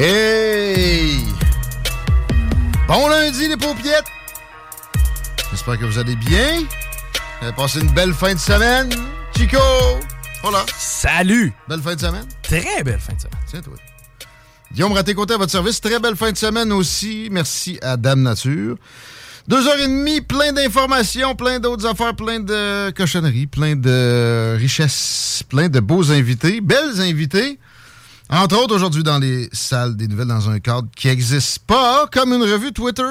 Hey! Bon lundi, les paupiettes! J'espère que vous allez bien. Vous avez passé une belle fin de semaine. Chico! Voilà. Salut! Belle fin de semaine. Très belle fin de semaine. Tiens, toi. Guillaume Raté-Côté à votre service. Très belle fin de semaine aussi. Merci à Dame Nature. Deux heures et demie, plein d'informations, plein d'autres affaires, plein de cochonneries, plein de richesses, plein de beaux invités, belles invités. Entre autres, aujourd'hui, dans les salles des nouvelles, dans un cadre qui n'existe pas, comme une revue Twitter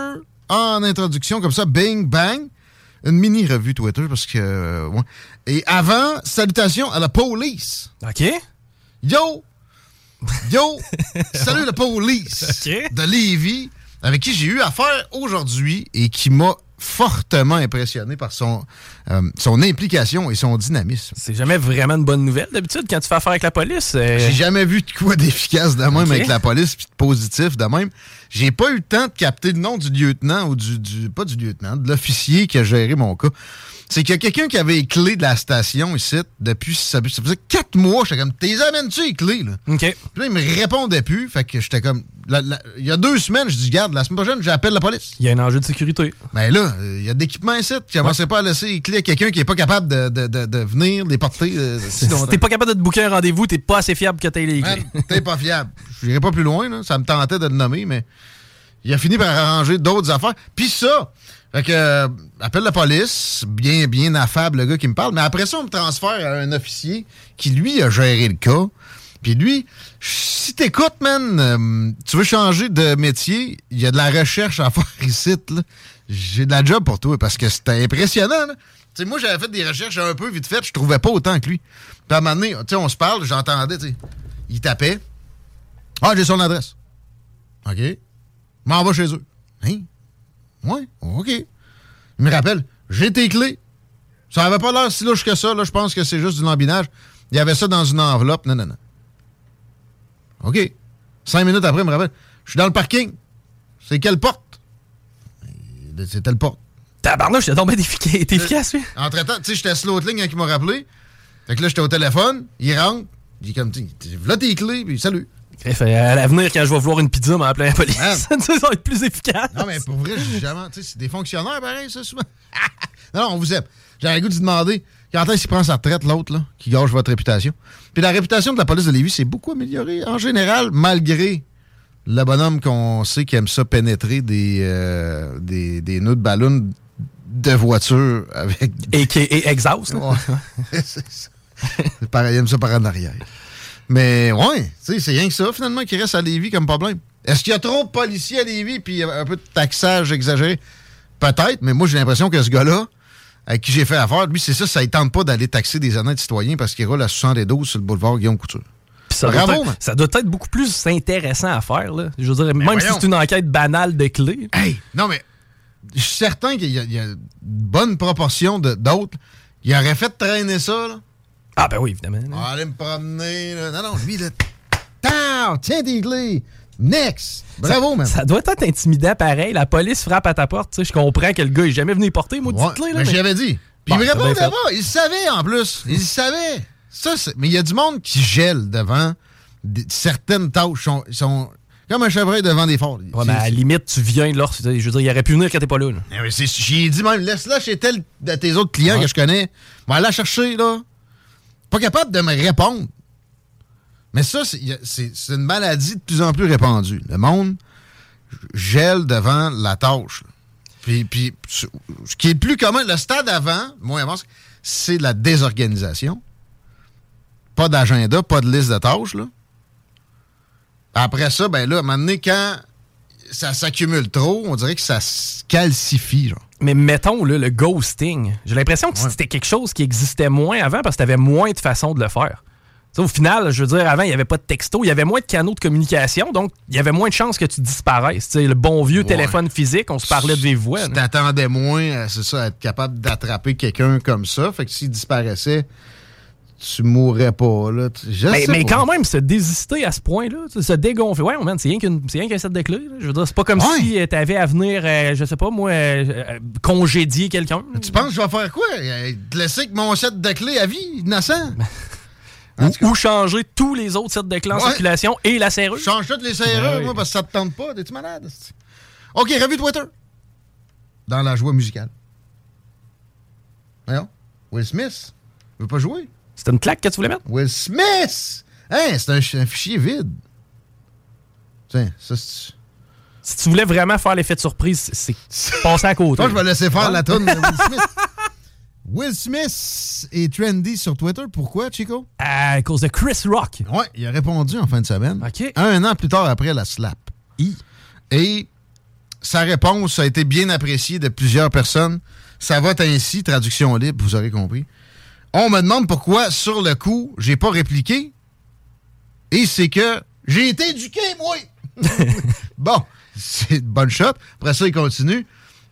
en introduction, comme ça, bing, bang. Une mini-revue Twitter, parce que... euh, ouais. Et avant, salutations à la police. OK? Yo! Yo! Salut la police OK. de Lévis, avec qui j'ai eu affaire aujourd'hui et qui m'a fortement impressionné par son, euh, son implication et son dynamisme. C'est jamais vraiment une bonne nouvelle d'habitude quand tu fais affaire avec la police. euh, J'ai jamais vu de quoi d'efficace de même avec la police puis de positif de même. J'ai pas eu le temps de capter le nom du lieutenant ou du, du- pas du lieutenant, de l'officier qui a géré mon cas. C'est qu'il y a quelqu'un qui avait les clés de la station ici depuis ça, ça faisait quatre mois. J'étais comme, t'es amènes-tu les clés là? OK. Puis là, il me répondait plus. Fait que j'étais comme. la- la- Il y a deux semaines, je dis, garde, la semaine prochaine, j'appelle la police. Il y a un enjeu de sécurité. Mais là, euh, il y a d'équipements ici. Tu commençais pas à laisser les clés à quelqu'un qui est pas capable de, de, de, de venir les porter. euh, si t'es pas capable de te booker un rendez-vous, t'es pas assez fiable que t'aies les clés. t'es pas fiable. Je n'irai pas plus loin, là. Ça me tentait de le nommer, mais il a fini par arranger d'autres affaires. Puis ça, fait que, euh, appelle la police, bien, bien affable le gars qui me parle, mais après ça, on me transfère à un officier qui, lui, a géré le cas. Puis lui, si t'écoutes, man, euh, tu veux changer de métier, il y a de la recherche à faire ici. J'ai de la job pour toi, parce que c'était impressionnant, là. Tu sais, moi, j'avais fait des recherches un peu vite fait, je trouvais pas autant que lui. Puis à un moment donné, on se parle, j'entendais, il tapait. Ah, j'ai son adresse. OK. M'en va chez eux. Hein? Ouais, OK. Il me rappelle, j'ai tes clés. Ça avait pas l'air si louche que ça, là. Je pense que c'est juste du lambinage. Il y avait ça dans une enveloppe. Non, non, non. OK. Cinq minutes après, il me rappelle, je suis dans le parking. C'est quelle porte? C'est telle porte. Tabarnouche, t'es tombé t'es efficace, lui. Entre-temps, tu sais, j'étais sur l'autre ligne quand il m'a rappelé. Fait que là, j'étais au téléphone, il rentre, il dit comme, là tes clés, puis salut. À l'avenir, quand je vais vouloir une pizza, m'appeler la police. Ça va être plus efficace. Non, mais pour vrai, j'ai jamais. Tu sais, c'est des fonctionnaires, pareil, ça, souvent. non, non, on vous aime. J'avais le goût de demander quand est-ce qu'il prend sa retraite, l'autre, là, qui gâche votre réputation? Puis la réputation de la police de Lévis s'est beaucoup améliorée, en général, malgré le bonhomme qu'on sait qui aime ça pénétrer des, euh, des, des nœuds de ballon de voiture avec. A.K.A. exhaust. là. Ouais. c'est ça. Il aime ça par en arrière. Mais ouais, c'est rien que ça, finalement, qui reste à Lévis comme problème. Est-ce qu'il y a trop de policiers à Lévis puis un peu de taxage exagéré? Peut-être, mais moi, j'ai l'impression que ce gars-là, avec qui j'ai fait affaire, lui, c'est ça, ça ne tente pas d'aller taxer des honnêtes citoyens parce qu'il roule à 72 sur le boulevard Guillaume Couture. Puis ça, Bravo, doit être, ça doit être beaucoup plus intéressant à faire. Là. Je veux dire, même si c'est une enquête banale de clés. Hey, non, mais je suis certain qu'il y, y a une bonne proportion de- d'autres qui auraient fait traîner ça. Là. Ah, ben oui, évidemment. Ah, aller me promener. là. Non, non, lui, là. Tao, tiens tes clés. Next. Bravo, man. Ça doit être intimidant pareil. La police frappe à ta porte. tu sais, Je comprends que le gars est jamais venu porter, moi, Ouais, clé. Là, mais mais- j'y avais dit. Puis Bon, il me répondait pas. Il savait en plus. Il savait. Ça, c'est- mais il y a du monde qui gèle devant certaines tâches. Sont, sont comme un chevreuil devant des forts. Ouais, mais à la limite, tu viens de là. Je veux dire, il aurait pu venir quand t'es pas là. là. Eh J'ai dit même, laisse-la chez tel de tes autres clients Ouais. que je connais. Va aller la chercher, là. Pas capable de me répondre. Mais ça, c'est une maladie de plus en plus répandue. Le monde gèle devant la tâche. Puis, puis ce qui est plus commun, le stade avant, moi, c'est la désorganisation. Pas d'agenda, pas de liste de tâches, là. Après ça, ben là, à un moment donné, quand ça s'accumule trop, on dirait que ça se calcifie, genre. Mais mettons là, le ghosting. J'ai l'impression que Ouais. c'était quelque chose qui existait moins avant parce que t'avais moins de façons de le faire. Tu au final, je veux dire, avant, il n'y avait pas de texto, il y avait moins de canaux de communication, donc il y avait moins de chances que tu disparaisses. Tu le bon vieux Ouais. téléphone physique, on se parlait de vive voix. Tu t'attendais moins, c'est ça, à être capable d'attraper quelqu'un comme ça. Fait que s'il disparaissait, tu mourrais pas, là. Je Mais, sais mais pas. quand même, se désister à ce point-là, se dégonfler. Ouais, man, c'est rien qu'un set de clés. là. Je veux dire, c'est pas comme Ouais. si tu avais à venir, euh, je sais pas moi, euh, euh, congédier quelqu'un. Tu penses que je vais faire quoi? Euh, Te laisser avec mon set de clés à vie, innocent? Ou, ou changer tous les autres sets de clés en Ouais. circulation et la serrure. Change toutes les serrures, Ouais, oui. moi, parce que ça te tente pas. T'es-tu malade? OK, revue Twitter. Dans la joie musicale. Voyons. Will Smith. Il veut pas jouer. C'était une claque que tu voulais mettre? Will Smith! Hein, c'est un, ch- un fichier vide. Tiens, ça, c'est... Si tu voulais vraiment faire l'effet de surprise, c'est passer à côté. Toi, je vais laisser faire la tonne de Will Smith. Will Smith est trendy sur Twitter. Pourquoi, Chico? À cause de Chris Rock. Ouais, il a répondu en fin de semaine. OK. Un an plus tard après la slap. Et sa réponse a été bien appréciée de plusieurs personnes. Ça va ainsi, traduction libre, vous aurez compris. On me demande pourquoi, sur le coup, j'ai pas répliqué. Et c'est que j'ai été éduqué, moi! bon, c'est une bonne shot. Après ça, il continue.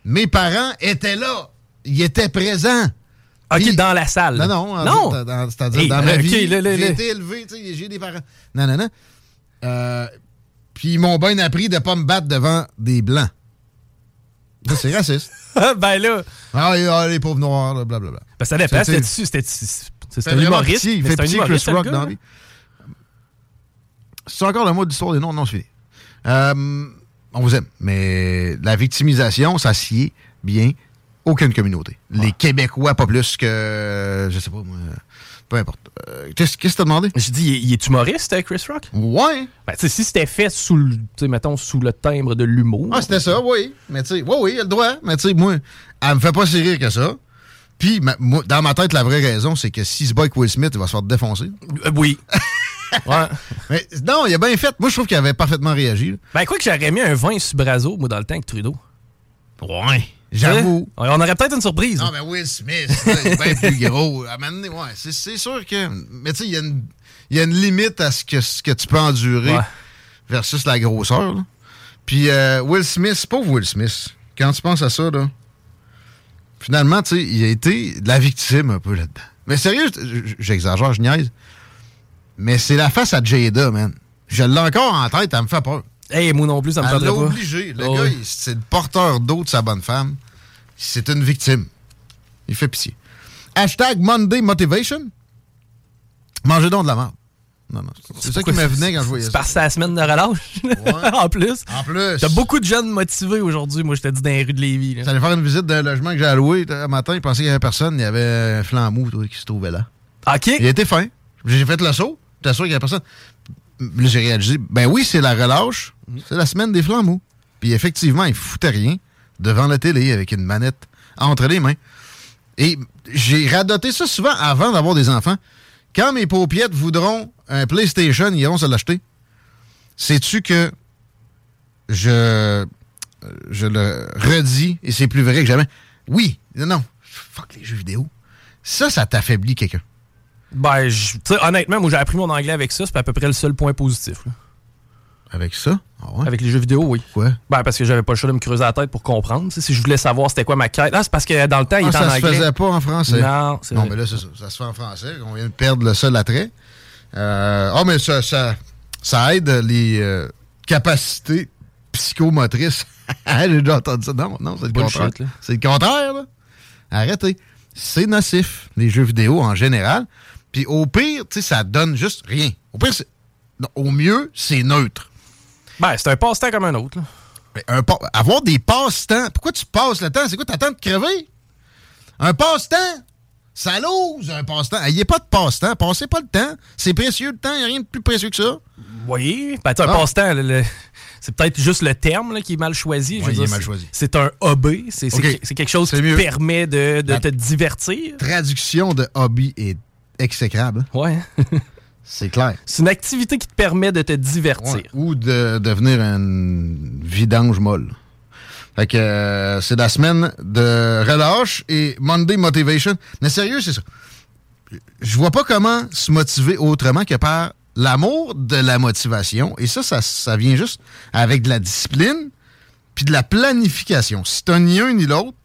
Mes parents étaient là. Ils étaient présents. OK, Puis- dans la salle. Non, non, non. c'est-à-dire Hey, dans ma OK, vie, j'ai été élevé, tu sais, j'ai des parents. Non, non, non. Euh, puis ils m'ont bien appris de pas me battre devant des blancs. Ça, c'est raciste. ben là, Ah, ah, les pauvres noirs, blablabla. ben ça dépend. C'était- C'était c'était- un humoriste? il fait pitié Chris Rock dans la vie. C'est encore le mot d'histoire des noms? Non, c'est fini. Euh, on vous aime, mais la victimisation, ça est bien aucune communauté. Les Québécois, pas plus que, je sais pas, moi, peu importe. Euh, Qu'est-ce que t'as demandé? Je dis, il est- humoriste, euh, Chris Rock? Ouais. Ben, tu sais, si c'était fait sous le, tu sais, mettons, sous le timbre de l'humour. Ah, c'était ça, oui. Mais tu sais, oui, oui, il a le droit. Mais tu sais, moi, elle me fait pas si rire que ça. Puis, ma- moi, dans ma tête, la vraie raison, c'est que s'il se bat avec Will Smith, il va se faire défoncer. Euh, oui. ouais. Mais non, il a bien fait. Moi, je trouve qu'il avait parfaitement réagi. là. Ben, quoi que j'aurais mis un vin sur Brazo, moi, dans le temps avec Trudeau. Ouais. J'avoue. Ouais, On aurait peut-être une surprise. Non, mais Will Smith, là, il est bien plus gros. À ouais, c'est, c'est sûr que. Mais tu sais, il y, a une- il y a une limite à ce que, ce que tu peux endurer Ouais. versus la grosseur. là. Puis euh, Will Smith, pauvre Will Smith, quand tu penses à ça, là, finalement, tu sais, il a été la victime un peu là-dedans. Mais sérieux, j'exagère, je niaise. Mais c'est la face à Jada, man. Je l'ai encore en tête, elle me fait peur. Hey, moi non plus, ça me tenterait pas. obligé. Le Oh, gars, c'est le porteur d'eau de sa bonne femme. C'est une victime. Il fait pitié. Hashtag Monday Motivation. Mangez donc de la merde. Non, non. C'est ça qui me venait quand je voyais C'est ça. parce la semaine de relâche. en plus. En plus. T'as beaucoup de jeunes motivés aujourd'hui, moi, je te dis, dans les rues de Lévis. J'allais faire une visite d'un logement que j'ai alloué un matin. Il pensait qu'il n'y avait personne. Il y avait un flambeau toi, qui se trouvait là. OK. Il était fin. J'ai fait le saut. J'étais sûr qu'il n'y avait personne. Là, j'ai réalisé. Ben oui, c'est la relâche. C'est la semaine des flambeaux. Puis effectivement, il foutait rien devant la télé avec une manette entre les mains. Et j'ai radoté ça souvent avant d'avoir des enfants. Quand mes paupiettes voudront un PlayStation, ils iront se l'acheter. Sais-tu que je, je le redis et c'est plus vrai que jamais? Oui, non. Fuck les jeux vidéo. Ça, ça t'affaiblit quelqu'un. Ben, honnêtement, moi, j'ai appris mon anglais avec ça. C'est à peu près le seul point positif. Avec ça? Ah ouais? Avec les jeux vidéo, oui. Ben, parce que j'avais pas le choix de me creuser la tête pour comprendre. Si je voulais savoir c'était quoi ma quête. Ah, c'est parce que dans le temps, il Ah, était en ça se anglais. faisait pas en français. Non, c'est Non, vrai. mais là, c'est ça. Ça se fait en français. On vient de perdre le seul attrait. Euh, Ah, mais ça, ça, ça aide les euh, capacités psychomotrices. J'ai déjà entendu ça. Non, non, c'est le Bullshit, contraire. C'est le contraire, là. Arrêtez. C'est nocif, les jeux vidéo en général. Puis au pire, tu sais, ça donne juste rien. Au pire, non, au mieux, c'est neutre. Ben, c'est un passe-temps comme un autre. là. Mais un pa- avoir des passe-temps. Pourquoi tu passes le temps? C'est quoi, t'attends de crever? Un passe-temps? Ça lose un passe-temps. Ayez pas de passe-temps. Passez pas le temps. C'est précieux le temps. Il n'y a rien de plus précieux que ça. Oui, ben, un Ah. passe-temps, le- c'est peut-être juste le terme là, qui est mal choisi. Il mal c'est- un hobby. C'est quelque chose qui mieux. permet de, de te divertir. Traduction de hobby est exécrable. Ouais. C'est clair. c'est une activité qui te permet de te divertir. Ouais. Ou de devenir une vidange molle. Fait que euh, c'est la semaine de relâche et Monday Motivation. Mais sérieux, c'est ça. Je vois pas comment se motiver autrement que par l'amour de la motivation. Et ça, ça, ça vient juste avec de la discipline puis de la planification. Si t'as ni un ni l'autre,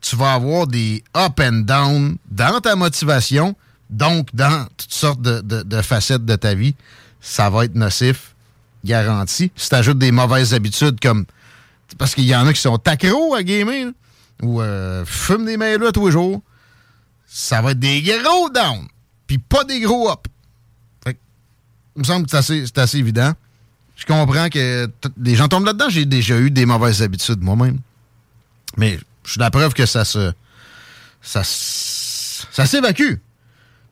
tu vas avoir des up and down dans ta motivation, donc dans toutes sortes de, de- de facettes de ta vie. Ça va être nocif, garanti. Si tu ajoutes des mauvaises habitudes comme. Parce qu'il y en a qui sont accros à gamer, ou euh, fument des mains là tous les jours, ça va être des gros down, puis pas des gros up. Fait que, il me semble que c'est assez, assez évident. Je comprends que les gens tombent là-dedans. J'ai déjà eu des mauvaises habitudes moi-même. Mais je suis la preuve que ça se. Ça, ça s'évacue.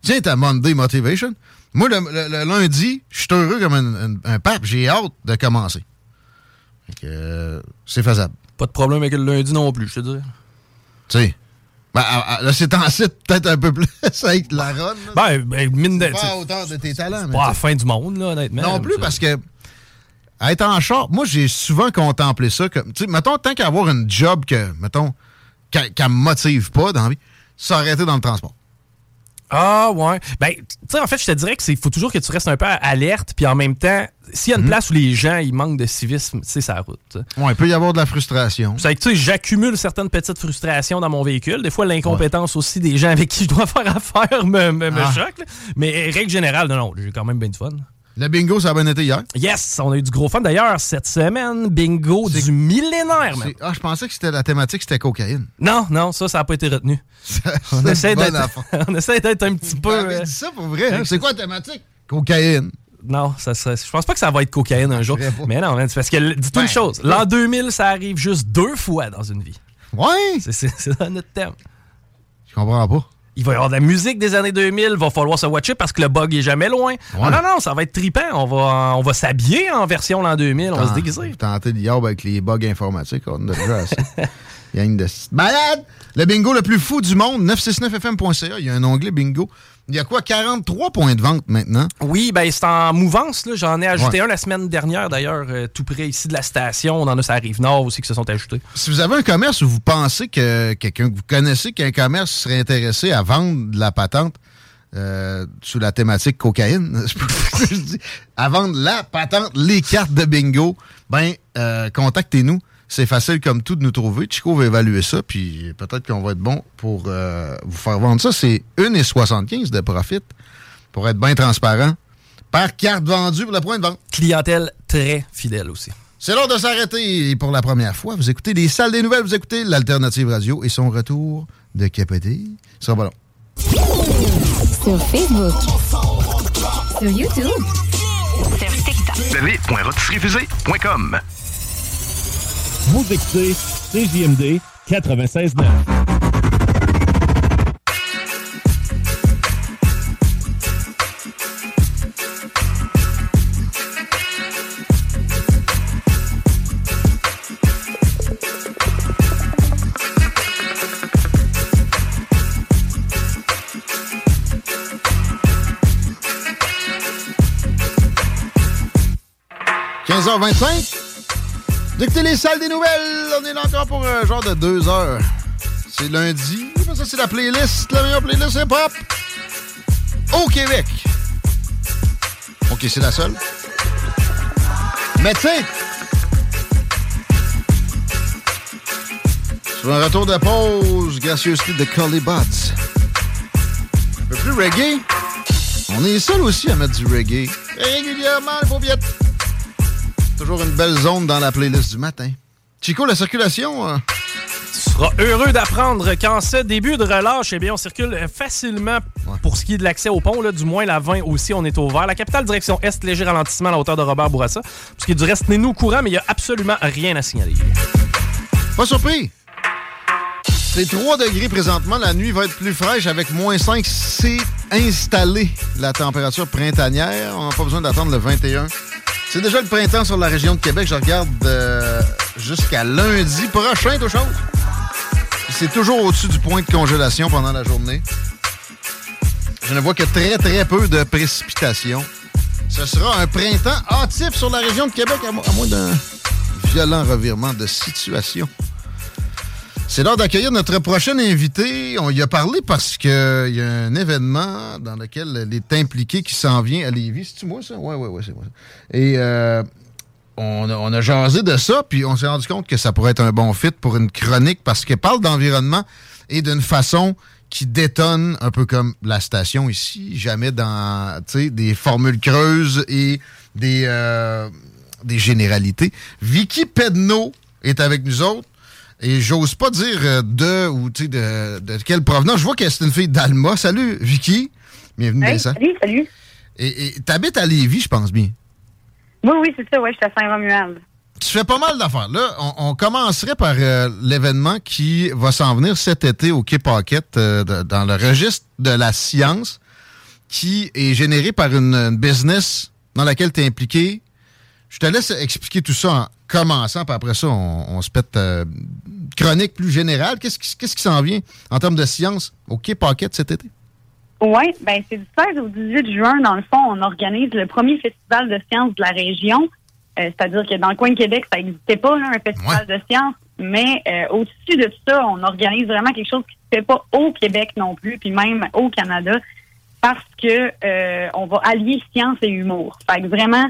Tiens, ta Monday Motivation. Moi, le, le- le lundi, je suis heureux comme un, un- un pape. J'ai hâte de commencer. Euh, c'est faisable. Pas de problème avec le lundi non plus, je te dis. Tu sais. Ben, à- à- là, c'est en site peut-être un peu plus avec la run. Ben, ben, mine de. pas hauteur de tes talents. Pas à la fin du monde, là, honnêtement. Non plus, parce que être en char, moi, j'ai souvent contemplé ça comme. Tu sais, mettons, tant qu'à avoir une job que, mettons, qu'elle qu'elle me motive pas dans la vie, été dans le transport. Ah, ouais. Ben, tu sais, en fait, je te dirais que c'est faut toujours que tu restes un peu alerte, puis en même temps, s'il y a une Mhm. place où les gens, ils manquent de civisme, c'est la route. Ouais, il peut y avoir de la frustration. C'est que, tu sais, j'accumule certaines petites frustrations dans mon véhicule. Des fois, l'incompétence aussi des gens avec qui je dois faire affaire me, me, me Ah. choque. là. Mais règle générale, non, non, j'ai quand même bien du fun. Le bingo, ça a bien été hier. Yes, on a eu du gros fun d'ailleurs cette semaine. Bingo du millénaire, man. C'est- Ah, je pensais que c'était la thématique, c'était cocaïne. Non, non, ça, ça n'a pas été retenu. On essaie d'être affaire. on essaie d'être un petit peu. euh, dit ça pour vrai, hein? C'est quoi la thématique? Cocaïne. Non, ça serait, je pense pas que ça va être cocaïne un jour. Mais non, parce que, dis-toi une Ben, chose, l'an 2000, ça arrive juste deux fois dans une vie. Ouais! C'est- notre thème. Je comprends pas. Il va y avoir de la musique des années 2000, va falloir se watcher parce que le bug est jamais loin. Ah non, non, ça va être trippant. On va, on va s'habiller en version l'an 2000, on va se déguiser. De diable avec les bugs informatiques, on a déjà assez. Gang de malade! Le bingo le plus fou du monde, 969fm.ca. Il y a un onglet bingo. Il y a quoi? 43 points de vente maintenant? Oui, ben c'est en mouvance. là. J'en ai ajouté Ouais. un la semaine dernière, d'ailleurs, euh, tout près ici de la station. On en a sur la Rive-Nord aussi qui se sont ajoutés. Si vous avez un commerce où vous pensez que quelqu'un que vous connaissez qu'un commerce serait intéressé à vendre de la patente euh, sous la thématique cocaïne, à vendre la patente, les cartes de bingo, ben euh, contactez-nous. C'est facile comme tout de nous trouver. Chico va évaluer ça, puis peut-être qu'on va être bon pour euh, vous faire vendre ça. C'est 1,75 de profit pour être bien transparent par carte vendue pour le point de vente. Clientèle très fidèle aussi. C'est l'heure de s'arrêter. Et pour la première fois, vous écoutez les salles des nouvelles, vous écoutez l'Alternative Radio et son retour de Capoté. Ça va long. Sur Facebook. Sur YouTube. Sur TikTok. Vous écoutez CJMD quatre-vingt-seize neuf. Quinze heures vingt-cinq. D'écouter les salles des nouvelles. On est là encore pour un genre de deux heures. C'est lundi. Ça, c'est la playlist, la meilleure playlist hip-hop? Au Québec. OK, c'est la seule. Mais sur un retour de pause, gracieusement de Collie Bots. Un peu plus reggae. On est seul aussi à mettre du reggae. Régulièrement, le paupiette. Toujours une belle zone dans la playlist du matin. Chico, la circulation. euh, Tu seras heureux d'apprendre qu'en ce début de relâche, eh bien, on circule facilement pour ce qui est de l'accès au pont. Là, du moins, la 20 aussi, on est ouvert. La capitale, direction Est, léger ralentissement à la hauteur de Robert Bourassa. Pour ce qui est du reste, tenez-nous au courant, mais il n'y a absolument rien à signaler. Pas surpris. C'est 3 degrés présentement. La nuit va être plus fraîche avec moins 5. C'est installé la température printanière. On n'a pas besoin d'attendre le 21. C'est déjà le printemps sur la région de Québec. Je regarde euh, jusqu'à lundi prochain, tout chose. C'est toujours au-dessus du point de congélation pendant la journée. Je ne vois que très, très peu de précipitations. Ce sera un printemps hâtif sur la région de Québec, à mo- à moins d'un violent revirement de situation. C'est l'heure d'accueillir notre prochain invité. On y a parlé parce qu'il y a un événement dans lequel il est impliqué qui s'en vient à Lévis. C'est-tu moi, ça? Oui, oui, oui, c'est moi. Et euh, on, a, on jasé de ça, puis on s'est rendu compte que ça pourrait être un bon fit pour une chronique parce qu'elle parle d'environnement et d'une façon qui détonne, un peu comme la station ici, jamais dans des formules creuses et des, euh, des généralités. Vicky Pedneau est avec nous autres. Et j'ose pas dire euh, de ou tu sais, de, de quelle provenance. Je vois que c'est une fille d'Alma. Salut, Vicky. Bienvenue, Hey, Vincent. salut, salut. Et t'habites à Lévis, je pense bien. Oui, oui, c'est ça, ouais, je suis à Saint-Romuald. Tu fais pas mal d'affaires. Là, on, on commencerait par euh, l'événement qui va s'en venir cet été au Quai Paquette euh, dans le registre de la science qui est généré par une, une business dans laquelle tu es impliqué. Je te laisse expliquer tout ça en commençant, puis après ça, on, on se pète euh, chronique plus générale. Qu'est-ce qui, s'en vient en termes de science au Quai Paquette cet été? Oui, ben c'est du 16 au 18 juin, dans le fond, on organise le premier festival de sciences de la région. Euh, C'est-à-dire que dans le coin de Québec, ça n'existait pas, là, un festival de sciences. Mais euh, au-dessus de ça, on organise vraiment quelque chose qui ne se fait pas au Québec non plus, puis même au Canada, parce que euh, on va allier science et humour. Fait que vraiment,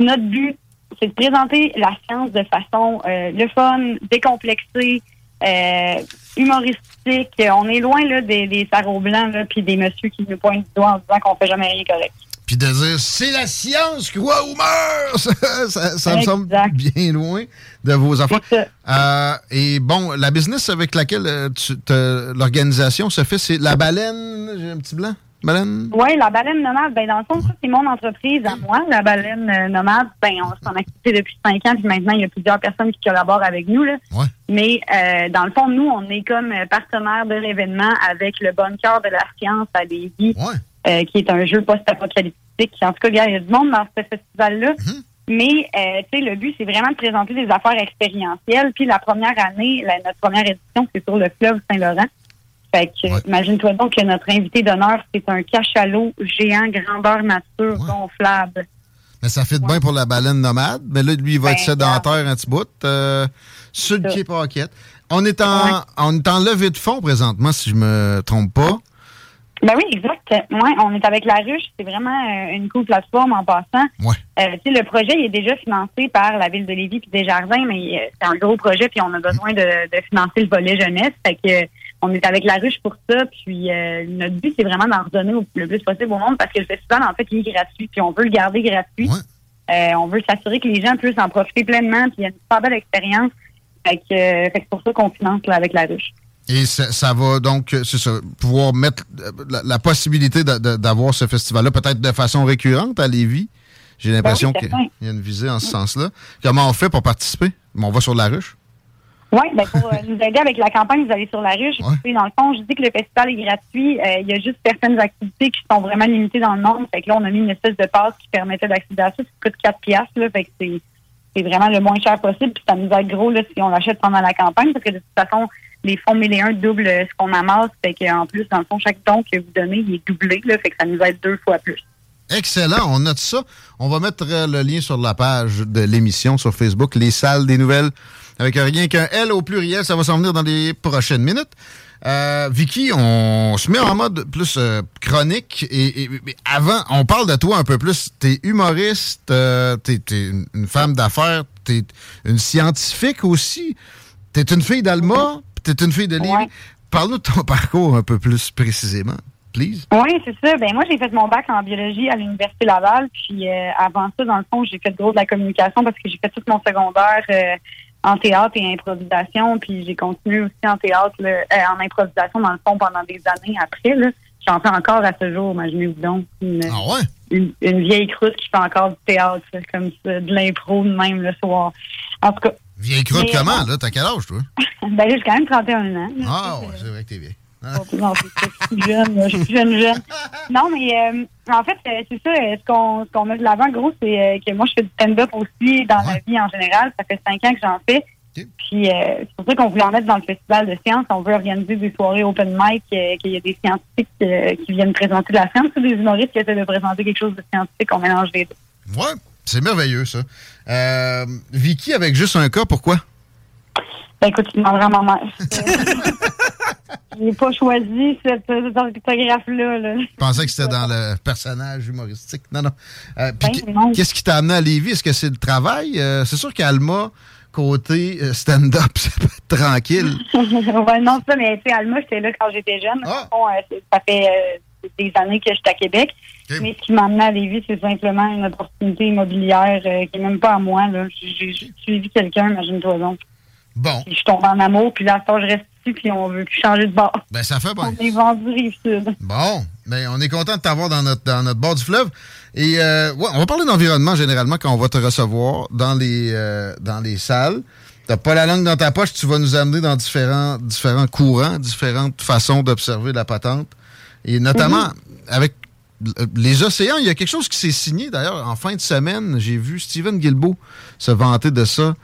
notre but, c'est de présenter la science de façon euh, le fun, décomplexée, euh, humoristique. On est loin là, des, des blancs puis des messieurs qui nous pointent du doigt en disant qu'on fait jamais rien correct. Puis de dire c'est la science, quoi, ou meurt! ça ça- ça me semble bien loin de vos affaires. Euh, et bon, la business avec laquelle euh, l'organisation se fait, c'est la baleine. J'ai un petit blanc? Baleine? Oui, la baleine nomade, ben dans le fond, ça, c'est mon entreprise à moi. La baleine euh, nomade, ben on s'en a activité depuis cinq ans, puis maintenant, il y a plusieurs personnes qui collaborent avec nous. Là. Mais euh, dans le fond, nous, on est comme euh, partenaire de l'événement avec le Bunker de la science à Lévis, euh, qui est un jeu post-apocalyptique. En tout cas, il y a du monde dans ce festival-là. Mais, euh, tu sais, le but, c'est vraiment de présenter des affaires expérientielles. Puis la première année, la- notre première édition, c'est sur le fleuve Saint-Laurent. Fait que, imagine-toi donc que notre invité d'honneur, c'est un cachalot géant, grandeur nature, gonflable. Mais ça fait de bien pour la baleine nomade. Mais là, lui, il va être Ben, sédentaire un petit bout. euh, sur le quai Paquette. On est en, on est en levée de fonds présentement, si je me trompe pas. Ben oui, exact. Ouais, on est avec La Ruche. C'est vraiment euh, une cool plateforme en passant. Ouais. Euh, le projet il est déjà financé par la ville de Lévis puis Desjardins, mais euh, c'est un gros projet puis on a besoin de, de financer le volet jeunesse. Fait que on est avec La Ruche pour ça. Puis euh, notre but, c'est vraiment d'en redonner le plus possible au monde parce que le festival, en fait, il est gratuit puis on veut le garder gratuit. Euh, on veut s'assurer que les gens puissent en profiter pleinement puis il y a une super belle expérience. Fait que, euh, c'est pour ça qu'on finance là, avec La Ruche. Et ça, ça va donc, c'est ça, pouvoir mettre la, la possibilité d'avoir ce festival-là peut-être de façon récurrente à Lévis. J'ai l'impression Ben oui, qu'il y a une visée en ce sens-là. Comment on fait pour participer? On va sur la ruche? Oui, ben pour euh, nous aider avec la campagne, vous allez sur la ruche. Puis, dans le fond, je dis que le festival est gratuit. Euh, Il y a juste certaines activités qui sont vraiment limitées dans le nombre. Fait que là, on a mis une espèce de passe qui permettait d'accéder à ça. Ça coûte 4 piastres, là. Fait que c'est, c'est vraiment le moins cher possible. Puis ça nous aide gros là, si on l'achète pendant la campagne. Parce que de toute façon, les fonds 1001 doublent ce qu'on amasse. Fait qu'en plus, dans le fond, chaque don que vous donnez, il est doublé. Là, fait que ça nous aide deux fois plus. Excellent, on note ça. On va mettre euh, le lien sur la page de l'émission sur Facebook, Les Salles des Nouvelles. Avec rien qu'un L au pluriel. Ça va s'en venir dans les prochaines minutes. Euh, Vicky, on se met en mode plus euh, chronique. Et, avant, on parle de toi un peu plus. T'es humoriste, euh, t'es es une femme d'affaires, t'es une scientifique aussi. T'es une fille d'Alma, t'es une fille de Lille. Parle-nous de ton parcours un peu plus précisément. Please. Oui, c'est ça. Ben moi, j'ai fait mon bac en biologie à l'Université Laval. Puis avant ça, dans le fond, j'ai fait gros de la communication parce que j'ai fait tout mon secondaire en théâtre et improvisation, puis j'ai continué aussi en théâtre, euh, en improvisation dans le fond pendant des années après. J'en fais encore à ce jour, imaginez-vous donc. Une, ah ouais? Une, vieille croûte qui fait encore du théâtre, comme ça, de l'impro même le soir. En tout cas. Vieille croûte comment, là? T'as quel âge, toi? ben j'ai quand même 31 ans. ah ouais, c'est vrai que t'es vieille. Non, je suis jeune, je suis jeune, jeune. Non, mais euh, en fait, euh, c'est ça, euh, ce qu'on ce qu'on met de l'avant, gros, c'est que moi, je fais du stand-up aussi dans la vie en général. Ça fait cinq ans que j'en fais. Puis c'est pour ça qu'on voulait en mettre dans le festival de sciences. On veut organiser des soirées open mic, qu'il y a des scientifiques qui viennent présenter de la science ou des humoristes qui essaient de présenter quelque chose de scientifique. On mélange les deux. Ouais, c'est merveilleux, ça. Vicky, avec juste un cas, pourquoi? Ben écoute, tu demanderas à ma mère. J'ai pas choisi cette, orthographe-là. Là. Je pensais que c'était dans le personnage humoristique. Non, non. Euh, ben, qu'est-ce qui t'a amené à Lévis? Est-ce que c'est le travail? Euh, c'est sûr qu'Alma, côté euh, stand-up, c'est tranquille. ouais, non, ça, mais tu sais, Alma, j'étais là quand j'étais jeune. Ah. ça fait des années que j'étais à Québec. Mais ce qui m'a amené à Lévis, c'est simplement une opportunité immobilière qui n'est même pas à moi. J'ai suivi quelqu'un, imagine-toi donc. Bon. je tombe en amour, puis là, je reste ici, puis on veut plus changer de bord. Ben, ça fait bon. On est vendu Rive-Sud. Bon. Ben, on est content de t'avoir dans notre, dans notre bord du fleuve. Et, euh, ouais, on va parler d'environnement généralement quand on va te recevoir dans les, euh, dans les salles. T'as pas la langue dans ta poche, tu vas nous amener dans différents, différents courants, différentes façons d'observer la patente. Et notamment, mhm. avec les océans, il y a quelque chose qui s'est signé d'ailleurs en fin de semaine. J'ai vu Steven Guilbeault se vanter de ça.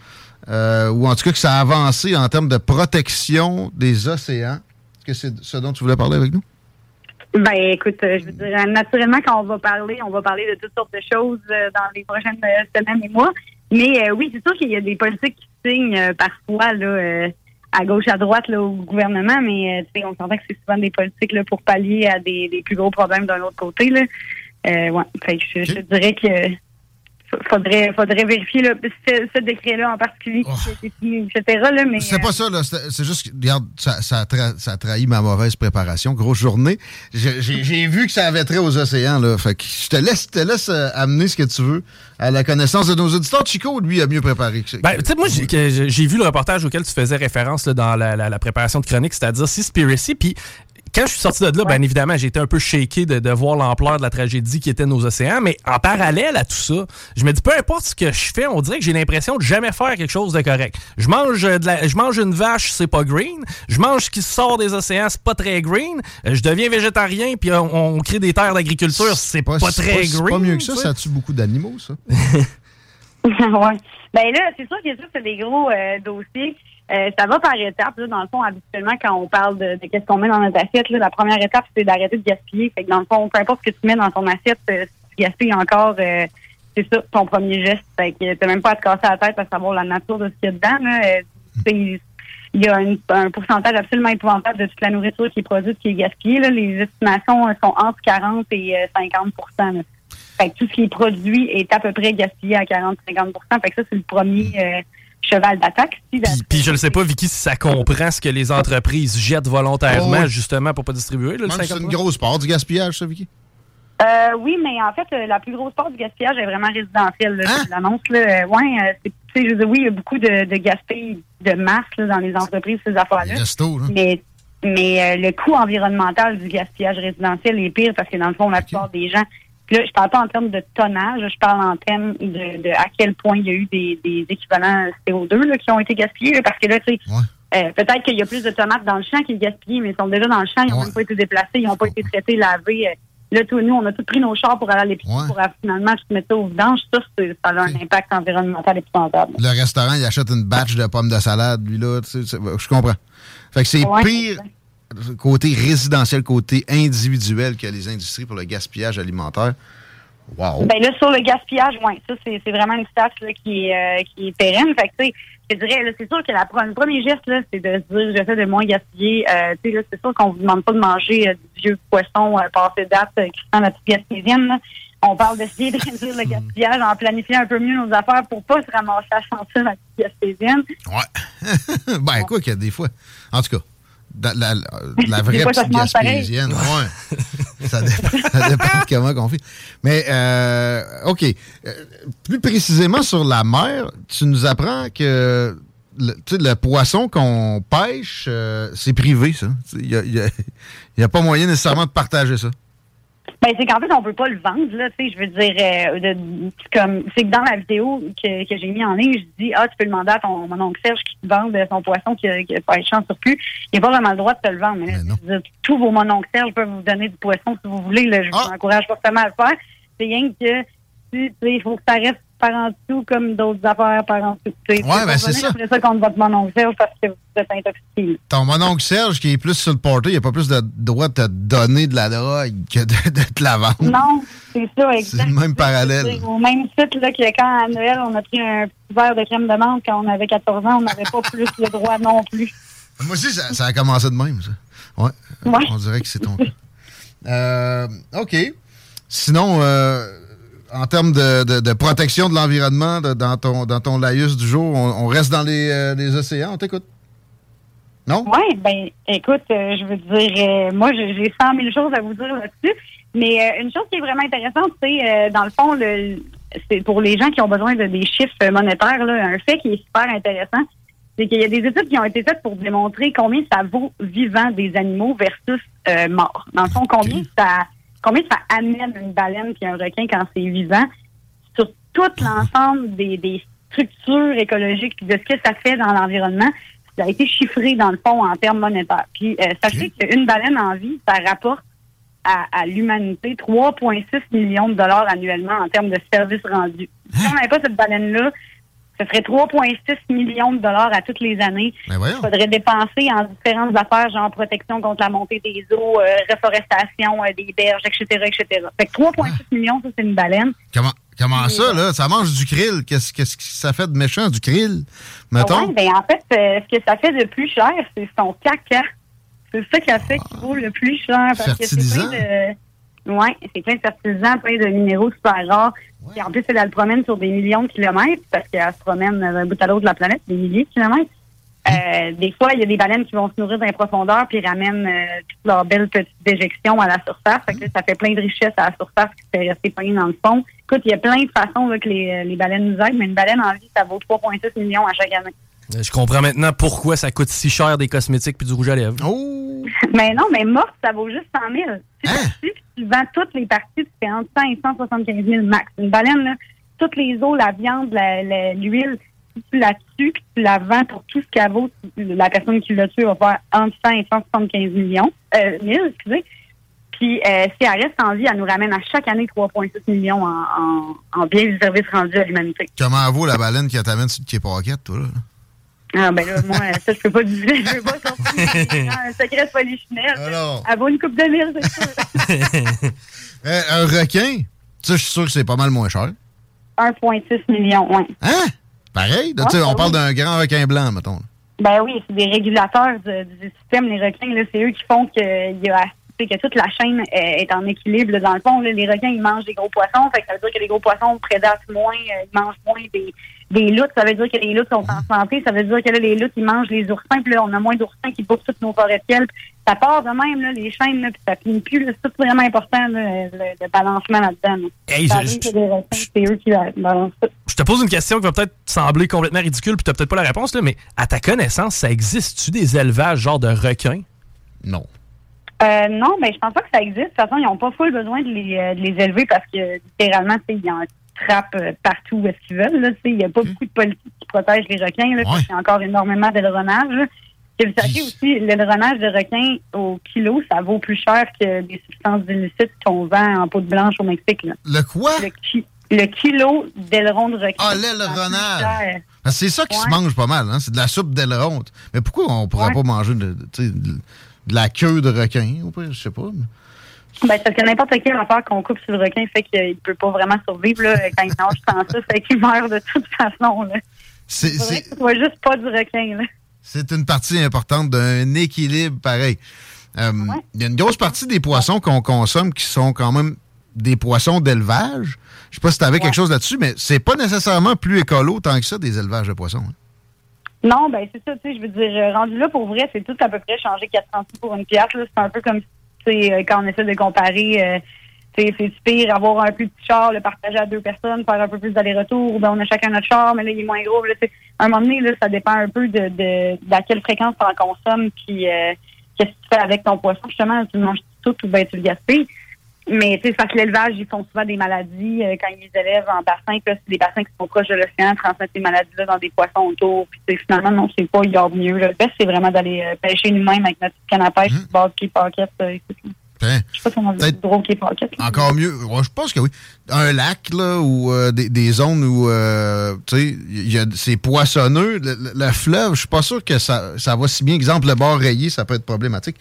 Euh, ou en tout cas que ça a avancé en termes de protection des océans. Est-ce que c'est ce dont tu voulais parler avec nous? Ben, écoute, euh, je veux dire, naturellement, quand on va parler, on va parler de toutes sortes de choses euh, dans les prochaines semaines et mois. Mais oui, c'est sûr qu'il y a des politiques qui signent parfois là, à gauche, à droite là, au gouvernement, mais on s'entend que c'est souvent des politiques là, pour pallier à des, plus gros problèmes d'un autre côté. Là. ouais, fait je, je dirais que faudrait, faudrait vérifier ce, décret-là en particulier, oh. etc. mais, c'est pas ça, là. C'est juste, regarde, ça, ça, a trahi ma mauvaise préparation. Grosse journée. J'ai vu que ça avait trait aux océans, là. Fait que je te laisse, te laisse euh, amener ce que tu veux à la connaissance de nos auditeurs. Chico, lui, a mieux préparé que ben, tu sais, moi, j'ai vu le reportage auquel tu faisais référence dans la, la, préparation de chronique, c'est-à-dire Seaspiracy, puis quand je suis sorti de là, bien évidemment, j'ai été un peu shaké de, voir l'ampleur de la tragédie qui était nos océans. Mais en parallèle à tout ça, je me dis, peu importe ce que je fais, on dirait que j'ai l'impression de jamais faire quelque chose de correct. Je mange, de la, je mange une vache, c'est pas green. Je mange ce qui sort des océans, c'est pas très green. Je deviens végétarien, puis on, crée des terres d'agriculture, c'est pas, très green. C'est pas mieux que ça, ça tue beaucoup d'animaux, ça. ouais. Ben là, c'est sûr que ça, c'est des gros euh, dossiers. Euh, ça va par étapes. dans le fond, habituellement, quand on parle de, de qu'est-ce qu'on met dans notre assiette, la première étape, c'est d'arrêter de gaspiller. Fait que dans le fond, peu importe ce que tu mets dans ton assiette, euh, si tu gaspilles encore, euh, c'est ça, ton premier geste. Fait que t'as même pas à te casser la tête à savoir la nature de ce qu'il y a dedans. il y a un pourcentage absolument épouvantable de toute la nourriture qui est produite qui est gaspillée. Les estimations sont entre 40 et 50 Fait que tout ce qui est produit est à peu près gaspillé à 40-50 Fait que ça, c'est le premier cheval d'attaque. puis, je ne sais pas, Vicky, si ça comprend ce que les entreprises jettent volontairement, oh, justement, pour pas distribuer. C'est une grosse part du gaspillage, ça, Vicky? Euh, oui, mais en fait, euh, la plus grosse part du gaspillage est vraiment résidentielle. Là, hein? l'annonce. Euh, ouais, je veux dire, oui, il y a beaucoup de, de gaspillage de masse dans les entreprises, ces affaires-là. Mais, mais le coût environnemental du gaspillage résidentiel est pire parce que, dans le fond, la plupart des gens Là, je parle pas en termes de tonnage, je parle en termes de, à quel point il y a eu des, des équivalents CO2 là, qui ont été gaspillés. parce que là, tu sais, euh, peut-être qu'il y a plus de tomates dans le champ qui est gaspillé, mais ils sont déjà dans le champ, ils n'ont même pas été déplacés, ils n'ont pas été traités, lavés. Euh. Là, tout, nous, on a tous pris nos chars pour aller à l'épicerie pour finalement se mettre ça au vidange. Ça, ça a un impact environnemental épouvantable. Le restaurant, il achète une batch de pommes de salade, lui, là. Tu sais, je comprends. Fait que c'est pire côté résidentiel, côté individuel que les industries pour le gaspillage alimentaire. Wow. Ben là, sur le gaspillage, ouais, ça, c'est vraiment une stat là, qui, est, euh, qui est pérenne. Fait que, tu sais, je dirais, là, c'est sûr que la, le premier geste, là, c'est de se dire, j'essaie de moins gaspiller. Euh, tu sais, là, c'est sûr qu'on vous demande pas de manger euh, du vieux poisson passé date qui sent la petite gaspésienne, là. On parle d'essayer de réduire le gaspillage en planifiant un peu mieux nos affaires pour pas se ramasser à sentir la petite gaspésienne. Ouais. ben, quoi qu'il y a des fois. En tout cas, la, la- la Des vraie petite gaspésienne. Ouais. ça, dépend, ça dépend de comment on fait. Mais, euh, OK. Euh, plus précisément sur la mer, tu nous apprends que le, poisson qu'on pêche, euh, c'est privé, ça. Il n'y a, il y a- il y a pas moyen nécessairement de partager ça. Ben, c'est qu'en fait, on peut pas le vendre, là, tu sais, je veux dire, euh, de- comme, c'est que dans la vidéo que, que j'ai mis en ligne, je dis, ah, tu peux demander à ton, mon oncle Serge qui te vende son poisson qui a, qui a pêché en surplus. Il n'a pas vraiment le droit de te le vendre. Mais là, dire, tous vos mon oncle Serge peuvent vous donner du poisson si vous voulez, là, je vous encourage fortement à le faire. C'est rien que, tu sais, il faut que ça reste par en dessous comme d'autres affaires par en dessous. Faut ben, c'est ça. après ça contre votre mon oncle Serge parce que vous êtes intoxiqué. Ton mononcle Serge, qui est plus sur le party, il a pas plus de droit de te donner de la drogue que de, de te la vendre. Non, c'est ça, C'est exact. le même parallèle. C'est Au même titre là, que quand à Noël, on a pris un petit verre de crème de menthe quand on avait 14 ans, on n'avait pas plus le droit non plus. Moi aussi, ça, ça a commencé de même, ça. Ouais. Ouais. On dirait que c'est ton cas. Euh, OK. Sinon, euh, en termes de, de- de protection de l'environnement dans, ton, dans ton laïus du jour, on, on reste dans les, euh, les océans, on t'écoute. Non? Oui, ben écoute, euh, je veux dire, euh, moi j'ai j'ai 100 000 choses à vous dire là-dessus, mais une chose qui est vraiment intéressante, c'est dans le fond, le, c'est pour les gens qui ont besoin de des chiffres monétaires, là, un fait qui est super intéressant, c'est qu'il y a des études qui ont été faites pour démontrer combien ça vaut vivant des animaux versus morts. Dans le fond, combien ça combien ça amène une baleine puis un requin quand c'est vivant? Sur tout l'ensemble des, des structures écologiques puis de ce que ça fait dans l'environnement. Ça a été chiffré dans le fond en termes monétaires. Puis euh, sachez qu'une baleine en vie, ça rapporte à, à l'humanité 3,6 millions de dollars annuellement en termes de services rendus. Si on n'avait pas cette baleine-là, ce serait 3,6 millions de dollars à toutes les années. Ben. Il faudrait dépenser en différentes affaires, genre protection contre la montée des eaux, euh, reforestation euh, des berges, etc., etc. Fait que 3,6 millions, ça, c'est une baleine. Comment, comment ça, là? Ça mange du krill. Qu'est-ce qu'est-ce que ça fait de méchant, du krill? Mettons. Ouais, ben, en fait, euh, ce que ça fait de plus cher, c'est son caca. C'est ça qui a fait qu'il vaut le plus cher. Parce que c'est Ouais, c'est plein de fertilisants, plein de minéraux super rares. Puis en plus, elle, elle le promène sur des millions de kilomètres parce qu'elle se promène d'un bout à l'autre de la planète, des milliers de kilomètres. Euh, des fois, il y a des baleines qui vont se nourrir dans les profondeurs puis ramènent euh, toutes leurs belles petites déjections à la surface. Fait que là, ça fait plein de richesses à la surface qui fait rester pogné dans le fond. Écoute, il y a plein de façons là, que les, les baleines nous aident, mais une baleine en vie, ça vaut 3,6 millions à chaque année. Euh, Je comprends maintenant pourquoi ça coûte si cher des cosmétiques puis du rouge à lèvres. Oh! Mais non, mais morte, ça vaut juste 100 000. Si Hein? tu, vends toutes les parties, tu fais entre 100 et 175 000 max. Une baleine, là, toutes les os, la viande, l'huile, si tu la tues puis tu la vends pour tout ce qu'elle vaut, la personne qui l'a tué va faire entre 100 et 175 millions, euh, 1000, excusez. Puis euh, si elle reste en vie, elle nous ramène à chaque année 3,6 millions en, en, en biens et services rendus à l'humanité. Comment vaut la baleine qui t'amène sur le quai Paquette, toi, là? Ah ben là, moi, ça, je peux pas dire, je veux pas sortir un secret polichinelle. Alors. Elle vaut une coupe de mille, c'est sûr. Euh, un requin, ça, je suis sûr que c'est pas mal moins cher. 1,6 million, oui. Hein? Pareil? là, Ouais, tu sais, on ben parle d'un grand requin blanc, mettons. Ben oui, c'est des régulateurs de- du système, les requins. là, C'est eux qui font que, y a, que toute la chaîne euh, est en équilibre. là. Dans le fond, là, les requins, ils mangent des gros poissons. Fait que ça veut dire que les gros poissons prédatent moins, euh, ils mangent moins des, des loutres. Ça veut dire que les loutres sont en santé. Ça veut dire que là, les loutres, ils mangent les oursins. Puis là, on a moins d'oursins qui bouffent toutes nos forêts de ciel. Ça part de même, là, les chaînes, là, puis ça finit plus. là. C'est tout vraiment important, là, le, le balancement là-dedans. là. Hey, Ça je- arrive que les requins, c'est eux qui la- balancent tout. Je te pose une question qui va peut-être sembler complètement ridicule, puis t'as peut-être pas la réponse, là, mais à ta connaissance, ça existe-tu des élevages genre de requins? Non. Euh, non, mais je pense pas que ça existe. De toute façon, ils n'ont pas full besoin de les, euh, de les élever parce que littéralement, tu ils en trappent euh, partout où est-ce qu'ils veulent. Il n'y a pas beaucoup de politiques qui protègent les requins. Là, qu'il y a encore énormément d'aileronnage. Que vous sachiez aussi, l'aileronnage de requin au kilo, ça vaut plus cher que des substances illicites qu'on vend en peau de blanche au Mexique. Là. Le quoi? Le, ki- le kilo d'aileron de requin. Ah, l'aileronnage. que c'est ça qui se mange pas mal, hein? C'est de la soupe d'aileron. Mais pourquoi on pourrait Ouais. pas manger de, de- la queue de requin? Je sais pas. mais Ben, parce que n'importe quelle affaire qu'on coupe sur le requin fait qu'il ne peut pas vraiment survivre là, quand il nage sans ça, fait qu'il meurt de toute façon. Là. C'est, faudrait que ce soit juste pas du requin. Là. C'est une partie importante d'un équilibre pareil. Euh, Il y a une grosse partie des poissons qu'on consomme qui sont quand même des poissons d'élevage. Je sais pas si tu avais quelque chose là-dessus, mais c'est pas nécessairement plus écolo tant que ça des élevages de poissons. hein. Non, ben c'est ça, tu sais, je veux dire, euh, rendu là, pour vrai, c'est tout à peu près changer 400 sous pour une pièce. là. C'est un peu comme, euh, quand on essaie de comparer, euh, c'est pire avoir un plus petit char, le partager à deux personnes, faire un peu plus d'aller-retour, on a chacun notre char, mais là, il est moins gros. À un moment donné, ça dépend un peu de, de, de à quelle fréquence tu en consommes, puis euh, qu'est-ce que tu fais avec ton poisson. Justement, tu le manges tout ou ben tu le gaspilles. Mais tu sais, c'est parce que l'élevage, ils font souvent des maladies euh, quand ils les élèvent en bassin. C'est des bassins qui sont proches de l'océan, transmettent ces maladies-là dans des poissons autour. Puis finalement, non, c'est pas, il y a mieux. Le best, c'est vraiment d'aller euh, pêcher nous-mêmes avec notre canne à pêche, mmh. base qui pocket. Euh, Hein? je sais pas comment dire, gros qui pocket. Encore mieux. Ouais, je pense que oui. Un lac, là, ou euh, des, des zones où, euh, tu sais, a- c'est poissonneux. Le, le- le fleuve, je suis pas sûr que ça, ça va si bien. Exemple, le bord rayé, ça peut être problématique.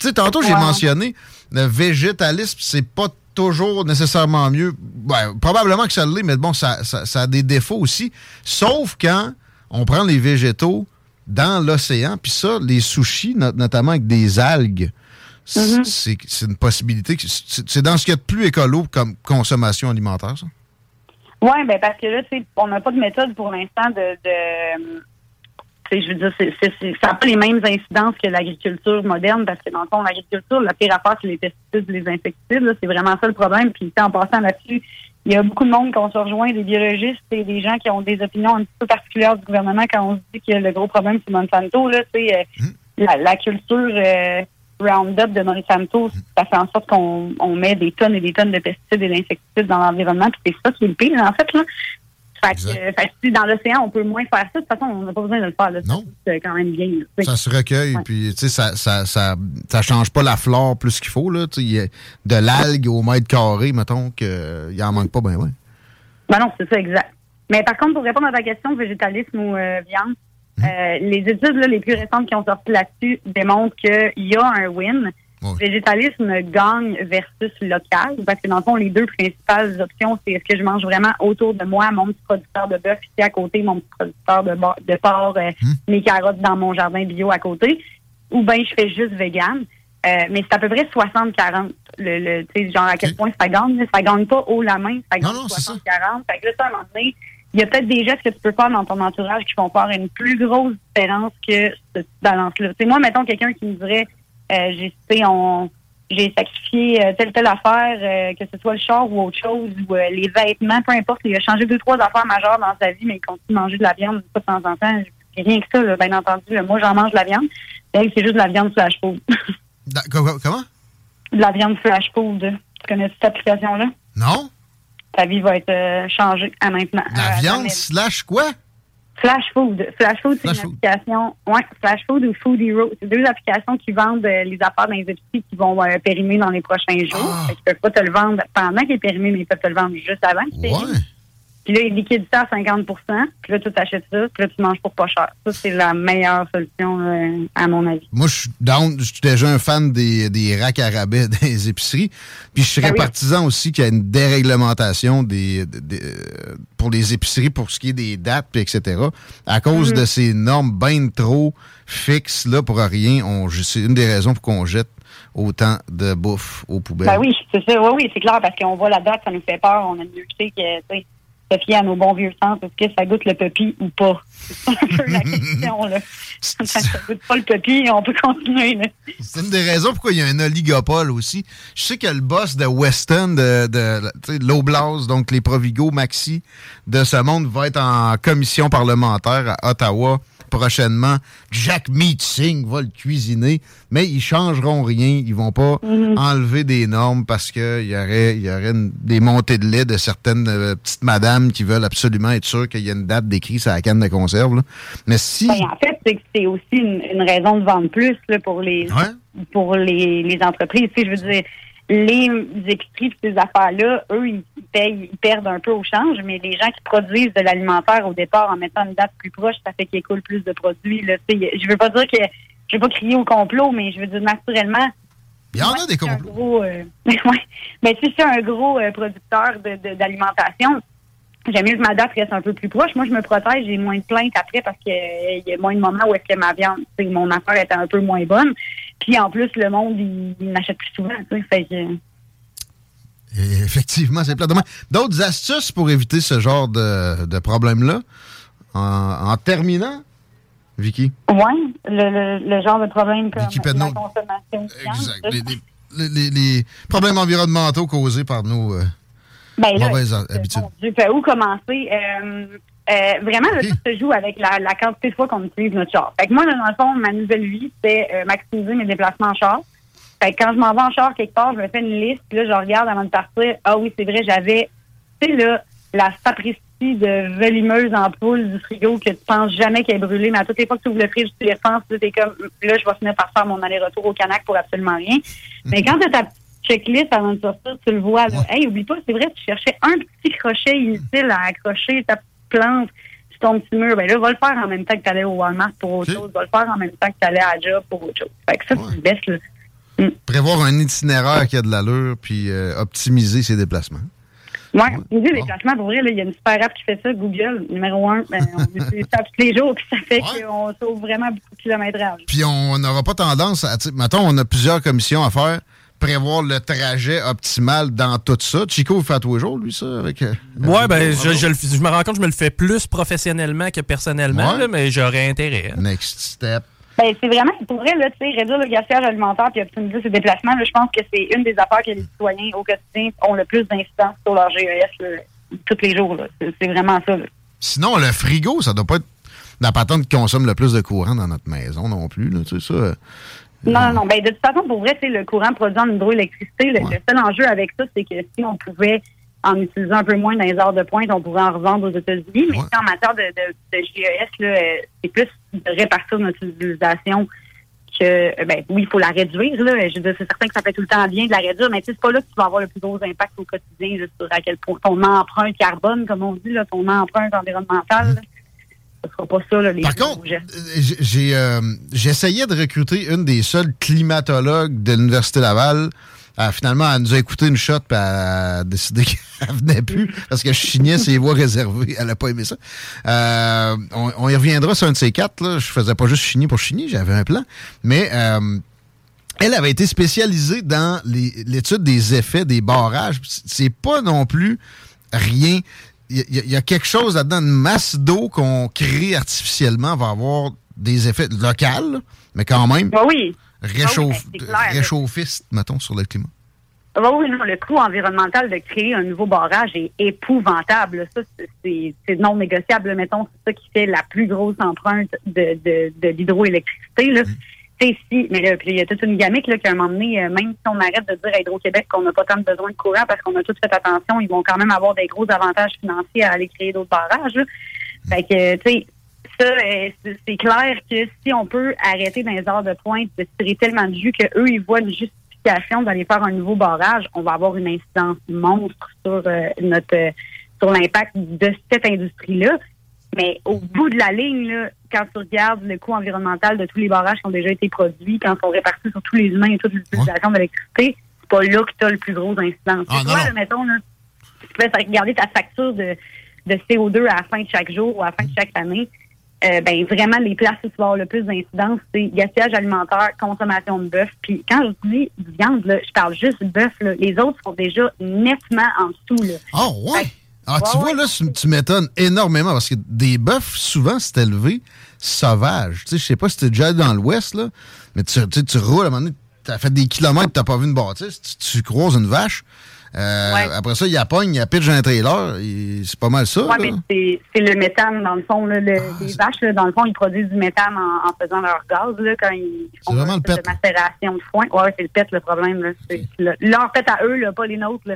Tu sais, tantôt, j'ai mentionné végétalisme, c'est pas toujours nécessairement mieux. Ben, probablement que ça l'est, mais bon, ça, ça, ça a des défauts aussi. Sauf quand on prend les végétaux dans l'océan, puis ça, les sushis, no- notamment avec des algues, Mm-hmm. c'est c'est une possibilité. C'est dans ce qu'il y a de plus écolo comme consommation alimentaire, ça? Oui, ben parce que là, tu sais, on n'a pas de méthode pour l'instant de, de tu sais, je veux dire, c'est, c'est, c'est- ça n'a pas les mêmes incidences que l'agriculture moderne, parce que dans le fond, l'agriculture, la pire affaire, c'est les pesticides, les insecticides, là, c'est vraiment ça le problème. Puis, en passant là-dessus, il y a beaucoup de monde qui ont se rejoint, des biologistes et des gens qui ont des opinions un petit peu particulières du gouvernement quand on se dit que le gros problème, c'est Monsanto, là, tu sais, euh, la, la culture euh, Roundup de Monsanto, ça fait en sorte qu'on on met des tonnes et des tonnes de pesticides et d'insecticides dans l'environnement, puis c'est ça qui est le pire, en fait, là. Fait que, euh, fait que si dans l'océan, on peut moins faire ça, de toute façon, on n'a pas besoin de le faire. Là. Non. C'est quand même bien. là. Ça se recueille, Ouais. puis tu sais, ça, ça, ça, ça change pas la flore plus qu'il faut. Là, y a de l'algue au mètre carré, mettons, qu'il en manque pas, ben ouais. Ben non, c'est ça, exact. Mais par contre, pour répondre à ta question, végétalisme ou euh, viande, euh, les études là, les plus récentes qui ont sorti là-dessus démontrent qu'il y a un win. Végétalisme gagne versus local, parce que dans le fond, les deux principales options, c'est est-ce que je mange vraiment autour de moi mon petit producteur de bœuf ici à côté, mon petit producteur de, de porc, euh, mes carottes dans mon jardin bio à côté, ou bien je fais juste vegan. Euh, mais c'est à peu près 60-40. Le, le, tu sais, genre à quel point ça gagne. Ça gagne pas haut la main, ça gagne 60-40. Fait que là, ça, à un moment donné, il y a peut-être des gestes que tu peux faire dans ton entourage qui vont faire une plus grosse différence que cette balance-là. Tu sais, moi, mettons quelqu'un qui me dirait, j'ai, tu sais, on, j'ai sacrifié euh, telle telle affaire, euh, que ce soit le char ou autre chose, ou euh, les vêtements, peu importe. Il a changé deux, trois affaires majeures dans sa vie, mais il continue de manger de la viande de temps en temps. J'ai rien que ça, là, bien entendu. là. Moi, j'en mange de la viande. Elle, c'est juste de la viande flash food. Da- co- co- Comment? de la viande flash food. Tu connais cette application-là? Non? Ta vie va être euh, changée à maintenant. La Euh, viande slash quoi? Flash Food. Flash Food, c'est une application. Ouais, Flash Food ou Food Hero. C'est deux applications qui vendent euh, les affaires dans les épiceries qui vont euh, périmer dans les prochains jours. Ah. Fait qu'ils peuvent pas te le vendre pendant qu'il est périmé, mais ils peuvent te le vendre juste avant périme. Puis là, ils liquident ça à 50 Puis là, tu achètes ça. Puis là, tu manges pour pas cher. Ça, c'est la meilleure solution, euh, à mon avis. Moi, je suis down, je suis déjà un fan des, des racks à rabais des épiceries. Puis je serais Ben oui. partisan aussi qu'il y ait une déréglementation des, des- euh, pour les épiceries, pour ce qui est des dates, puis etc. À cause Mhm. de ces normes bien trop fixes, là, pour rien, c'est une des raisons pour qu'on jette autant de bouffe aux poubelles. Ben oui, c'est ça. Oui, oui, c'est clair, parce qu'on voit la date, ça nous fait peur. On a mieux que, tu sais, se fier à nos bons vieux sens. Est-ce que ça goûte le puppy ou pas? C'est un peu la question, là. Quand ça goûte pas le puppy, on peut continuer, là. C'est une des raisons pourquoi il y a un oligopole aussi. Je sais que le boss de Weston, de, de l'Oblast, donc les Provigo Maxi de ce monde, va être en commission parlementaire à Ottawa prochainement. Jack Meat Singh va le cuisiner, mais ils changeront rien. Ils vont pas enlever des normes parce qu'il y aurait, il y aurait une- des montées de lait de certaines euh, petites madames qui veulent absolument être sûres qu'il y a une date d'écrit sur la canne de conserve. là. Mais si... Ben, en fait, c'est que c'est aussi une, une raison de vendre plus là, pour les pour les, les entreprises. Tu sais, je veux dire, les épiceries ces affaires-là, eux, ils payent, ils perdent un peu au change, mais les gens qui produisent de l'alimentaire au départ en mettant une date plus proche, ça fait qu'ils écoulent plus de produits. Là. Je veux pas dire que je veux pas crier au complot, mais je veux dire naturellement, Il y en a des complots. gros, euh. Mais si c'est un gros euh, producteur de- de- d'alimentation, j'aime mieux que ma date reste un peu plus proche. Moi, je me protège, j'ai moins de plaintes après parce qu'il y a moins de moments où est-ce que ma viande, mon affaire était un peu moins bonne. Puis en plus, le monde, il, il m'achète plus souvent. Fait que, Et effectivement, c'est plat de main. D'autres astuces pour éviter ce genre de, de problème-là? En, en terminant, Vicky? ouais, le, le, le genre de problème comme Vicky la consommation Exact. Les, les- les- les problèmes environnementaux causés par nos euh, Ben là, mauvaises habitudes. Dieu, où commencer? Euh, euh, vraiment, là, tout se joue avec la, la quantité de fois qu'on utilise notre char. Fait que moi, dans le fond, ma nouvelle vie, c'est maximiser mes déplacements en char. Fait que quand je m'en vais en char quelque part, je me fais une liste, puis là, je regarde avant de partir. Ah oui, c'est vrai, j'avais, tu sais, là, la sapristi de velimeuse en poule du frigo que tu penses jamais qu'elle est brûlée, mais à toutes les fois que tu ouvres le frigo, tu les penses, là, t'es comme, là, je vais finir par faire mon aller-retour au Canac pour absolument rien. Mais quand tu as ta petite checklist avant de sortir, tu le vois, là. Hey, oublie pas, c'est vrai, tu cherchais un petit crochet inutile à accrocher ta plante ton petit mur. Ben là, va le faire en même temps que tu allais au Walmart pour autre chose. Va le faire en même temps que tu allais à la job pour autre chose. Fait que ça, tu le là. Prévoir un itinéraire qui a de l'allure, puis euh, optimiser ses déplacements. Ouais, tu dis les déplacements, pour vrai, il y a une super app qui fait ça, Google, numéro un. Ben, on utilise ça tous les jours, puis ça fait qu'on sauve vraiment beaucoup de kilométrage. Puis on n'aura pas tendance à. Mettons, on a plusieurs commissions à faire. Prévoir le trajet optimal dans tout ça. Chico il fait à tous les jours, lui, ça, avec. euh, Ouais, ben, je, je me rends compte que je me le fais plus professionnellement que personnellement, Ouais. là, mais j'aurais intérêt. Next step. Ben, c'est vraiment, pour vrai, là, tu sais, réduire le gaspillage alimentaire puis optimiser ses déplacements, là, je pense que c'est une des affaires que les citoyens au quotidien ont le plus d'incidence sur leur GES, là, tous les jours. C'est vraiment ça, là. Sinon, le frigo, ça doit pas être la patente qui consomme le plus de courant dans notre maison non plus. Là, tu sais, ça. euh, Non, non, non. Ben, de toute façon, pour vrai, le courant produit en hydroélectricité, le, le seul enjeu avec ça, c'est que si on pouvait en utiliser un peu moins dans les heures de pointe, on pourrait en revendre aux États-Unis. Mais en matière de, de, de GES, là, euh, c'est plus de répartir notre utilisation que, euh, ben, oui, il faut la réduire, là. Je c'est certain que ça fait tout le temps bien de la réduire, mais c'est pas là que tu vas avoir le plus gros impact au quotidien, sur à quel point ton empreinte carbone, comme on dit, là, ton empreinte environnementale, là. Ce sera pas ça, là, les Par contre, gestes. J'ai- euh, j'essayais de recruter une des seules climatologues de l'Université Laval. Euh, finalement, elle nous a écouté une shot elle a décidé qu'elle venait plus parce que je chignais ses voies réservées. Elle a pas aimé ça. Euh, on, y reviendra sur un de ces quatre. Là. Je faisais pas juste chigner pour chigner, j'avais un plan. Mais euh, elle avait été spécialisée dans l'étude des effets des barrages. C'est pas non plus rien. Il y, a- quelque chose là-dedans. Une masse d'eau qu'on crée artificiellement va avoir des effets locaux, mais quand même oui. Réchauffe, Ah oui, ben, réchauffistes, mettons, sur le climat. Ah oui, non, le coût environnemental de créer un nouveau barrage est épouvantable. Ça, c'est- non négociable. Mettons, c'est ça qui fait la plus grosse empreinte de, de, de l'hydroélectricité. Là. Sais, si, mais là, il y a toute une gamique là, qu'à un moment donné, euh, même si on arrête de dire à Hydro-Québec qu'on n'a pas tant besoin de courant parce qu'on a tout fait attention, ils vont quand même avoir des gros avantages financiers à aller créer d'autres barrages. là. Fait que, tu sais, ça, c'est clair que si on peut arrêter dans les heures de pointe de tirer tellement de jus qu'eux, ils voient une justification d'aller faire un nouveau barrage, on va avoir une incidence monstre sur euh, notre euh, sur l'impact de cette industrie-là. Mais au bout de la ligne, là, quand tu regardes le coût environnemental de tous les barrages qui ont déjà été produits, quand ils sont répartis sur tous les humains et toute l'utilisation d'électricité, c'est pas là que tu as le plus gros incidence. Ah, toi, là, mettons, là, tu peux regarder ta facture de, de CO2 à la fin de chaque jour ou à la fin de chaque année. Euh, ben vraiment, les places où tu vas avoir le plus d'incidence, c'est gaspillage alimentaire, consommation de bœuf. Puis quand je dis viande, là, je parle juste bœuf. Les autres sont déjà nettement en dessous. Là. Oh, ouais! Ah, tu vois, là, tu, m'étonnes énormément parce que des bœufs, souvent, c'est élevé sauvage. Tu sais, je sais pas si t'es déjà allé dans l'Ouest, là, mais tu, tu roules, à un moment donné, t'as fait des kilomètres, t'as pas vu une bâtisse, tu, tu croises une vache. Euh, Ouais. Après ça, il y a pogne, il y a pitch un trailer. C'est pas mal ça. Là. mais c'est le méthane, dans le fond. Là, le- Ah, les vaches, là, dans le fond, ils produisent du méthane en, en faisant leur gaz là, quand ils font vraiment le pet, de macération de foin. Ouais, c'est le pet le problème. Là. C'est le- leur pet à eux, là, pas les nôtres.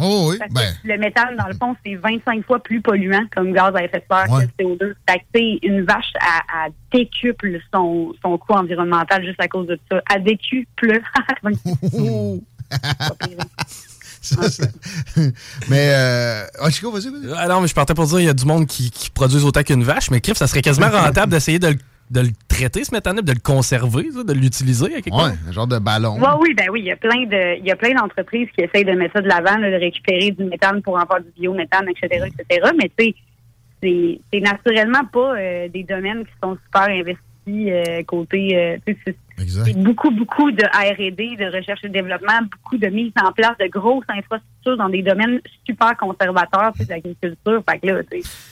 Oh oui, ben, le méthane, dans le fond, c'est 25 fois plus polluant comme gaz à effet de serre Ouais. que le CO2. Fait que, une vache, elle, elle décuple son, son coût environnemental juste à cause de ça. Elle décuple. c'est- mais, euh, ah, Chico, vas-y, vas-y. Ah non, mais je partais pour dire il y a du monde qui, qui produise autant qu'une vache, mais crif, ça serait quasiment rentable d'essayer de le de le traiter, ce méthane, de le conserver, de l'utiliser à quelque part? un genre de ballon. Ouais, oui, ben oui, il y a plein de, il y a plein d'entreprises qui essayent de mettre ça de l'avant, de récupérer du méthane pour en faire du biométhane, etc., etc. Mais tu sais, c'est naturellement pas euh, des domaines qui sont super investis euh, côté. Euh, c'est beaucoup, beaucoup de R&D, de recherche et développement, beaucoup de mise en place de grosses infrastructures dans des domaines super conservateurs de l'agriculture. Fait que là,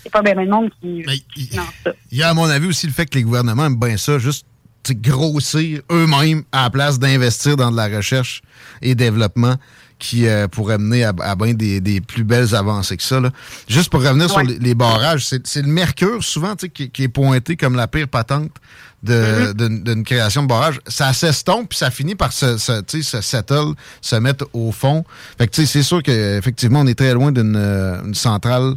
c'est pas bien le monde qui, ça. Il y a, à mon avis, aussi le fait que les gouvernements aiment bien ça, juste grossir eux-mêmes à la place d'investir dans de la recherche et développement qui euh, pourrait mener à, bien des, plus belles avancées que ça. Juste pour revenir sur les, barrages, c'est le mercure souvent qui, qui, est pointé comme la pire patente Mm-hmm. d'une création de barrage. Ça s'estompe, puis ça finit par se, se, se settle, se mettre au fond. Fait que c'est sûr qu'effectivement, on est très loin d'une euh, centrale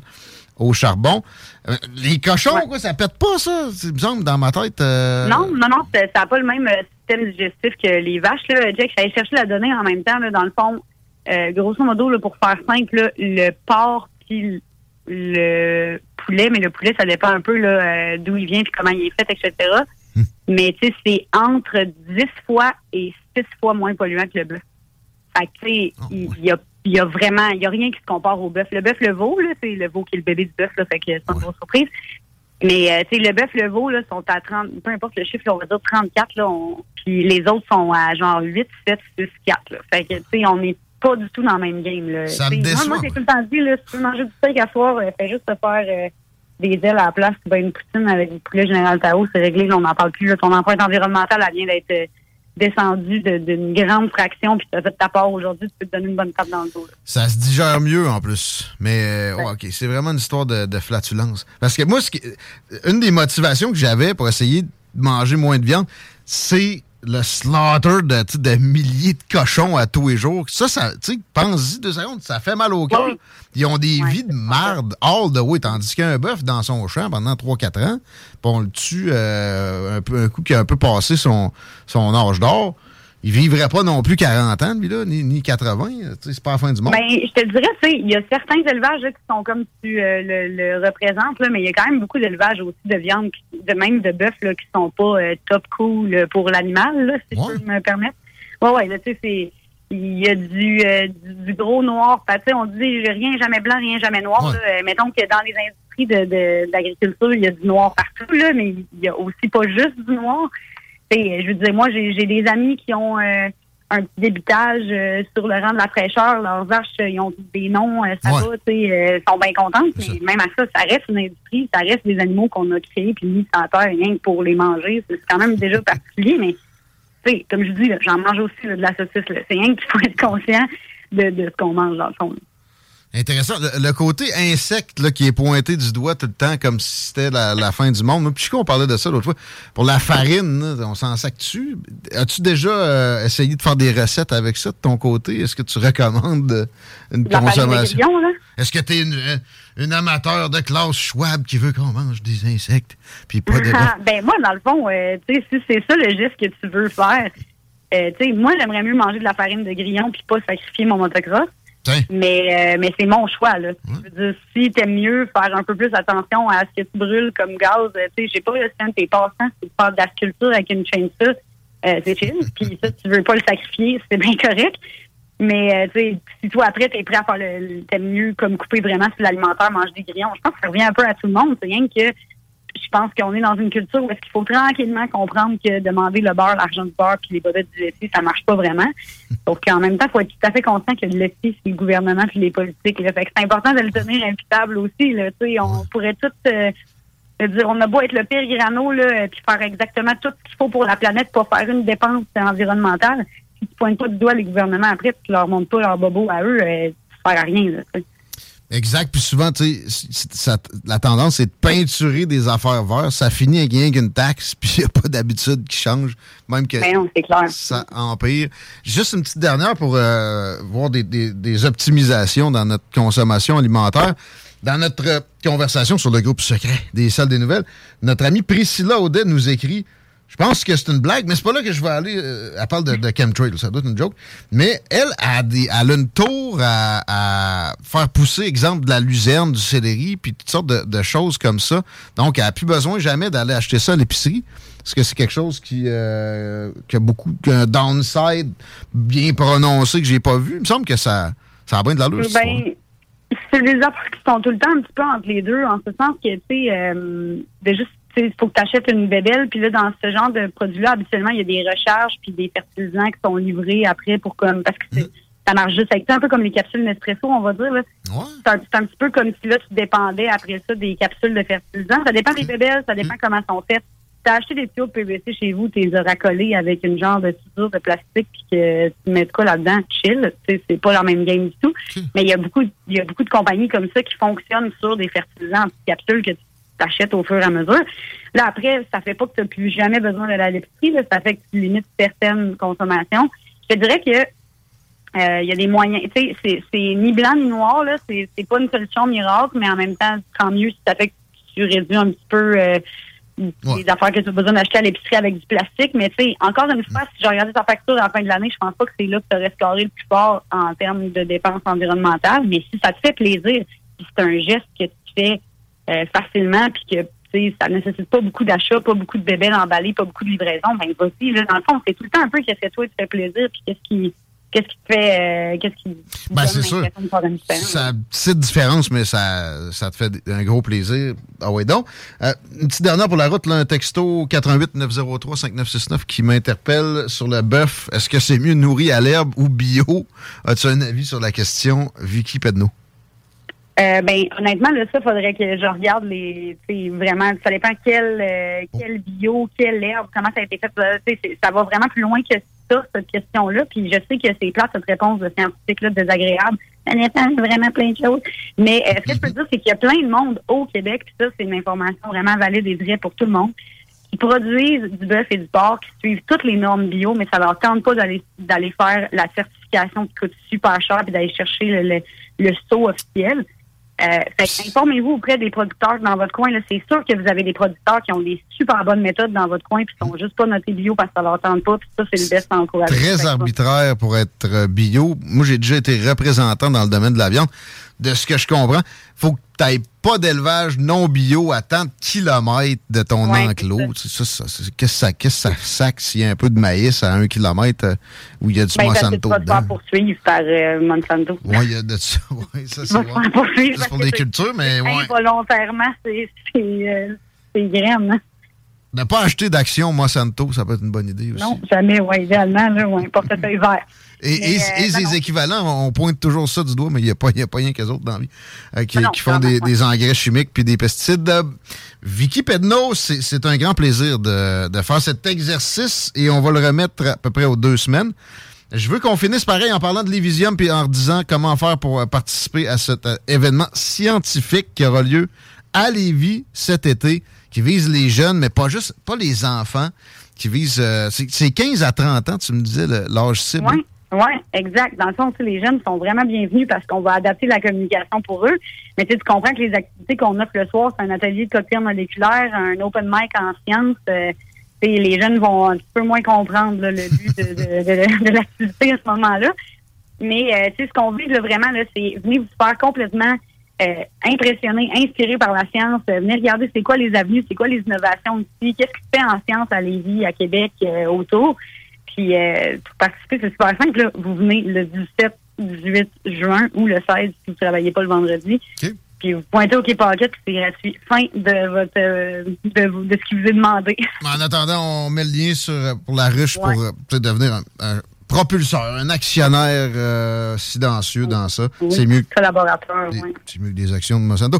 au charbon. Euh, les cochons, quoi, ça pète pas, ça? C'est bizarre, dans ma tête. Euh, non, non, non, ça n'a pas le même système digestif que les vaches. Là. Jack, j'allais chercher la donnée en même temps, dans le fond. grosso modo, là, pour faire simple, le porc puis le poulet, mais le poulet, ça dépend un peu d'où il vient puis comment il est fait, etc. Mais tu sais, c'est entre 10 fois et 6 fois moins polluant que le bœuf. Fait que tu sais, ah, il y, a, y a vraiment, il y a rien qui se compare au bœuf. Le bœuf, le veau, là, c'est le veau qui est le bébé du bœuf, là, fait que c'est une grosse surprise. Mais euh, tu sais, le bœuf, le veau, là, sont à 30, peu importe le chiffre, on va dire 34, là, puis les autres sont à genre 8, 7, 6, 4, là. Fait que tu sais, on n'est pas du tout dans le même game, là. Ça me moi, j'ai tout le temps dit, là, si tu veux manger du steak à soir, euh, fais juste te faire... Euh, des ailes à la place, ben, une poutine avec du poulet général Tao, c'est réglé, on n'en parle plus. Ton empreinte environnementale, elle vient d'être euh, descendue d'une grande fraction, puis tu as fait ta part aujourd'hui, tu peux te donner une bonne tape dans le dos. Ça se digère mieux en plus. Mais euh, OK, c'est vraiment une histoire de, flatulence. Parce que moi, ce une des motivations que j'avais pour essayer de manger moins de viande, c'est le slaughter de, de, milliers de cochons à tous les jours. Ça, ça tu sais, pense-y deux secondes, ça fait mal au cœur. Ils ont des vies de marde all the way, tandis qu'un bœuf dans son champ pendant 3-4 ans, puis on le tue euh, un, peu, un coup qui a un peu passé son, son âge d'or il vivrait pas non plus 40 ans, lui-là, ni, ni 80. C'est pas la fin du monde. Ben, je te dirais, il y a certains élevages qui sont comme tu euh, le, représentes, là, mais il y a quand même beaucoup d'élevages aussi de viande, de même de bœuf, là, qui sont pas euh, top cool pour l'animal, si je peux me permettre. Ouais, ouais, là, tu sais, c'est. Il y a du, euh, du, gros noir. sais, on dit rien jamais blanc, rien jamais noir. Là. mettons que dans les industries de, d'agriculture, il y a du noir partout, là, mais il y a aussi pas juste du noir je veux dire, moi, j'ai des amis qui ont euh, un petit débitage euh, sur le rang de la fraîcheur. Leurs vaches, euh, ils ont des noms, ça va, tu sais, sont bien contentes. Mais même à ça, ça reste une industrie, ça reste des animaux qu'on a créés puis mis sur terre rien que pour les manger. C'est quand même déjà particulier, mais comme je dis, j'en mange aussi de la saucisse. C'est rien qu'il faut être conscient de, de ce qu'on mange dans le fond. Intéressant. Le, côté insecte là, qui est pointé du doigt tout le temps comme si c'était la, fin du monde. Puis qu'on parlait de ça l'autre fois. Pour la farine, on s'en sac dessus. As-tu déjà euh, essayé de faire des recettes avec ça de ton côté? Est-ce que tu recommandes une consommation? Est-ce que tu es une, amateur de classe Schwab qui veut qu'on mange des insectes? Puis pas de... ben moi, dans le fond, euh, si c'est ça le geste que tu veux faire, euh, moi, j'aimerais mieux manger de la farine de grillon puis pas sacrifier mon motocross. Mais, euh, mais c'est mon choix. Là. Je veux dire, si t'aimes mieux faire un peu plus attention à ce que tu brûles comme gaz, euh, tu sais, j'ai pas, le de tes passants, c'est de faire de la sculpture avec une chaîne ça, euh, c'est chill. Puis ça, tu veux pas le sacrifier, c'est bien correct. Mais tu sais, si toi après t'es prêt à faire le, t'aimes mieux comme couper vraiment sur l'alimentaire, manger des grillons, je pense que ça revient un peu à tout le monde. C'est rien que je pense qu'on est dans une culture où est-ce qu'il faut tranquillement comprendre que demander le beurre, l'argent du beurre puis les bobettes du laitier, ça marche pas vraiment. Sauf qu'en même temps, il faut être tout à fait conscient que le laitier, c'est le gouvernement puis les politiques. Fait que c'est important de le tenir imputable aussi. On pourrait tout euh, dire, on a beau être le pire grano là, puis faire exactement tout ce qu'il faut pour la planète pour faire une dépense environnementale. Si tu pointes pas du doigt les gouvernements après, tu leur montres pas leur bobo à eux, euh, tu ne rien. Exact. Puis souvent, tu sais, la tendance, c'est de peinturer des affaires vertes. Ça finit avec rien qu'une taxe, puis il n'y a pas d'habitude qui change. Même que ben ça empire. Juste une petite dernière pour euh, voir des, optimisations dans notre consommation alimentaire. Dans notre conversation sur le groupe secret des salles des nouvelles, notre amie Priscilla Audet nous écrit Je pense que c'est une blague, mais c'est pas là que je vais aller. euh, elle parle de, de chemtrail, ça doit être une joke. Mais elle a, des, elle a une tour à, à faire pousser, exemple, de la luzerne, du céleri, puis toutes sortes de, de choses comme ça. Donc, elle n'a plus besoin jamais d'aller acheter ça à l'épicerie. Parce que c'est quelque chose qui, euh, qui a beaucoup, qui a un downside bien prononcé que j'ai pas vu. Il me semble que ça, ça a bien de l'allure. Ben, c'est des offres qui sont tout le temps un petit peu entre les deux, en ce sens que, tu sais, euh, de juste, il faut que tu achètes une bébelle, puis là, dans ce genre de produit-là, habituellement, il y a des recharges puis des fertilisants qui sont livrés après pour comme, parce que c'est- ça marche juste avec ça, un peu comme les capsules Nespresso, on va dire. C'est un, petit peu comme si là, tu dépendais après ça des capsules de fertilisants. Ça dépend des bébelles, ça dépend comment elles sont faites. T'as acheté des tuyaux PVC chez vous, tu les as racolés avec une genre de soudure de plastique puis que tu mets de quoi là-dedans, chill. C'est pas la même game du tout. Mais il y a beaucoup il y a beaucoup de compagnies comme ça qui fonctionnent sur des fertilisants en petites capsules que tu t'achètes au fur et à mesure. Là, après, ça fait pas que tu n'as plus jamais besoin de la l'épicerie, ça fait que tu limites certaines consommations. Je te dirais que euh, il y a des moyens. Tu sais, c'est- ni blanc ni noir, là. C'est pas une solution miracle, mais en même temps, tant mieux si ça fait que tu réduis un petit peu euh, les affaires que tu as besoin d'acheter à l'épicerie avec du plastique. Mais tu sais, encore une fois, si j'ai regardé ta facture à la fin de l'année, je pense pas que c'est là que tu aurais scoré le plus fort en termes de dépenses environnementales. Mais si ça te fait plaisir, puis c'est un geste que tu fais euh, facilement, puis que tu ça nécessite pas beaucoup d'achats, pas beaucoup de bébés emballés, pas beaucoup de livraison, ben vas-y, là, dans le fond, c'est tout le temps un peu qu'est-ce que toi, te fait plaisir, puis qu'est-ce qui qu'est-ce qui te fait euh, qu'est-ce qui Ben, c'est sûr. Ça petite différence, mais ça, ça te fait un gros plaisir. Ah ouais, donc. Euh, une petite dernière pour la route, là, un texto 88 903 5969 qui m'interpelle sur le bœuf. Est-ce que c'est mieux nourri à l'herbe ou bio? As-tu un avis sur la question, Vicky Pedno? Euh, ben honnêtement là ça faudrait que je regarde les vraiment ça dépend quel euh, quel bio quelle herbe comment ça a été fait. Euh, ça va vraiment plus loin que ça cette question là puis je sais que c'est plate cette réponse de scientifique là désagréable ça dépend vraiment plein de choses. Mais euh, ce que je peux dire c'est qu'il y a plein de monde au Québec puis ça c'est une information vraiment valide et vraie pour tout le monde qui produisent du bœuf et du porc, qui suivent toutes les normes bio, mais ça leur tente pas d'aller d'aller faire la certification qui coûte super cher puis d'aller chercher le, le, le saut officiel. Euh, informez-vous auprès des producteurs dans votre coin. C'est sûr que vous avez des producteurs qui ont des super bonnes méthodes dans votre coin puis qui sont juste pas notés bio parce que ça leur tente pas. Puis ça, c'est le best. Fait Très arbitraire pour être euh, bio. Moi, j'ai déjà été représentant dans le domaine de la viande. De ce que je comprends, faut que tu n'aies pas d'élevage non bio à tant de kilomètres de ton Ouais, enclos. Tu Ça, ça, qu'est-ce que ça, qu'est-ce que ça sac s'il y a un peu de maïs à un kilomètre euh, où il y a du Ben, ça, tu Monsanto vas te dedans? faire poursuivre par euh, Monsanto. Oui, il y a de ça. Ouais, ça, Tu c'est vas Ça, pour que cultures, mais ouais. Involontairement, c'est c'est, euh, c'est graine. hein. Ne pas acheter d'action Monsanto, ça peut être une bonne idée aussi. Non, jamais, ouais, idéalement, là, ouais, portefeuille vert. Et, Mais, euh, et ses non. équivalents, on pointe toujours ça du doigt, mais il n'y a, pas- y a pas rien qu'eux autres dans la vie, euh, qui, Non, non, qui font des, engrais chimiques puis des pesticides. Euh, Vicky Pedno, c'est un grand plaisir de, de faire cet exercice et on va le remettre à peu près aux deux semaines. Je veux qu'on finisse pareil en parlant de l'Evisium puis en disant comment faire pour euh, participer à cet euh, événement scientifique qui aura lieu à Lévis cet été, qui vise les jeunes, mais pas juste, pas les enfants, qui vise, euh, c'est c'est 15 à 30 ans, tu me disais, l'âge cible. Oui, ouais, exact. Dans le fond, les jeunes sont vraiment bienvenus parce qu'on va adapter la communication pour eux. Mais tu comprends que les activités qu'on offre le soir, c'est un atelier de cocktail moléculaire, un open mic en sciences. euh, les jeunes vont un petit peu moins comprendre là, le but de, de- de- l'activité à ce moment-là. Mais euh, tu sais, ce qu'on veut là, vraiment, là, c'est venir vous faire complètement euh, impressionner, inspiré par la science. Euh, venez regarder c'est quoi les avenues, c'est quoi les innovations ici, qu'est-ce qui se fait en science à Lévis, à Québec, euh, autour. Puis euh, pour participer, c'est super simple. là. Vous venez le 17, 18 juin ou le 16 si vous ne travaillez pas le vendredi. Puis vous pointez au Quai Pocket, puis c'est gratuit. Fin de votre euh, de, ce qui vous est demandé. Mais En attendant, on met le lien sur, euh, pour la ruche Ouais. pour peut-être devenir un, un propulseur, un actionnaire euh, silencieux dans ça. Oui, C'est mieux, Collaborateur, oui. c'est mieux que des actions de Monsanto.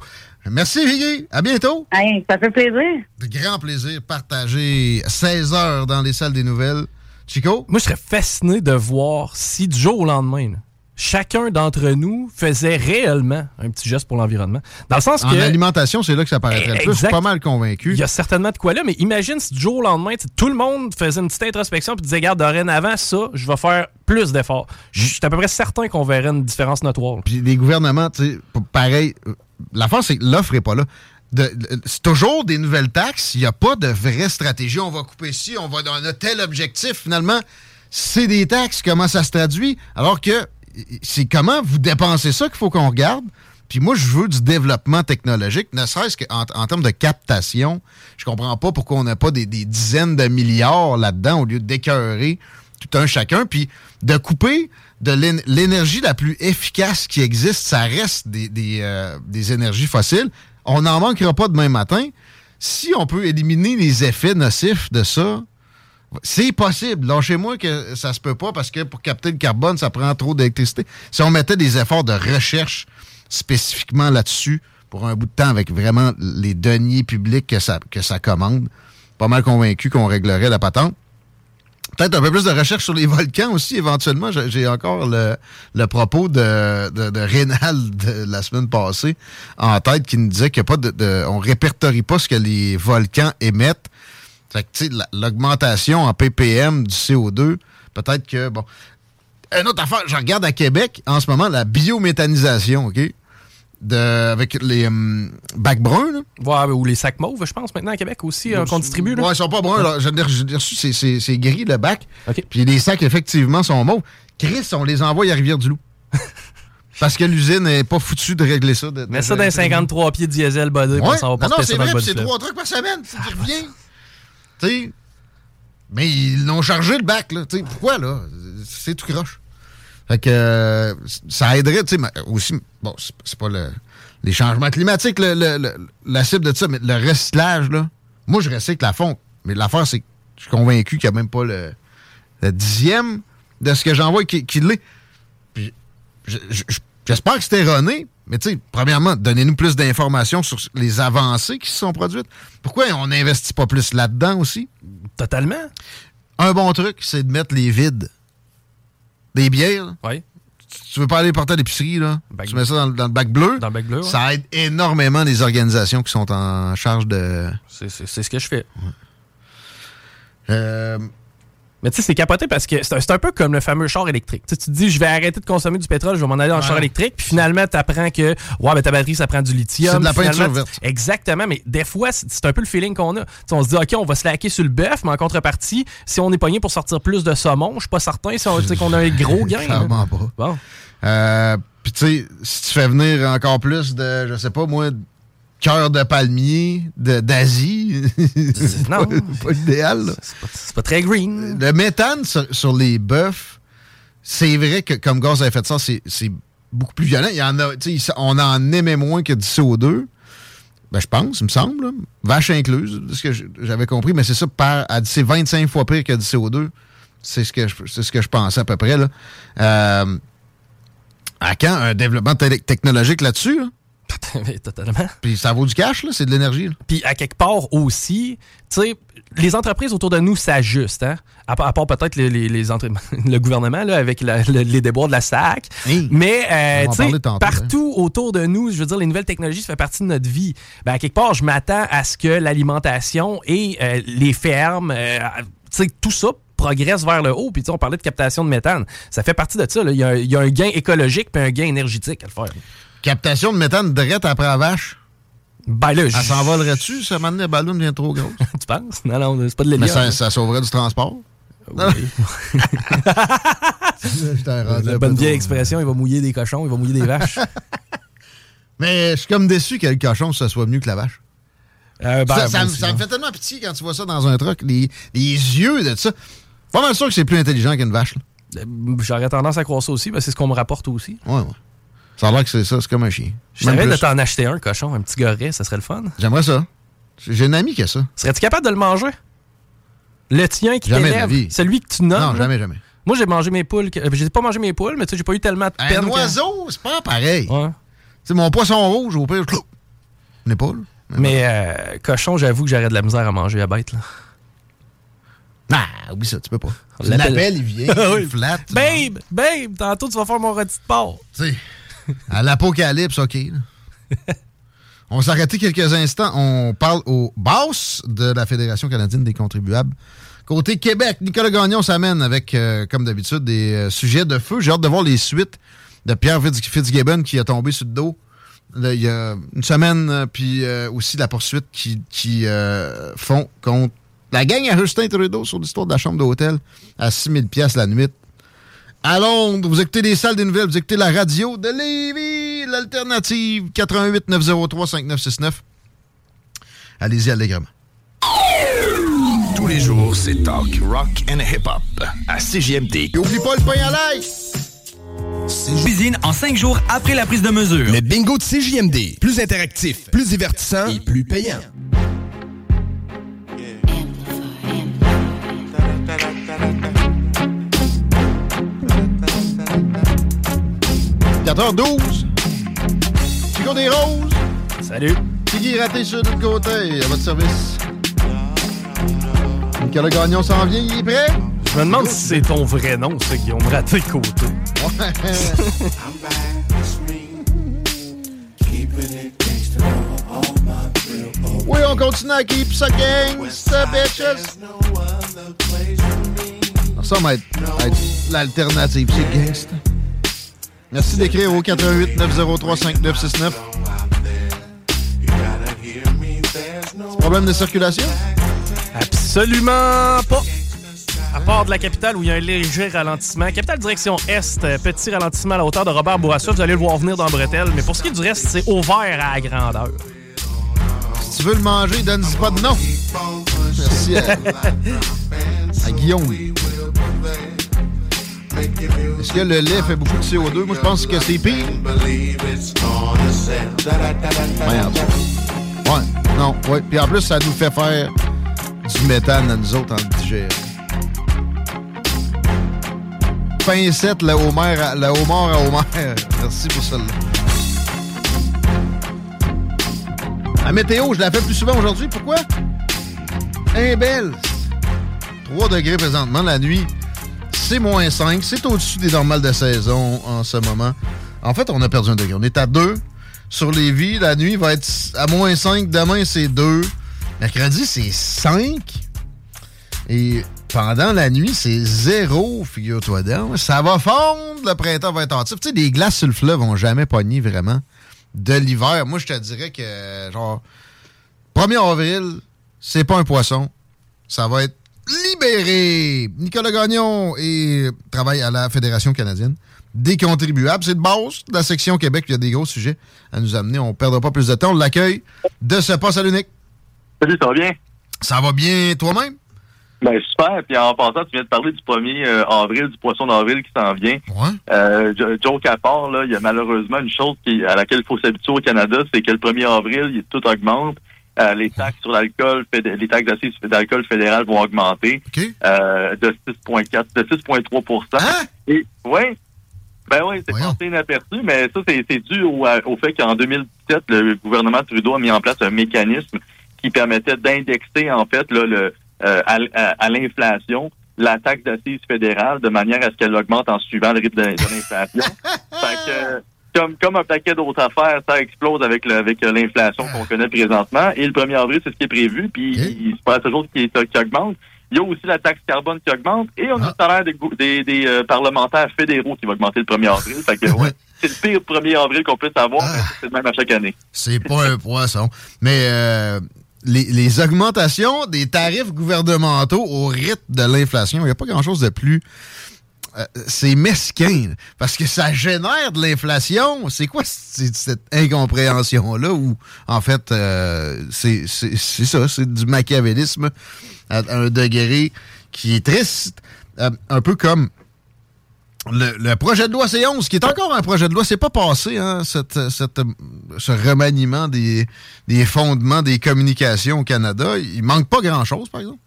Merci, Viggy. À bientôt. Hey, ça fait plaisir. De grand plaisir partagé 16 heures dans les salles des nouvelles. Chico? Moi, je serais fasciné de voir si du jour au lendemain, là, chacun d'entre nous faisait réellement un petit geste pour l'environnement. Dans le sens En que. alimentation, c'est là que ça paraîtrait le plus. Je suis pas mal convaincu. Il y a certainement de quoi là, mais imagine si du jour au lendemain, tout le monde faisait une petite introspection et disait, regarde, dorénavant, ça, je vais faire plus d'efforts. Je suis à peu près certain qu'on verrait une différence notoire. Puis les gouvernements, tu sais, pareil. euh, L'affaire, c'est que l'offre est pas là. C'est toujours des nouvelles taxes. Il n'y a pas de vraie stratégie. On va couper ci, on va dans un tel objectif. Finalement, c'est des taxes. Comment ça se traduit? Alors que c'est comment vous dépensez ça qu'il faut qu'on regarde. Puis moi, je veux du développement technologique, ne serait-ce qu'en en termes de captation. Je comprends pas pourquoi on n'a pas des, dizaines de milliards là-dedans au lieu d'écœurer tout un chacun. Puis de couper de l'énergie la plus efficace qui existe, ça reste des, des, euh, des énergies fossiles. On n'en manquera pas demain matin. Si on peut éliminer les effets nocifs de ça, c'est possible. Lâchez-moi que ça se peut pas parce que pour capter le carbone, ça prend trop d'électricité. Si on mettait des efforts de recherche spécifiquement là-dessus pour un bout de temps avec vraiment les deniers publics que ça, que ça commande, pas mal convaincu qu'on réglerait la patente. Peut-être un peu plus de recherche sur les volcans aussi, éventuellement. J'ai encore le, propos de, de, Rénal de la semaine passée en tête qui nous disait qu'on pas de, on répertorie pas ce que les volcans émettent. Fait que, l'augmentation en ppm du CO2, peut-être que, bon. Une autre affaire, je regarde à Québec, en ce moment, la biométhanisation, OK? De, avec les um, bacs bruns. Ouais, ou les sacs mauves, je pense, maintenant à Québec aussi, euh, qu'on distribue. Là. Ouais, ils sont pas bruns. Là. J'ai reçu, c'est gris le bac. Puis les sacs, effectivement, sont mauves. Chris, on les envoie à Rivière-du-Loup. Parce que l'usine n'est pas foutue de régler ça. De, Mets ça dans 53 pieds diesel body, ouais. on va pas non, non, c'est vrai, c'est trois trucs par semaine. Tu reviens. tu sais. Mais ils l'ont chargé le bac, là. sais pourquoi, là? C'est tout croche. Fait que ça aiderait, tu sais, aussi, bon, c'est pas le, les changements climatiques, la cible de ça, mais le recyclage, là. Moi, je recycle la fonte. Mais l'affaire, c'est que je suis convaincu qu'il n'y a même pas le, dixième de ce que j'envoie qui, l'est. Puis, j'espère que c'est erroné, mais tu sais, premièrement, donnez-nous plus d'informations sur les avancées qui se sont produites. Pourquoi on n'investit pas plus là-dedans aussi? Totalement. Un bon truc, c'est de mettre les vides des bières. Oui. Tu veux pas aller porter à l'épicerie, là? Tu mets ça dans, le bac bleu. Dans le bac bleu, Ça aide énormément les organisations qui sont en charge de. C'est ce que je fais. Euh, mais tu sais, c'est capoté parce que c'est un, peu comme le fameux char électrique. tu te dis, je vais arrêter de consommer du pétrole, je vais m'en aller en char électrique. Puis finalement, tu apprends que, ouais, mais ta batterie, ça prend du lithium. C'est de la peinture verte. Exactement. Mais des fois, c'est un peu le feeling qu'on a. on se dit, OK, on va se laquer sur le bœuf, mais en contrepartie, si on est pogné pour sortir plus de saumon, je suis pas certain si on, qu'on a un gros gain. Clairement pas. Bon. Euh, puis tu sais, si tu fais venir encore plus de, je sais pas moi, cœur de palmier d'Asie. non. pas, idéal. C'est pas, très green. Le méthane sur, les bœufs, c'est vrai que comme gaz à effet de serre, c'est beaucoup plus violent. Il y en a, on en émet moins que du CO2. Ben, je pense, il me semble. Vache incluse, ce que j'avais compris, mais c'est ça, c'est 25 fois pire que du CO2. C'est ce que je, ce que je pensais à peu près. Là. Euh, à quand un développement technologique là-dessus? Totalement. Puis ça vaut du cash, là, c'est de l'énergie. Puis à quelque part aussi, tu sais, les entreprises autour de nous s'ajustent, hein? À, part peut-être les, les, le gouvernement là, avec les déboires de la SAC. Mais euh, partout autour de nous, je veux dire, les nouvelles technologies, ça fait partie de notre vie. Ben, à quelque part, je m'attends à ce que l'alimentation et euh, les fermes, euh, tu sais, tout ça progresse vers le haut. Puis on parlait de captation de méthane. Ça fait partie de ça. Il y, y, a un gain écologique puis un gain énergétique à le faire. Captation de méthane direct après la vache. Ben là, Elle s'envolerait-tu, ça maintenant, le ballon devient trop gros? tu penses? Non, non, c'est pas de l'hélium. Mais ça, sauverait du transport? Oui. la bonne vieille expression, il va mouiller des cochons, il va mouiller des vaches. Mais je suis comme déçu que le cochon, ça soit mieux que la vache. Euh, ben, ça, me fait tellement pitié quand tu vois ça dans un truck, les, yeux de ça. Pas mal sûr que c'est plus intelligent qu'une vache. Euh, j'aurais tendance à croire ça aussi, mais c'est ce qu'on me rapporte aussi. Ouais, ouais. Ça a l'air que c'est ça, c'est comme un chien. Je savais de t'en acheter un, cochon, un petit goret, ça serait le fun. J'aimerais ça. J'ai une amie qui a ça. Serais-tu capable de le manger? Le tien qui t'élève, celui que tu nommes? Non, jamais, jamais. Moi, j'ai mangé mes poules. J'ai pas mangé mes poules, mais tu sais, j'ai pas eu tellement de peine. Un oiseau, c'est pas pareil. Ouais. C'est mon poisson rouge, au pire, pas, là. Mais euh, cochon, j'avoue que j'aurais de la misère à manger à bête, là. Ah, oublie ça, tu peux pas. L'appel, il vient, il flatte. Babe, babe, tantôt tu vas faire mon rôti de porc. À l'apocalypse, OK. On s'est arrêté quelques instants. On parle au boss de la Fédération canadienne des contribuables. Côté Québec, Nicolas Gagnon s'amène avec, euh, comme d'habitude, des euh, sujets de feu. J'ai hâte de voir les suites de Pierre Fitzgibbon qui a tombé sur le dos il y a une semaine, euh, puis euh, aussi la poursuite qui, qui euh, font contre la gang à Justin Trudeau sur l'histoire de la chambre d'hôtel à 6 000 la nuit. À Londres, vous écoutez les salles des nouvelles, vous écoutez la radio de Lévis, l'alternative 88 903 5969. Allez-y allègrement. Tous les jours, c'est talk, rock and hip-hop à CGMD. N'oublie pas le pain à l'ail! Cuisine en cinq jours après la prise de mesure. Le bingo de CJMD. Plus interactif, plus divertissant et plus payant. H 12 Chico des Roses. Salut. Tiggy raté sur l'autre côté. À votre service. Nicolas Gagnon s'en vient. Il est prêt? Je me demande si c'est ton vrai nom, ça, Guillaume Raté Côté. oui, on continue à keep ça gangsta, bitches. Ça va être, être l'alternative, c'est gangsta. Merci d'écrire au 418 903 5969. Problème de circulation? Absolument pas. À part de la capitale où il y a un léger ralentissement. Capitale direction Est, euh, petit ralentissement à la hauteur de Robert Bourassa. Vous allez le voir venir dans Bretelle. Mais pour ce qui est du reste, c'est ouvert à la grandeur. Si tu veux le manger, donne-y pas de nom. Merci à, à Guillaume. Est-ce que le lait fait beaucoup de CO2? Moi, je pense que c'est pire. Ouais, non, ouais. Puis en plus, ça nous fait faire du méthane à nous autres en le digérant. Pincette, homard, le homard à. Merci pour celle-là. La météo, je la fais plus souvent aujourd'hui. Pourquoi? Un belle. 3 degrés présentement la nuit. C'est moins 5. C'est au-dessus des normales de saison en ce moment. En fait, on a perdu un degré. On est à 2 sur les vies. La nuit va être à moins 5. Demain, c'est 2. Mercredi, c'est 5. Et pendant la nuit, c'est 0, figure-toi donc. Ça va fondre, le printemps va être actif. Tu sais, les glaces sur le fleuve vont jamais pogner vraiment de l'hiver. Moi, je te dirais que, genre, 1er avril, c'est pas un poisson. Ça va être libéré. Nicolas Gagnon et travaille à la Fédération canadienne des contribuables. C'est de base de la section Québec. Il y a des gros sujets à nous amener. On ne perdra pas plus de temps. On l'accueille de ce pas. Salut, Nick. Salut, ça va bien? Ça va bien toi-même? Ben super. Puis en passant, tu viens de parler du 1er euh, avril, du poisson d'avril qui s'en vient. Ouais. Euh, Joe Capard, là, il y a malheureusement une chose qui, à laquelle il faut s'habituer au Canada, c'est que le 1er avril, il, tout augmente. Euh, les taxes sur l'alcool, les taxes d'assises d'alcool fédéral vont augmenter euh, de 6,4, de 6,3% hein? Et oui, ben oui, c'est passé inaperçu, mais ça c'est dû au, au fait qu'en 2017, le gouvernement Trudeau a mis en place un mécanisme qui permettait d'indexer en fait là, le euh, à, à, l'inflation la taxe d'assises fédérale de manière à ce qu'elle augmente en suivant le rythme de, l'inflation. fait que, comme, comme un paquet d'autres affaires, ça explose avec le, avec l'inflation qu'on connaît présentement. Et le 1er avril, c'est ce qui est prévu, puis il se passe toujours qui, qui augmente. Il y a aussi la taxe carbone qui augmente et on a le salaire des, des, des euh, parlementaires fédéraux qui va augmenter le 1er avril. Fait que, ouais, c'est le pire 1er avril qu'on puisse avoir, mais c'est le même à chaque année. C'est pas un poisson. Mais euh, les, les, augmentations des tarifs gouvernementaux au rythme de l'inflation, il n'y a pas grand-chose de plus... Euh, c'est mesquin, parce que ça génère de l'inflation. C'est quoi cette incompréhension-là où, en fait, euh, c'est ça, c'est du machiavélisme à un degré qui est triste, euh, un peu comme le, projet de loi C11, qui est encore un projet de loi, c'est pas passé, hein, cette, cette, ce remaniement des, des fondements des communications au Canada. Il manque pas grand-chose, par exemple?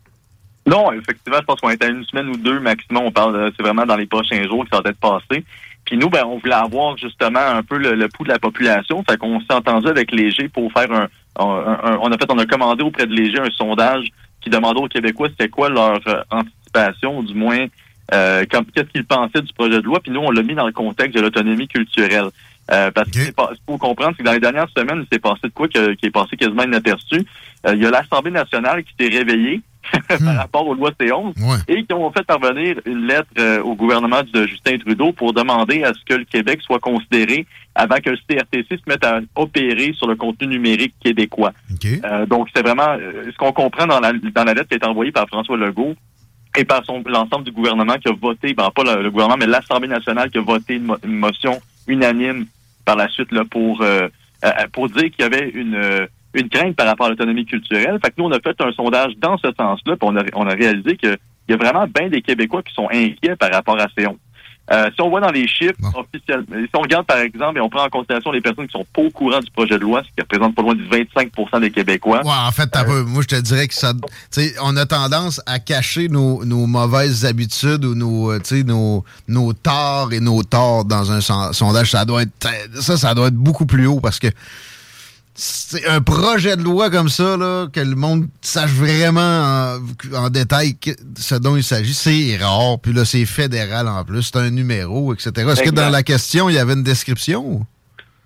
Non, effectivement, je pense qu'on est à une semaine ou deux maximum. On parle, c'est vraiment dans les prochains jours que ça va être passé. Puis nous, ben, on voulait avoir justement un peu le, pouls de la population. Fait qu'on s'est entendu avec Léger pour faire un, on a fait, on a commandé auprès de Léger un sondage qui demandait aux Québécois c'était quoi leur euh, anticipation, ou du moins euh, qu'est-ce qu'ils pensaient du projet de loi. Puis nous, on l'a mis dans le contexte de l'autonomie culturelle. Euh, parce qu'il faut comprendre que dans les dernières semaines, il s'est passé de quoi qui, est passé quasiment inaperçu. Euh, il y a l'Assemblée nationale qui s'est réveillée par rapport aux lois C11 et qui ont fait parvenir une lettre euh, au gouvernement de Justin Trudeau pour demander à ce que le Québec soit considéré avant que le CRTC se mette à opérer sur le contenu numérique québécois. Euh, donc, c'est vraiment euh, ce qu'on comprend dans la, dans la lettre qui a été envoyée par François Legault et par l'ensemble du gouvernement qui a voté, ben, pas le, gouvernement, mais l'Assemblée nationale qui a voté une, motion unanime par la suite là, pour pour dire qu'il y avait une une crainte par rapport à l'autonomie culturelle. Fait que nous, on a fait un sondage dans ce sens-là, puis on a, on a réalisé qu'il y a vraiment bien des Québécois qui sont inquiets par rapport à ces Euh, si on voit dans les chiffres officiels, si on regarde par exemple et on prend en considération les personnes qui sont pas au courant du projet de loi, ce qui représente pas loin du 25% des Québécois. Ouais, en fait, euh, moi je te dirais que ça, on a tendance à cacher nos, nos mauvaises habitudes ou nos, euh, nos, nos torts et nos torts dans un sondage. Ça doit être, ça, ça doit être beaucoup plus haut parce que c'est un projet de loi comme ça, là, que le monde sache vraiment en, détail ce dont il s'agit. C'est rare. Puis là, c'est fédéral en plus. C'est un numéro, etc. Est-ce que dans la question, il y avait une description?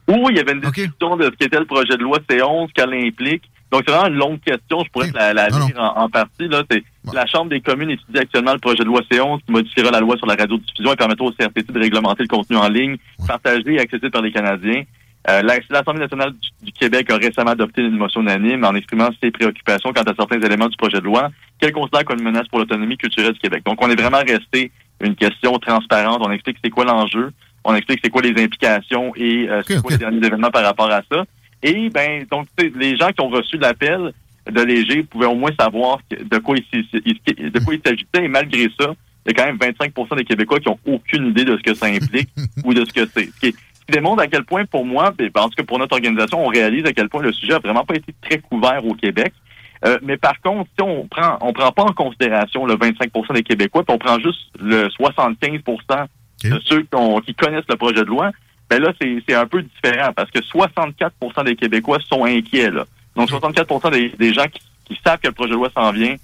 Oui, il y avait une description de ce qu'était le projet de loi C11, qu'elle implique. Donc, c'est vraiment une longue question. Je pourrais la, lire en, partie. Là. La Chambre des communes étudie actuellement le projet de loi C11 qui modifiera la loi sur la radiodiffusion et permettra au CRTC de réglementer le contenu en ligne, partagé et accessible par les Canadiens. Euh, L'Assemblée nationale du, Québec a récemment adopté une motion unanime en exprimant ses préoccupations quant à certains éléments du projet de loi qu'elle considère comme une menace pour l'autonomie culturelle du Québec. Donc, on est vraiment resté une question transparente. On explique c'est quoi l'enjeu, on explique c'est quoi les implications et euh, c'est quoi les derniers événements par rapport à ça. Et ben, donc, les gens qui ont reçu l'appel de Léger pouvaient au moins savoir de quoi il, de quoi il s'agissait. Et malgré ça, il y a quand même 25% des Québécois qui ont aucune idée de ce que ça implique ou de ce que c'est qui démontre à quel point, pour moi, et en tout cas pour notre organisation, on réalise à quel point le sujet a vraiment pas été très couvert au Québec. Euh, mais par contre, si on prend on prend pas en considération le 25% des Québécois, puis on prend juste le 75% de ceux qui, connaissent le projet de loi, ben là, c'est un peu différent parce que 64% des Québécois sont inquiets. Là. Donc, 64 des, des gens qui, savent que le projet de loi s'en vient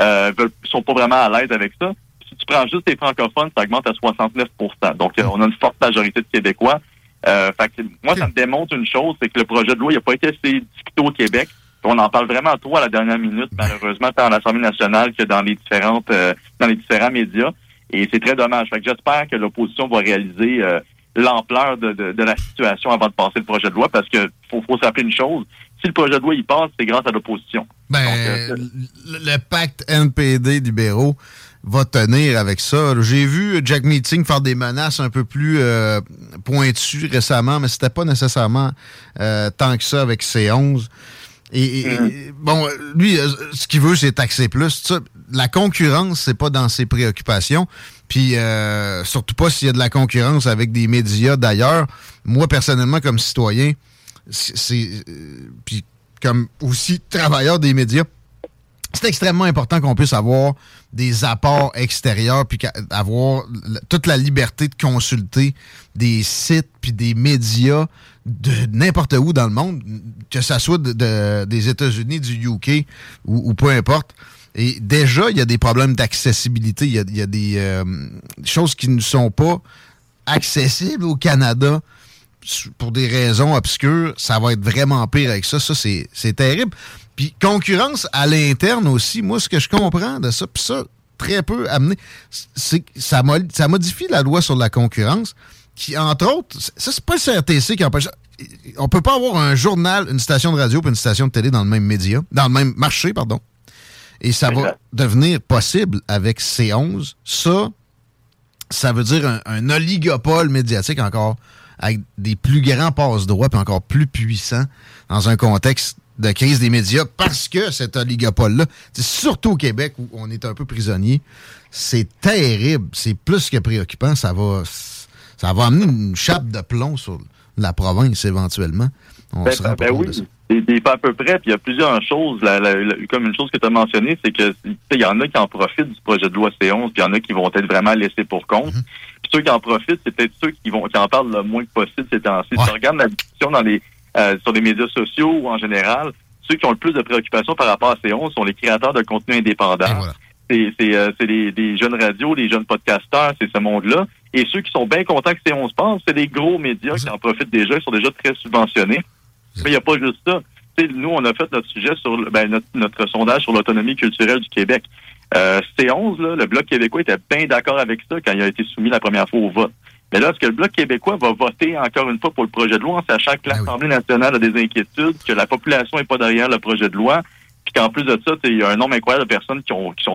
euh, veulent, sont pas vraiment à l'aise avec ça. Si tu prends juste les francophones, ça augmente à 69% Donc, on a une forte majorité de Québécois. Euh, fait que, moi, ça me démontre une chose, c'est que le projet de loi n'a pas été assez discuté au Québec. On en parle vraiment trop à la dernière minute, malheureusement, tant à l'Assemblée nationale que dans les différentes euh, dans les différents médias. Et c'est très dommage. Fait que j'espère que l'opposition va réaliser euh, l'ampleur de, de, la situation avant de passer le projet de loi, parce que faut, faut se une chose. Si le projet de loi y passe, c'est grâce à l'opposition. Ben, euh, le, pacte NPD libéraux va tenir avec ça. J'ai vu Jack Meeting faire des menaces un peu plus euh, pointues récemment, mais c'était pas nécessairement euh, tant que ça avec C11. Et, mm-hmm. bon, lui, euh, ce qu'il veut, c'est taxer plus. la concurrence, c'est pas dans ses préoccupations. Puis surtout pas s'il y a de la concurrence avec des médias d'ailleurs. Moi, personnellement, comme citoyen, c'est puis comme aussi travailleur des médias, c'est extrêmement important qu'on puisse avoir des apports extérieurs puis avoir toute la liberté de consulter des sites puis des médias de n'importe où dans le monde, que ça soit des États-Unis, du UK ou, peu importe. Et déjà, il y a des problèmes d'accessibilité. Il y a, des euh, choses qui ne sont pas accessibles au Canada pour des raisons obscures. Ça va être vraiment pire avec ça. Ça, c'est terrible. Puis concurrence à l'interne aussi, moi, ce que je comprends de ça, puis ça, très peu amené, c'est ça, ça modifie la loi sur la concurrence, qui, entre autres, ça, c'est pas le CRTC qui empêche on peut pas avoir un journal, une station de radio et une station de télé dans le même média, dans le même marché, pardon. Et ça va devenir possible avec C11. Ça, ça veut dire un, un oligopole médiatique encore avec des plus grands passe-droits et encore plus puissants dans un contexte de crise des médias parce que cet oligopole-là, surtout au Québec où on est un peu prisonnier, c'est terrible, c'est plus que préoccupant. Ça va, ça va amener une chape de plomb sur la province éventuellement. On ben, ben, ben oui, c'est pas à peu près. Puis il y a plusieurs choses. comme une chose que tu as mentionnée, c'est que il y en a qui en profitent du projet de loi C11, puis il y en a qui vont être vraiment laissés pour compte. Mm-hmm. Puis ceux qui en profitent, c'est peut-être ceux qui vont qui en parlent le moins possible ces temps-ci. Si tu regardes la discussion dans les euh, sur les médias sociaux ou en général, ceux qui ont le plus de préoccupations par rapport à ces 11 sont les créateurs de contenu indépendants. C'est euh, les, jeunes radios, les jeunes podcasteurs, c'est ce monde-là. Et ceux qui sont bien contents que ces 11 passent, c'est les gros médias qui en profitent déjà, ils sont déjà très subventionnés. Mais il n'y a pas juste ça. nous, on a fait notre sujet sur ben, notre, notre sondage sur l'autonomie culturelle du Québec. Euh, C11, là, le Bloc québécois était bien d'accord avec ça quand il a été soumis la première fois au vote. Mais là, est-ce que le Bloc québécois va voter encore une fois pour le projet de loi en sachant que l'Assemblée nationale a des inquiétudes, que la population n'est pas derrière le projet de loi, puis qu'en plus de ça, il y a un nombre incroyable de personnes qui ont, qui sont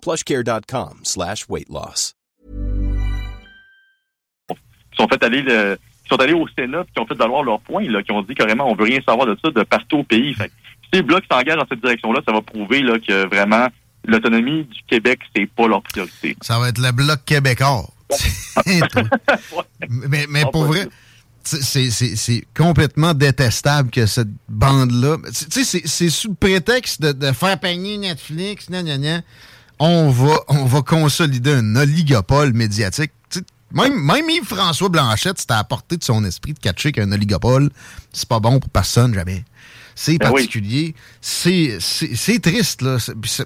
plushcare.com slash weight loss. qui sont fait aller le, qui sont allés au Sénat qui ont fait valoir leur point, là, qui ont dit carrément on veut rien savoir de ça de partout au pays. Fait si les blocs s'engagent dans cette direction-là, ça va prouver là, que vraiment l'autonomie du Québec, c'est pas leur priorité. Ça va être le bloc québécois. mais mais pour vrai, c'est- complètement détestable que cette bande-là. Tu sais, c'est- sous le prétexte de, de faire pogner Netflix, gna, gna, gna. On va, on va consolider un oligopole médiatique. Même, même Yves-François Blanchette, c'était à la portée de son esprit de catcher qu'un oligopole, c'est pas bon pour personne, jamais. C'est Ben oui. particulier. C'est- C'est c'est triste, là.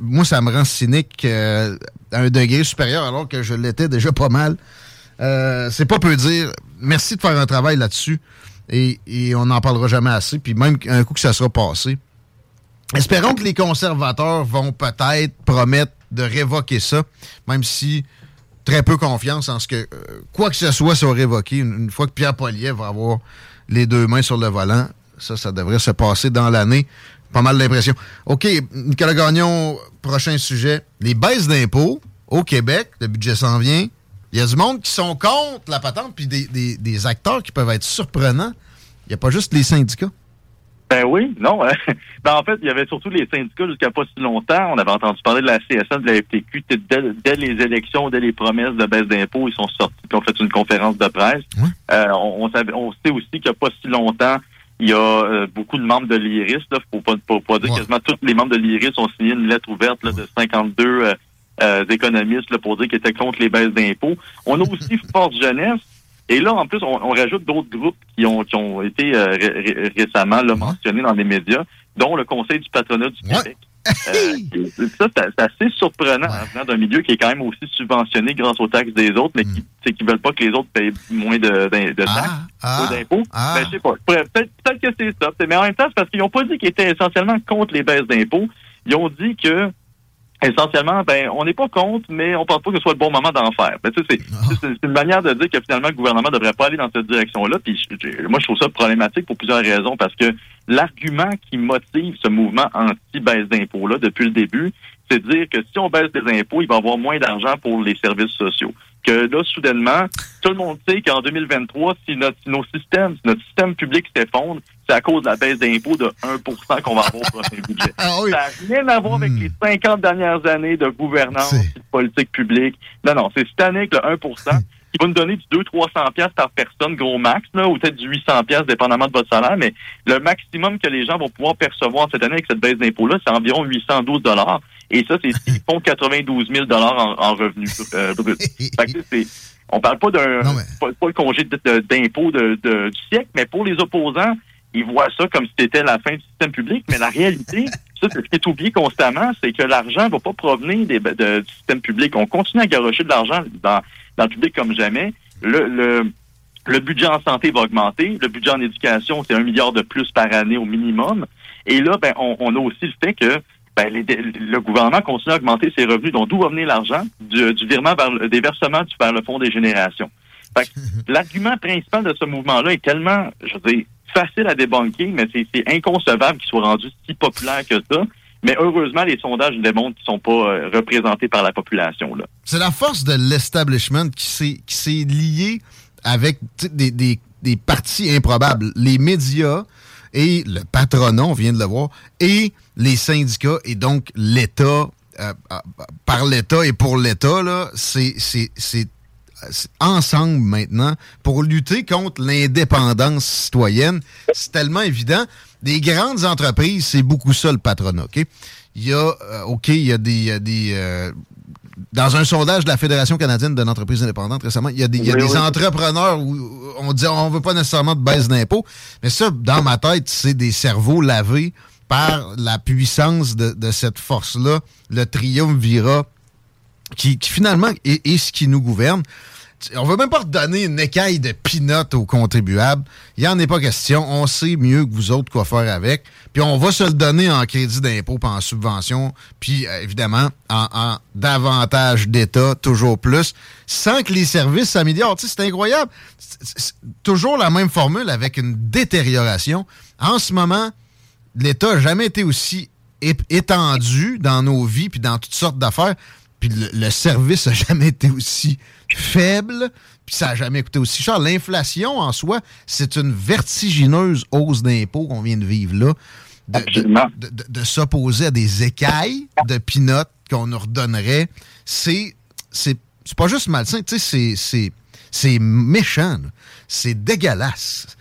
Moi, ça me rend cynique euh, à un degré supérieur, alors que je l'étais déjà pas mal. Euh, c'est pas peu dire. Merci de faire un travail là-dessus. Et, et on n'en parlera jamais assez. Puis même un coup que ça sera passé. Espérons que les conservateurs vont peut-être promettre de révoquer ça, même si très peu confiance en ce que euh, quoi que ce soit soit révoqué une, une fois que Pierre Poilievre va avoir les deux mains sur le volant. Ça, ça devrait se passer dans l'année. Pas mal d'impression. OK, Nicolas Gagnon, prochain sujet. Les baisses d'impôts au Québec, le budget s'en vient. Il y a du monde qui sont contre la patente, puis des, des- des acteurs qui peuvent être surprenants. Il n'y a pas juste les syndicats. Ben oui, non. hein. Ben en fait, il y avait surtout les syndicats jusqu'à pas si longtemps. On avait entendu parler de la CSN, de la FTQ. Dès, dès les élections, dès les promesses de baisse d'impôts, ils sont sortis et ont fait une conférence de presse. Euh, on, on sait aussi qu'il n'y a pas si longtemps, il y a euh, beaucoup de membres de l'IRIS. Il faut pas dire quasiment tous les membres de l'IRIS ont signé une lettre ouverte là, de 52 euh, euh, économistes là, pour dire qu'ils étaient contre les baisses d'impôts. On a aussi Force Jeunesse. Et là, en plus, on, on rajoute d'autres groupes qui ont, qui ont été euh, ré- ré- récemment là, mentionnés dans les médias, dont le Conseil du patronat du Québec. Euh, ça, c'est assez surprenant venant d'un milieu qui est quand même aussi subventionné grâce aux taxes des autres, mais qui ne qui veulent pas que les autres payent moins de, d'im- de taxes ah, ou d'impôts. Ben, je sais pas. Peut- Peut-être peut-être que c'est ça. Mais en même temps, c'est parce qu'ils n'ont pas dit qu'ils étaient essentiellement contre les baisses d'impôts. Ils ont dit que essentiellement, ben, on n'est pas contre, mais on pense pas que ce soit le bon moment d'en faire. Ben, tu sais, c'est une manière de dire que finalement, le gouvernement ne devrait pas aller dans cette direction-là. Puis moi, je trouve ça problématique pour plusieurs raisons, parce que l'argument qui motive ce mouvement anti-baisse d'impôts-là depuis le début, c'est de dire que si on baisse des impôts, il va y avoir moins d'argent pour les services sociaux. Que là, soudainement, tout le monde sait qu'en 2023, si notre, si nos systèmes, si notre système public s'effondre, c'est à cause de la baisse d'impôts de 1% qu'on va avoir au prochain budget. Ah Ça n'a rien à voir avec les 50 dernières années de gouvernance et de politique publique. Non, non, c'est cette année que le 1% qui va nous donner du 200-300 pièces par personne, gros max, là, ou peut-être du 800 pièces dépendamment de votre salaire, mais le maximum que les gens vont pouvoir percevoir cette année avec cette baisse d'impôts-là, c'est environ 812 dollars. Et ça, c'est s'ils font 92 000 dollars en, en revenus euh, bruts. C'est- on parle pas d'un pas, pas le congé d'impôt de, de- du siècle, mais pour les opposants, ils voient ça comme si c'était la fin du système public, mais la réalité, ça, c'est ce qui est oublié constamment, c'est que l'argent va pas provenir des, de- du système public. On continue à garocher de l'argent dans, dans le public comme jamais. Le, le, le budget en santé va augmenter. Le budget en éducation, c'est un milliard de plus par année au minimum. Et là, ben, on, on a aussi le fait que ben, les- le gouvernement continue à augmenter ses revenus. Donc, d'où va venir l'argent? Du, du virement vers le- des versements vers le fonds des générations. L'argument principal de ce mouvement-là est tellement, je veux dire, facile à débunker, mais c'est inconcevable qu'il soit rendu si populaire que ça. Mais heureusement, les sondages démontrent qu'ils sont pas euh, représentés par la population. C'est la force de l'establishment qui s'est qui s'est lié avec des, des, des partis improbables. Les médias et le patronat, on vient de le voir, et les syndicats et donc l'État, euh, euh, par l'État et pour l'État, c'est ensemble maintenant pour lutter contre l'indépendance citoyenne. C'est tellement évident. Des grandes entreprises, c'est beaucoup ça le patronat. OK? Il y a, euh, OK, il y a des. il y a des, euh, dans un sondage de la Fédération canadienne de l'entreprise indépendante récemment, il y a des, y a des oui. entrepreneurs où on dit on veut pas nécessairement de baisse d'impôts. Mais ça, dans ma tête, c'est des cerveaux lavés par la puissance de, de cette force-là, le triumvirat qui, qui finalement est, est ce qui nous gouverne. On veut même pas redonner une écaille de pinottes aux contribuables. Il n'y en est pas question. On sait mieux que vous autres quoi faire avec. Puis on va se le donner en crédit d'impôt, puis en subvention, puis euh, évidemment en, davantage d'État, toujours plus, sans que les services s'améliorent. C'est incroyable. Toujours la même formule avec une détérioration. En ce moment, l'État n'a jamais été aussi étendu dans nos vies puis dans toutes sortes d'affaires. Puis le, le service n'a jamais été aussi faible, puis ça n'a jamais coûté aussi cher. L'inflation en soi, c'est une vertigineuse hausse d'impôts qu'on vient de vivre là. De, de- de- de- de s'opposer à des écailles de pinottes qu'on nous redonnerait, c'est c'est c'est pas juste malsain, tu sais, c'est- c'est c'est méchant, là. c'est dégueulasse.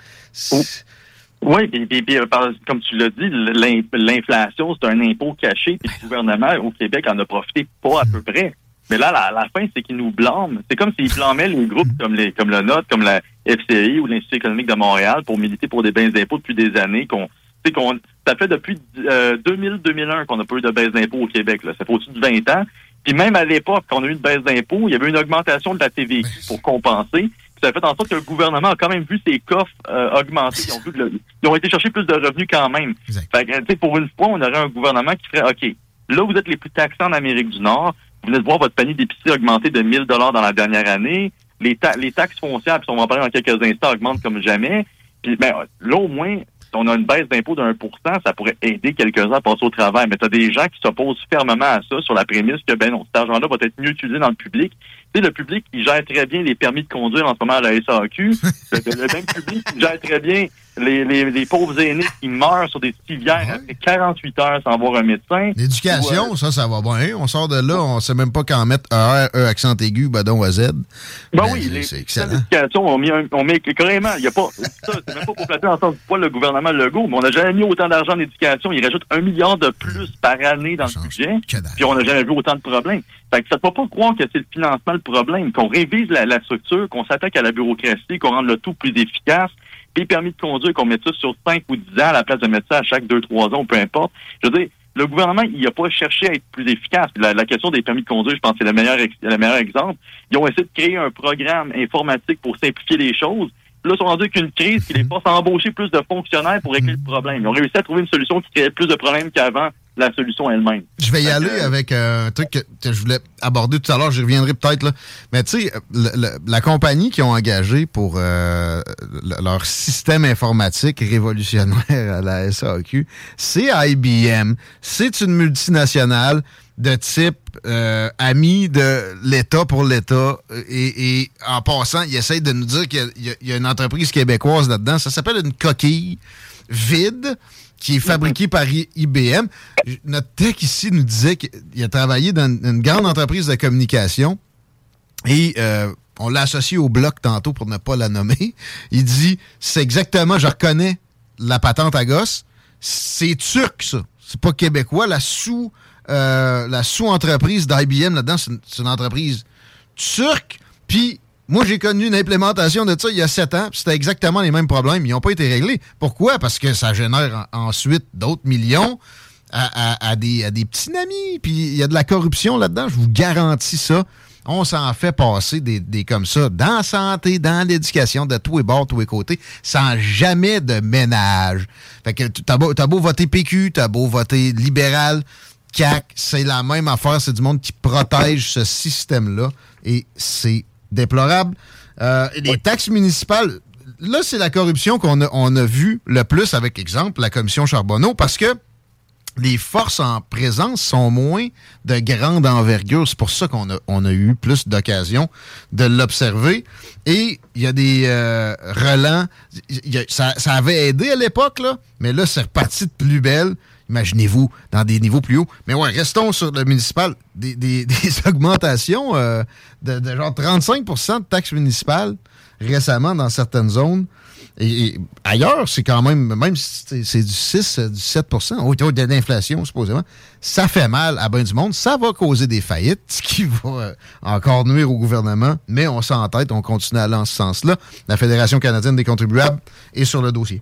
Oui, puis, puis- puis, euh, comme tu l'as dit, l'in- l'inflation, c'est un impôt caché, puis le gouvernement au Québec en a profité pas à peu près. Mais là, la, la fin, c'est qu'ils nous blâment. C'est comme s'ils blâmaient les groupes comme les comme le NOT, comme la FCI ou l'Institut économique de Montréal pour militer pour des baisses d'impôts depuis des années. qu'on Ça fait depuis euh, 2000-2001 qu'on n'a pas eu de baisse d'impôts au Québec. Là. Ça fait au-dessus de 20 ans. Puis même à l'époque, quand on a eu une baisse d'impôts, il y avait une augmentation de la TVQ pour compenser. Puis ça a fait en sorte que le gouvernement a quand même vu ses coffres euh, augmenter. Ils ont, vu le- ils ont été chercher plus de revenus quand même. Fait que, pour une fois, on aurait un gouvernement qui ferait, OK, là, vous êtes les plus taxés en Amérique du Nord. Vous venez de voir votre panier d'épicerie augmenter de 1000 dollars dans la dernière année? Les, ta- les taxes foncières, puis on va en parler dans quelques instants, augmentent comme jamais. Puis, ben, là, au moins, si on a une baisse d'impôt de 1 ça pourrait aider quelques-uns à passer au travail. Mais tu as des gens qui s'opposent fermement à ça sur la prémisse que, ben non, cet argent-là va être mieux utilisé dans le public. Tu sais, le public, il gère très bien les permis de conduire en ce moment à la SAQ. le, le même public, il gère très bien les, les, les pauvres aînés qui meurent sur des civières après 48 heures sans voir un médecin. L'éducation, ça, ça va bien. On sort de là, on sait même pas quand mettre ER, E accent aigu, badon à Z. Ben Ben, oui, c'est- excellent. d'éducation, on met, un- on met carrément, il y a pas, c'est même pas pour placer en sens du poil le gouvernement Legault, mais on n'a jamais mis autant d'argent en éducation. Il rajoute un milliard de plus par année dans le budget, puis on n'a jamais vu autant de problèmes. Fait que ça ne peut pas croire que c'est le financement le problème, qu'on révise la, la structure, qu'on s'attaque à la bureaucratie, qu'on rende le tout plus efficace, puis permis de conduire, qu'on mette ça sur 5 ou 10 ans à la place de mettre ça à chaque 2-3 ans, peu importe. Je veux dire, le gouvernement, il n'a pas cherché à être plus efficace. La, la question des permis de conduire, je pense que c'est le meilleur, le meilleur exemple. Ils ont essayé de créer un programme informatique pour simplifier les choses. Puis Là, ils sont rendus qu'une crise qui les force à embaucher plus de fonctionnaires pour régler le problème. Ils ont réussi à trouver une solution qui créait plus de problèmes qu'avant la solution elle-même. Je vais y aller avec euh, un truc que, que je voulais aborder tout à l'heure, j'y reviendrai peut-être. là. Mais tu sais, la compagnie qui ont engagé pour euh, le- leur système informatique révolutionnaire à la SAQ, c'est IBM. C'est une multinationale de type euh, ami de l'État pour l'État. Et, et en passant, ils essayent de nous dire qu'il y a une entreprise québécoise là-dedans. Ça s'appelle une coquille vide qui est fabriquée par IBM. Notre tech ici nous disait qu'il a travaillé dans une grande entreprise de communication et euh, on l'a associé au bloc tantôt pour ne pas la nommer. Il dit c'est exactement, je reconnais la patente à gosse, c'est turc ça. C'est pas québécois. La sous euh, la sous-entreprise d'IBM là-dedans, c'est une, une entreprise turque. Puis moi, j'ai connu une implémentation de ça il y a sept ans. C'était exactement les mêmes problèmes. Ils n'ont pas été réglés. Pourquoi? Parce que ça génère en- ensuite d'autres millions à, à- à des, à des petits amis. Puis il y a de la corruption là-dedans. Je vous garantis ça. On s'en fait passer des, des comme ça dans la santé, dans l'éducation, de tous les bords, tous les côtés, sans jamais de ménage. Fait que t'as beau, beau voter PQ, t'as beau voter libéral, CAC, c'est la même affaire. C'est du monde qui protège ce système-là et c'est déplorable. Euh, les taxes municipales, là, c'est la corruption qu'on a, on a vu le plus avec, exemple, la commission Charbonneau, parce que les forces en présence sont moins de grande envergure. C'est pour ça qu'on a, on a eu plus d'occasions de l'observer. Et il y a des euh, relents. Il y a- ça, ça avait aidé à l'époque, là, mais là, c'est reparti de plus belle. Imaginez-vous, dans des niveaux plus hauts. Mais ouais, restons sur le municipal. Des, augmentations euh, de, genre 35% de taxes municipales récemment dans certaines zones. Et, ailleurs, c'est quand même, même si c'est- du 6, euh, du 7 autour de l'inflation, supposément, ça fait mal à bien du monde. Ça va causer des faillites, ce qui va euh, encore nuire au gouvernement. Mais on s'entête, on continue à aller en ce sens-là. La Fédération canadienne des contribuables est sur le dossier.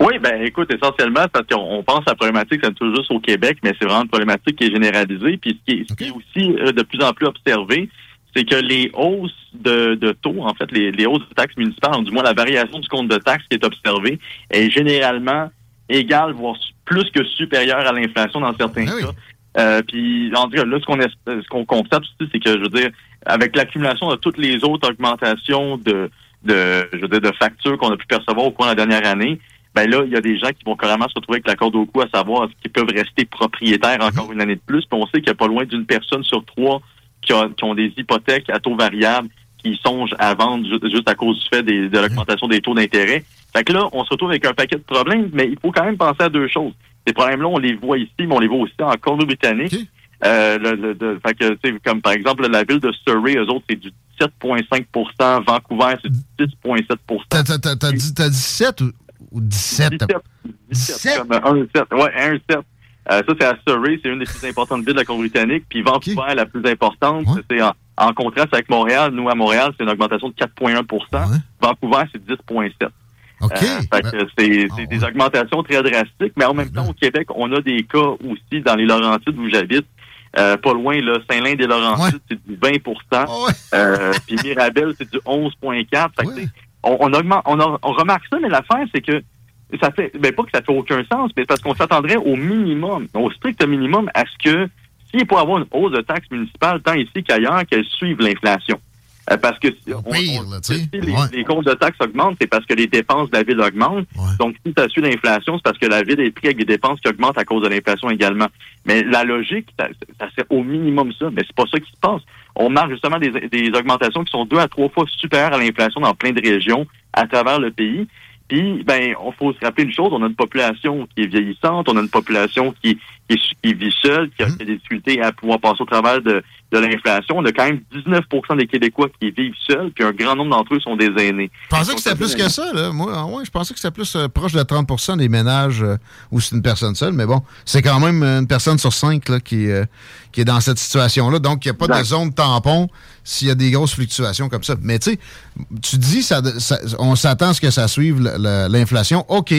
Oui, ben écoute, essentiellement, parce qu'on on pense à la problématique, c'est toujours juste au Québec, mais c'est vraiment une problématique qui est généralisée. Puis ce qui est, ce qui est aussi euh, de plus en plus observé, c'est que les hausses de, de taux, en fait, les, les hausses de taxes municipales, ou du moins la variation du compte de taxes qui est observée, est généralement égale, voire plus que supérieure à l'inflation dans certains cas. Euh, puis, en tout cas, là, ce qu'on ce qu'on constate aussi, c'est que, je veux dire, avec l'accumulation de toutes les autres augmentations de, de, je veux dire, de factures qu'on a pu percevoir au cours de la dernière année, ben là, il y a des gens qui vont carrément se retrouver avec la corde au cou à savoir est-ce qu'ils peuvent rester propriétaires encore une année de plus. Puis on sait qu'il y a pas loin d'une personne sur trois qui, a- qui ont des hypothèques à taux variable qui songent à vendre ju- juste à cause du fait des- de l'augmentation des taux d'intérêt. Fait que là, on se retrouve avec un paquet de problèmes, mais il faut quand même penser à deux choses. Ces problèmes-là, on les voit ici, mais on les voit aussi en Colombie-Britannique. Euh, le, le- de- fait que, comme par exemple la ville de Surrey, eux autres, c'est du 7,5% Vancouver, c'est du 6,7 T'as, t'as- t'as- t'as dit, t'as dit 7 ou, ou 17? 17. 17. Comme un 7. Ouais, un 7. Euh, ça, c'est à Surrey, c'est une des plus importantes villes de la Colombie-Britannique. Puis Vancouver, la plus importante, c'est en, en contraste avec Montréal. Nous, à Montréal, c'est une augmentation de 4,1% Vancouver, c'est 10,7 Euh, fait que c'est c'est des augmentations très drastiques, mais en même temps, au Québec, on a des cas aussi dans les Laurentides où j'habite. Euh, pas loin, là, Saint-Lin-des-Laurentides, c'est du 20% euh, Puis Mirabel, c'est du 11,4 On, on augmente, on, on remarque ça, mais l'affaire, c'est que ça fait, ben pas que ça fait aucun sens, mais parce qu'on s'attendrait au minimum, au strict minimum, à ce que s'il peut y avoir une hausse de taxes municipales tant ici qu'ailleurs, qu'elle suive l'inflation. Euh, parce que si, on- on- si les, les comptes de taxes augmentent, c'est parce que les dépenses de la ville augmentent. Donc, si ça suit l'inflation, c'est parce que la ville est pris avec des dépenses qui augmentent à cause de l'inflation également. Mais la logique, ça, ça serait au minimum ça, mais c'est pas ça qui se passe. On marque justement des, des augmentations qui sont deux à trois fois supérieures à l'inflation dans plein de régions à travers le pays. Puis, ben, on faut se rappeler une chose, on a une population qui est vieillissante, on a une population qui, qui, vit seule, qui a Mmh. des difficultés à pouvoir passer au travers de, de l'inflation. On a quand même 19% des Québécois qui vivent seuls, puis un grand nombre d'entre eux sont des aînés. Je pensais que c'était plus que ça, là. Moi, ah ouais, je pensais que c'était plus euh, proche de 30% des ménages euh, où c'est une personne seule, mais bon, c'est quand même une personne sur cinq là, qui, euh, qui est dans cette situation-là. Donc, il n'y a pas de zone tampon s'il y a des grosses fluctuations comme ça. Mais tu sais, tu dis, ça, ça- on s'attend à ce que ça suive l'inflation. OK,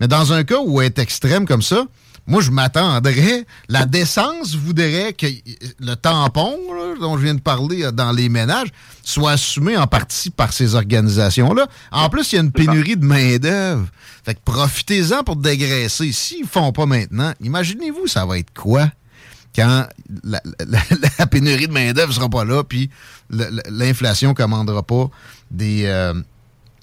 mais dans un cas où elle est extrême comme ça, moi, je m'attendrais, la décence voudrait que le tampon là, dont je viens de parler euh, dans les ménages soit assumé en partie par ces organisations-là. En plus, il y a une pénurie de main-d'œuvre. Fait que profitez-en pour dégraisser. S'ils ne font pas maintenant, imaginez-vous, ça va être quoi quand la, la- la pénurie de main-d'œuvre sera pas là, puis l'inflation commandera pas des euh,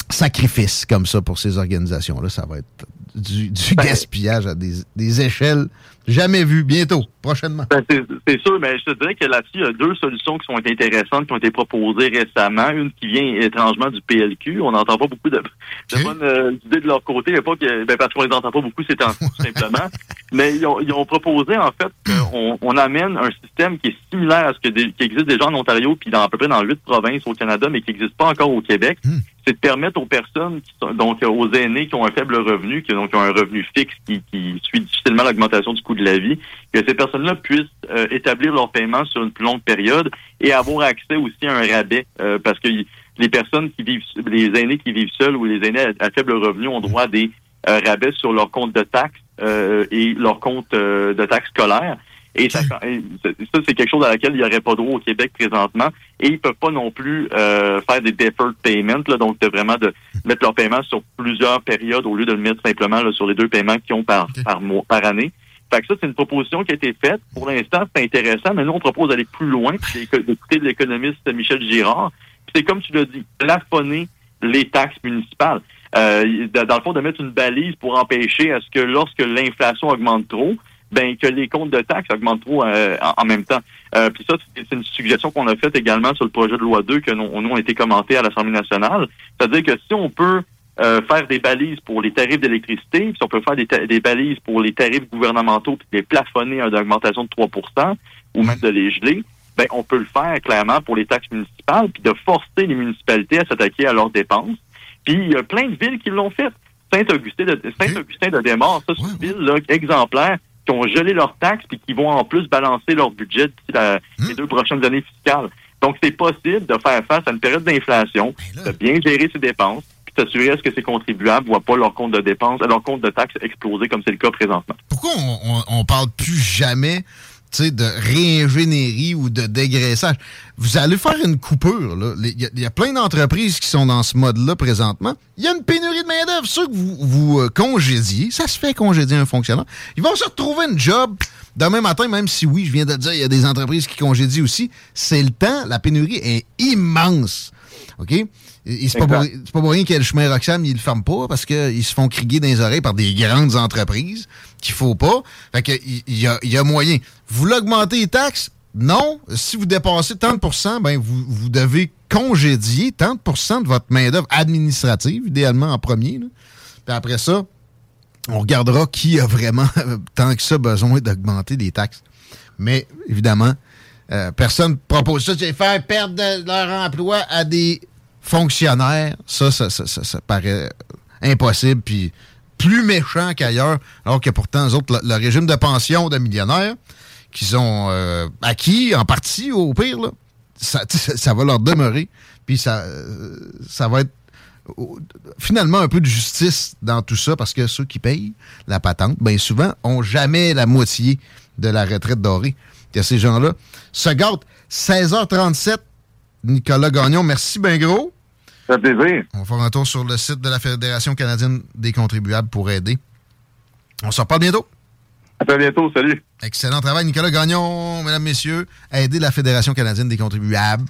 sacrifices comme ça pour ces organisations-là. Ça va être du, du gaspillage à des, des échelles jamais vues. Bientôt, prochainement. Ben, c'est sûr, mais je te dirais que là-dessus, il y a deux solutions qui sont intéressantes, qui ont été proposées récemment. Une qui vient étrangement du PLQ. On n'entend pas beaucoup de, de bonnes euh, idées de leur côté. A pas que, ben, parce qu'on les entend pas beaucoup, c'est en- tout simplement. Mais ils ont, ils ont proposé, en fait, qu'on on amène un système qui est similaire à ce que des- qui existe déjà en Ontario, puis dans à peu près dans huit provinces au Canada, mais qui n'existe pas encore au Québec. C'est de permettre aux personnes, qui sont, donc aux aînés qui ont un faible revenu, qui, donc, ont un revenu fixe qui, qui suit difficilement l'augmentation du coût de la vie, que ces personnes-là puissent euh, établir leur paiement sur une plus longue période et avoir accès aussi à un rabais, euh, parce que les personnes qui vivent, les aînés qui vivent seuls ou les aînés à, à faible revenu ont droit à des euh, rabais sur leur compte de taxes euh, et leur compte euh, de taxes scolaires. Et ça, ça, c'est quelque chose à laquelle il n'y aurait pas droit au Québec présentement. Et ils peuvent pas non plus euh, faire des deferred payments, là, donc de vraiment de mettre leur paiement sur plusieurs périodes au lieu de le mettre simplement là, sur les deux paiements qu'ils ont par, par mois, par année. Fait que ça, c'est une proposition qui a été faite. Pour l'instant, c'est intéressant, mais nous, on propose d'aller plus loin, d'écouter l'économiste Michel Girard. C'est comme tu l'as dit, plafonner les taxes municipales. Euh, dans le fond, de mettre une balise pour empêcher à ce que lorsque l'inflation augmente trop, ben que les comptes de taxes augmentent trop euh, en, même temps. Euh, puis ça, c'est une suggestion qu'on a faite également sur le projet de loi 2 que nous, nous ont été commenté à l'Assemblée nationale. C'est-à-dire que si on peut euh, faire des balises pour les tarifs d'électricité, si on peut faire des, des, balises pour les tarifs gouvernementaux, puis les plafonner à une augmentation de 3% ou même de les geler, ben on peut le faire clairement pour les taxes municipales, puis de forcer les municipalités à s'attaquer à leurs dépenses. Puis il y a plein de villes qui l'ont fait. Saint-Augustin de Saint-Augustin de Desmaures, ça c'est une ville là, exemplaire qui ont gelé leurs taxes puis qui vont en plus balancer leur budget d'ici les deux prochaines années fiscales. Donc c'est possible de faire face à une période d'inflation, de bien gérer ses dépenses, s'assurer à ce que ces contribuables ne voient pas leur compte de dépenses, leur compte de taxes exploser comme c'est le cas présentement. Pourquoi on, ne parle plus jamais de réingénierie ou de dégraissage. Vous allez faire une coupure. Il y, a plein d'entreprises qui sont dans ce mode-là présentement. Il y a une pénurie de main-d'œuvre. Ceux que vous, vous euh, congédiez, ça se fait congédier un fonctionnaire. Ils vont se retrouver une job demain matin, même si oui, je viens de dire, il y a des entreprises qui congédient aussi. C'est le temps. La pénurie est immense. OK? C'est pas, pas, pour rien qu'il y a le chemin Roxham, ils le ferment pas parce qu'ils se font crier dans les oreilles par des grandes entreprises qu'il faut pas. Fait que il y a, moyen. Vous l'augmentez les taxes? Non. Si vous dépassez 30% ben vous, vous devez congédier 30% de votre main-d'œuvre administrative, idéalement en premier. Puis après ça, on regardera qui a vraiment tant que ça besoin d'augmenter les taxes. Mais évidemment, euh, personne propose ça. C'est faire perdre leur emploi à des fonctionnaires. Ça, ça, ça, ça, paraît impossible. Puis plus méchant qu'ailleurs, alors que pourtant, eux autres, le, régime de pension de millionnaires qu'ils ont euh, acquis, en partie au pire, là, ça, ça, va leur demeurer. Puis ça, euh, ça va être finalement un peu de justice dans tout ça parce que ceux qui payent la patente, bien souvent, ont jamais la moitié de la retraite dorée. que ces gens-là se gâtent. 16h37, Nicolas Gagnon, merci bien gros. Ça fait plaisir. On va faire un tour sur le site de la Fédération canadienne des contribuables pour aider. On se reparle bientôt. À très bientôt, salut. Excellent travail, Nicolas Gagnon, mesdames, messieurs. Aider la Fédération canadienne des contribuables.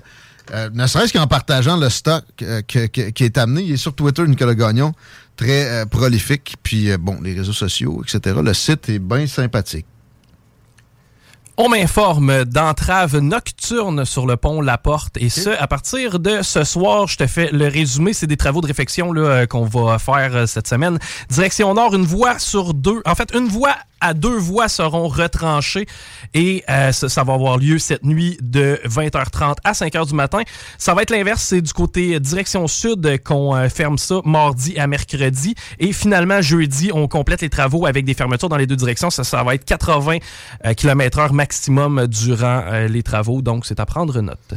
Euh, ne serait-ce qu'en partageant le stock euh, qui est amené. Il est sur Twitter, Nicolas Gagnon, très euh, prolifique. Puis, bon, les réseaux sociaux, etc. Le site est bien sympathique. On m'informe d'entrave nocturne sur le pont La Porte et ce, à partir de ce soir, je te fais le résumé. C'est des travaux de réfection qu'on va faire cette semaine. Direction Nord, une voie sur deux. En fait, une voie à deux voies seront retranchées et euh, ça, va avoir lieu cette nuit de 20h30 à 5h du matin. Ça va être l'inverse, c'est du côté direction sud qu'on euh, ferme ça mardi à mercredi et finalement jeudi, on complète les travaux avec des fermetures dans les deux directions. Ça, ça va être 80 km/h maximum durant euh, les travaux, donc c'est à prendre note.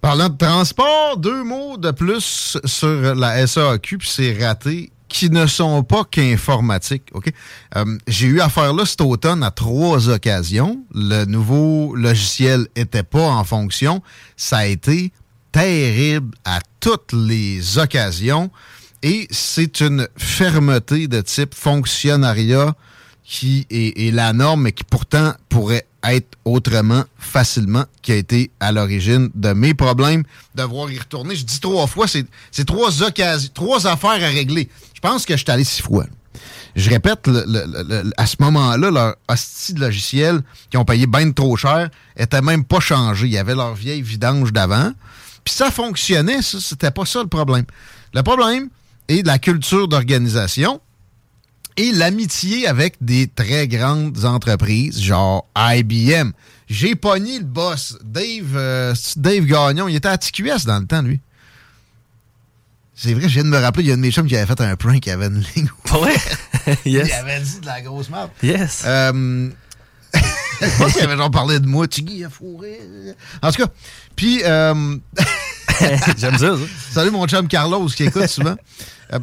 Parlant de transport, deux mots de plus sur la SAQ, puis c'est raté qui ne sont pas qu'informatiques. Euh, j'ai eu affaire là cet automne à trois occasions. Le nouveau logiciel était pas en fonction. Ça a été terrible à toutes les occasions. Et c'est une fermeté de type fonctionnariat qui est, la norme, mais qui pourtant pourrait être autrement facilement, qui a été à l'origine de mes problèmes, de voir y retourner. Je dis trois fois, c'est trois occasions, trois affaires à régler. Je pense que je suis allé six fois. Je répète, à ce moment-là, leur hostie de logiciel, qui ont payé bien trop cher, était même pas changé. Il y avait leur vieille vidange d'avant. Puis ça fonctionnait, ça, c'était pas ça le problème. Le problème est la culture d'organisation et l'amitié avec des très grandes entreprises, genre IBM. J'ai pogné le boss, Dave, euh, Dave Gagnon. Il était à TQS dans le temps, lui. C'est vrai, je viens de me rappeler, il y a un de mes chums qui avait fait un prank, qui avait une ligne. Ouais? yes. Il avait dit de la grosse merde. Yes. Euh, je pense qu'il avait genre parlé de moi, Tiggy a fourré. En tout cas, puis... Euh... J'aime ça, ça. Salut mon chum Carlos qui écoute souvent. Euh,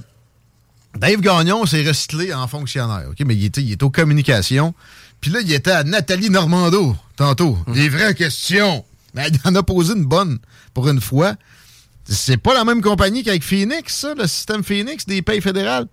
Dave Gagnon s'est recyclé en fonctionnaire, OK? Mais il était, il était aux communications. Puis là, il était à Nathalie Normando, tantôt. Mhm. Des vraies questions. Mais il en a posé une bonne pour une fois. C'est pas la même compagnie qu'avec Phoenix, ça, le système Phoenix des payes fédérales?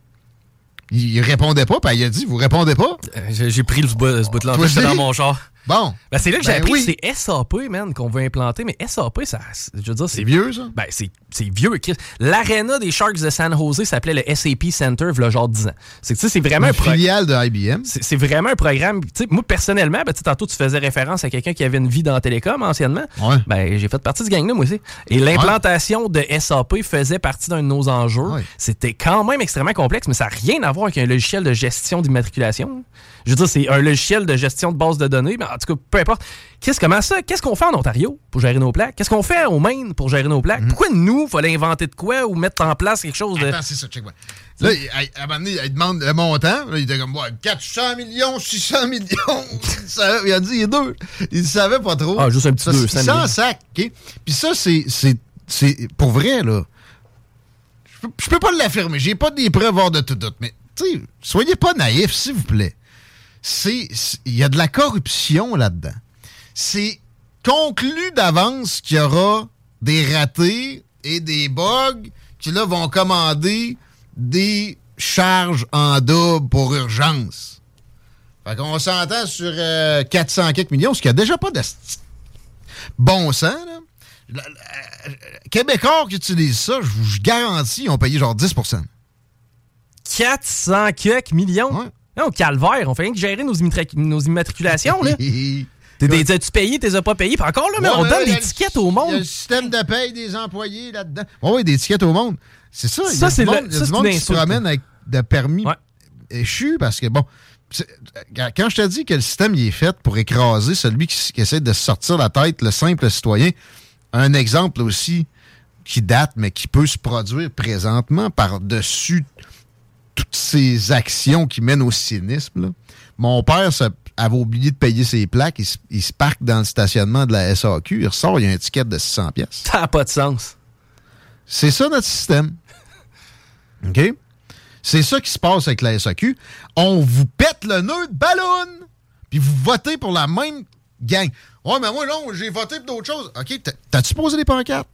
Il répondait pas, puis il a dit Vous répondez pas? Euh, J'ai pris ce bout-là, j'étais dans mon char. Bon. Ben, c'est là que j'ai Ben appris oui. que c'est SAP, man, qu'on veut implanter. Mais SAP, ça, je veux dire, C'est vieux, ça? Ben, c'est vieux. Chris. L'aréna des Sharks de San Jose s'appelait le SAP Center, il genre 10 ans. C'est c'est vraiment Une un filiale de IBM. C'est vraiment un programme. Moi, personnellement, ben, tantôt, tu faisais référence à quelqu'un qui avait une vie dans la télécom anciennement. Ouais. Ben, j'ai fait partie de ce gang-là, moi aussi. Et l'implantation de SAP faisait partie d'un de nos enjeux. C'était quand même extrêmement complexe, mais ça n'a rien à voir avec un logiciel de gestion d'immatriculation. Je veux dire, c'est un logiciel de gestion de base de données, tout cas, peu importe. Qu'est-ce, comment ça? Qu'est-ce qu'on fait en Ontario pour gérer nos plaques? Qu'est-ce qu'on fait au Maine pour gérer nos plaques? Pourquoi nous, il fallait inventer de quoi ou mettre en place quelque chose de. Attends, c'est ça, check moi. Là, il- à, à un moment donné, il demande le montant. Là, il était comme, ouais, 400 millions, 600 millions. il, savait- il a dit, il y a deux. Il ne savait pas trop. Ah, juste un petit Ça, 200 c'est millions. 100 sacs, OK? Puis ça, c'est, c'est, c'est pour vrai, là. Je peux, je peux pas l'affirmer. J'ai pas des preuves hors de tout doute. Mais, tu sais, soyez pas naïfs, s'il vous plaît. C'est, il y a de la corruption là-dedans. C'est conclu d'avance qu'il y aura des ratés et des bugs qui, là, vont commander des charges en double pour urgence. Fait qu'on s'entend sur euh, 400 quelques millions, ce qui a déjà pas de bon sens, là. Euh, Québécois qui utilisent ça, je vous garantis, ils ont payé genre 10% 400 quelques millions? Non, calvaire, on fait rien que gérer nos, nos immatriculations, là. T'as-tu payé, t'es as pas payé? Puis encore, là, mais Ouais, on donne des tickets au Il y a monde. le système de paye des employés là-dedans. Oui, oui, des tickets au monde. C'est ça. il y Ça, c'est monde, le- a ça, du monde qui se promène avec de permis échus parce que, bon, c'est- quand je te dis que le système il est fait pour écraser celui qui, qui essaie de sortir la tête, le simple citoyen, un exemple aussi qui date, mais qui peut se produire présentement par-dessus toutes ces actions qui mènent au cynisme. là. Mon père avait oublié de payer ses plaques. Il, se- il se parque dans le stationnement de la SAQ. Il ressort, il y a un ticket de 600 pièces. Ça n'a pas de sens. C'est ça notre système. OK? C'est ça qui se passe avec la SAQ. On vous pète le nœud de ballon, puis vous votez pour la même gang. Ouais, mais moi, non, j'ai voté pour d'autres choses. OK, t'as- t'as-tu posé des pancartes?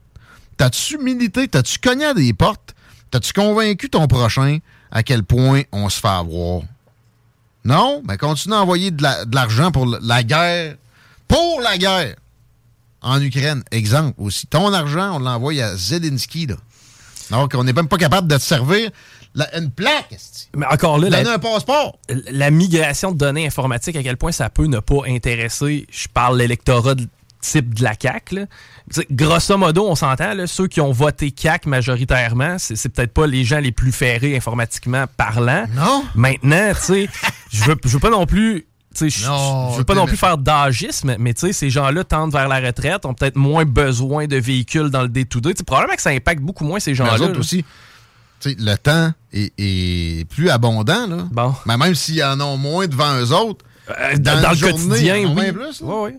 T'as-tu milité? T'as-tu cogné à des portes? T'as-tu convaincu ton prochain? À quel point on se fait avoir? Non? Mais continue à envoyer de la- de l'argent pour la- guerre. Pour la guerre! En Ukraine, exemple aussi. Ton argent, on l'envoie à Zelensky, là. Alors qu'on n'est même pas capable de te servir la- une plaque. Mais encore là, la, un passeport. la migration de données informatiques, à quel point ça peut ne pas intéresser, je parle l'électorat de- type de la CAQ. Là. Grosso modo, on s'entend, ceux qui ont voté CAQ majoritairement, c'est peut-être pas les gens les plus ferrés informatiquement parlant. Non. Maintenant, tu sais, je veux, veux pas non plus... Je veux pas non plus faire d'agisme, mais ces gens-là tendent vers la retraite, ont peut-être moins besoin de véhicules dans le day-to-day. Sais, Probablement que ça impacte beaucoup moins ces gens-là. eux autres là. aussi, le temps est, est plus abondant. Là. Bon. Mais même s'ils en ont moins devant eux autres, Euh, dans, dans le journée, quotidien, ils en ont oui. plus. là. Ouais, ouais.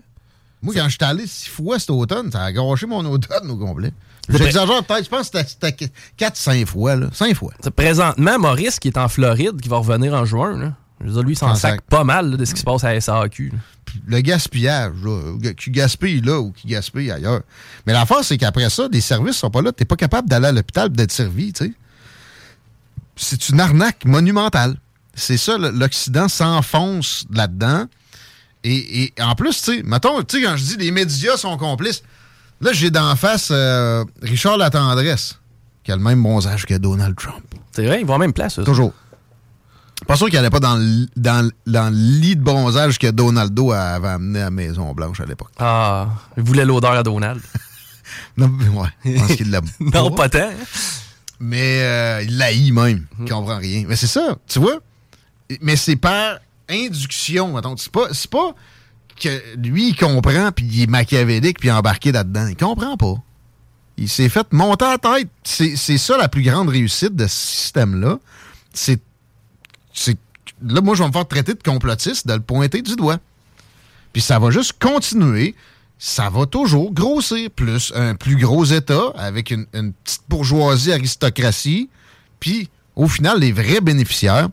Moi, quand je suis allé six fois cet automne, ça a gâché mon automne au complet. J'exagère peut-être, je pense que c'était 4-5 fois. Là. 5 fois. Présentement, Maurice, qui est en Floride, qui va revenir en juin, là, je veux dire, lui, il s'en En sac pas mal là, de ce qui se passe à la SAQ. le gaspillage, là, qui gaspille là ou qui gaspille ailleurs. Mais l'affaire, c'est qu'après ça, les services sont pas là. T'es pas capable d'aller à l'hôpital et d'être servi, tu sais. C'est une arnaque monumentale. C'est ça, l'Occident s'enfonce là-dedans. Et, et en plus, tu sais, mettons, tu sais, quand je dis les médias sont complices, là, j'ai d'en face euh, Richard Latendresse, qui a le même bronzage que Donald Trump. C'est vrai, il va en même place. ça. Toujours. Pas sûr qu'il n'allait pas dans le, dans, dans le lit de bronzage que Donaldo avait amené à la Maison-Blanche à l'époque. Ah, il voulait l'odeur à Donald. Non, mais ouais, je pense qu'il l'aime non, pas tant. Mais euh, il l'haït même. Il comprend rien. Mais c'est ça, tu vois? Mais c'est par induction. mettons. C'est pas, pas que lui, il comprend, puis il est machiavélique, puis embarqué là-dedans. Il comprend pas. Il s'est fait monter à la tête. C'est ça la plus grande réussite de ce système-là. C'est. c'est- Là, moi, je vais me faire traiter de complotiste, de le pointer du doigt. Puis ça va juste continuer. Ça va toujours grossir. Plus un plus gros État avec une petite bourgeoisie, aristocratie. Puis, au final, les vrais bénéficiaires,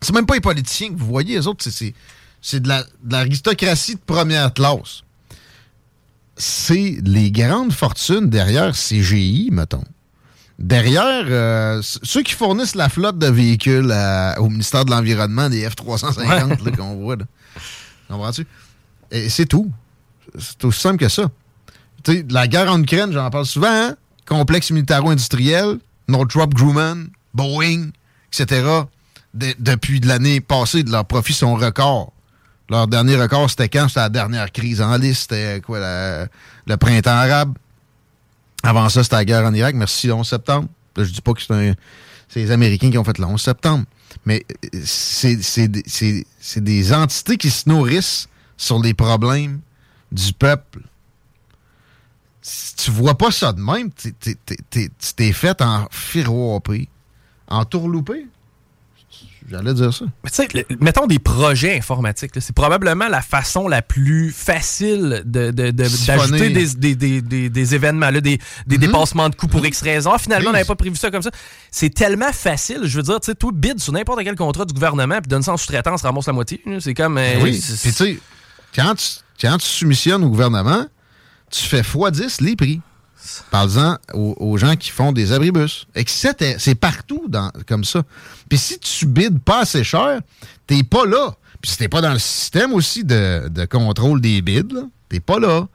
c'est même pas les politiciens que vous voyez, les autres, c'est- c'est c'est de la- de l'aristocratie de première classe. C'est les grandes fortunes derrière CGI, mettons. Derrière, euh, ceux qui fournissent la flotte de véhicules à- au ministère de l'Environnement, des F-350 là, qu'on voit. là. Comprends-tu? Et c'est tout. C'est aussi simple que ça. La guerre en Ukraine, j'en parle souvent, hein? complexe militaro-industriel, Northrop Grumman, Boeing, etc. De- depuis l'année passée, leurs profits sont records. Leur dernier record, c'était quand? C'était la dernière crise en liste. C'était quoi, le printemps arabe. Avant ça, c'était la guerre en Irak. Merci, le 11 septembre. Là, je dis pas que c'est les Américains qui ont fait le 11 septembre. Mais euh, c'est des- entités qui se nourrissent sur les problèmes du peuple. Si tu vois pas ça de même, tu t'es fait en firoapé, en tourloupé. J'allais dire ça. Mais tu sais, mettons des projets informatiques. C'est probablement la façon la plus facile de- de- d'ajouter des, des, des, des, des événements, là, des, des dépassements de coûts pour X raisons. Ah, Finalement, on n'avait pas prévu ça comme ça. C'est tellement facile. Je veux dire, tu sais, toi, bid sur n'importe quel contrat du gouvernement, puis donne ça en sous-traitance, ramasse la moitié. C'est comme. euh, Ben oui. c'est- Puis tu sais, quand tu, quand tu soumissionnes au gouvernement, tu fais x10 les prix. Parle-en aux, aux gens qui font des abribus. Etc. C'est partout dans, comme ça. Puis si tu bides pas assez cher, t'es pas là. Puis si t'es pas dans le système aussi de, de contrôle des bids, là, t'es pas là.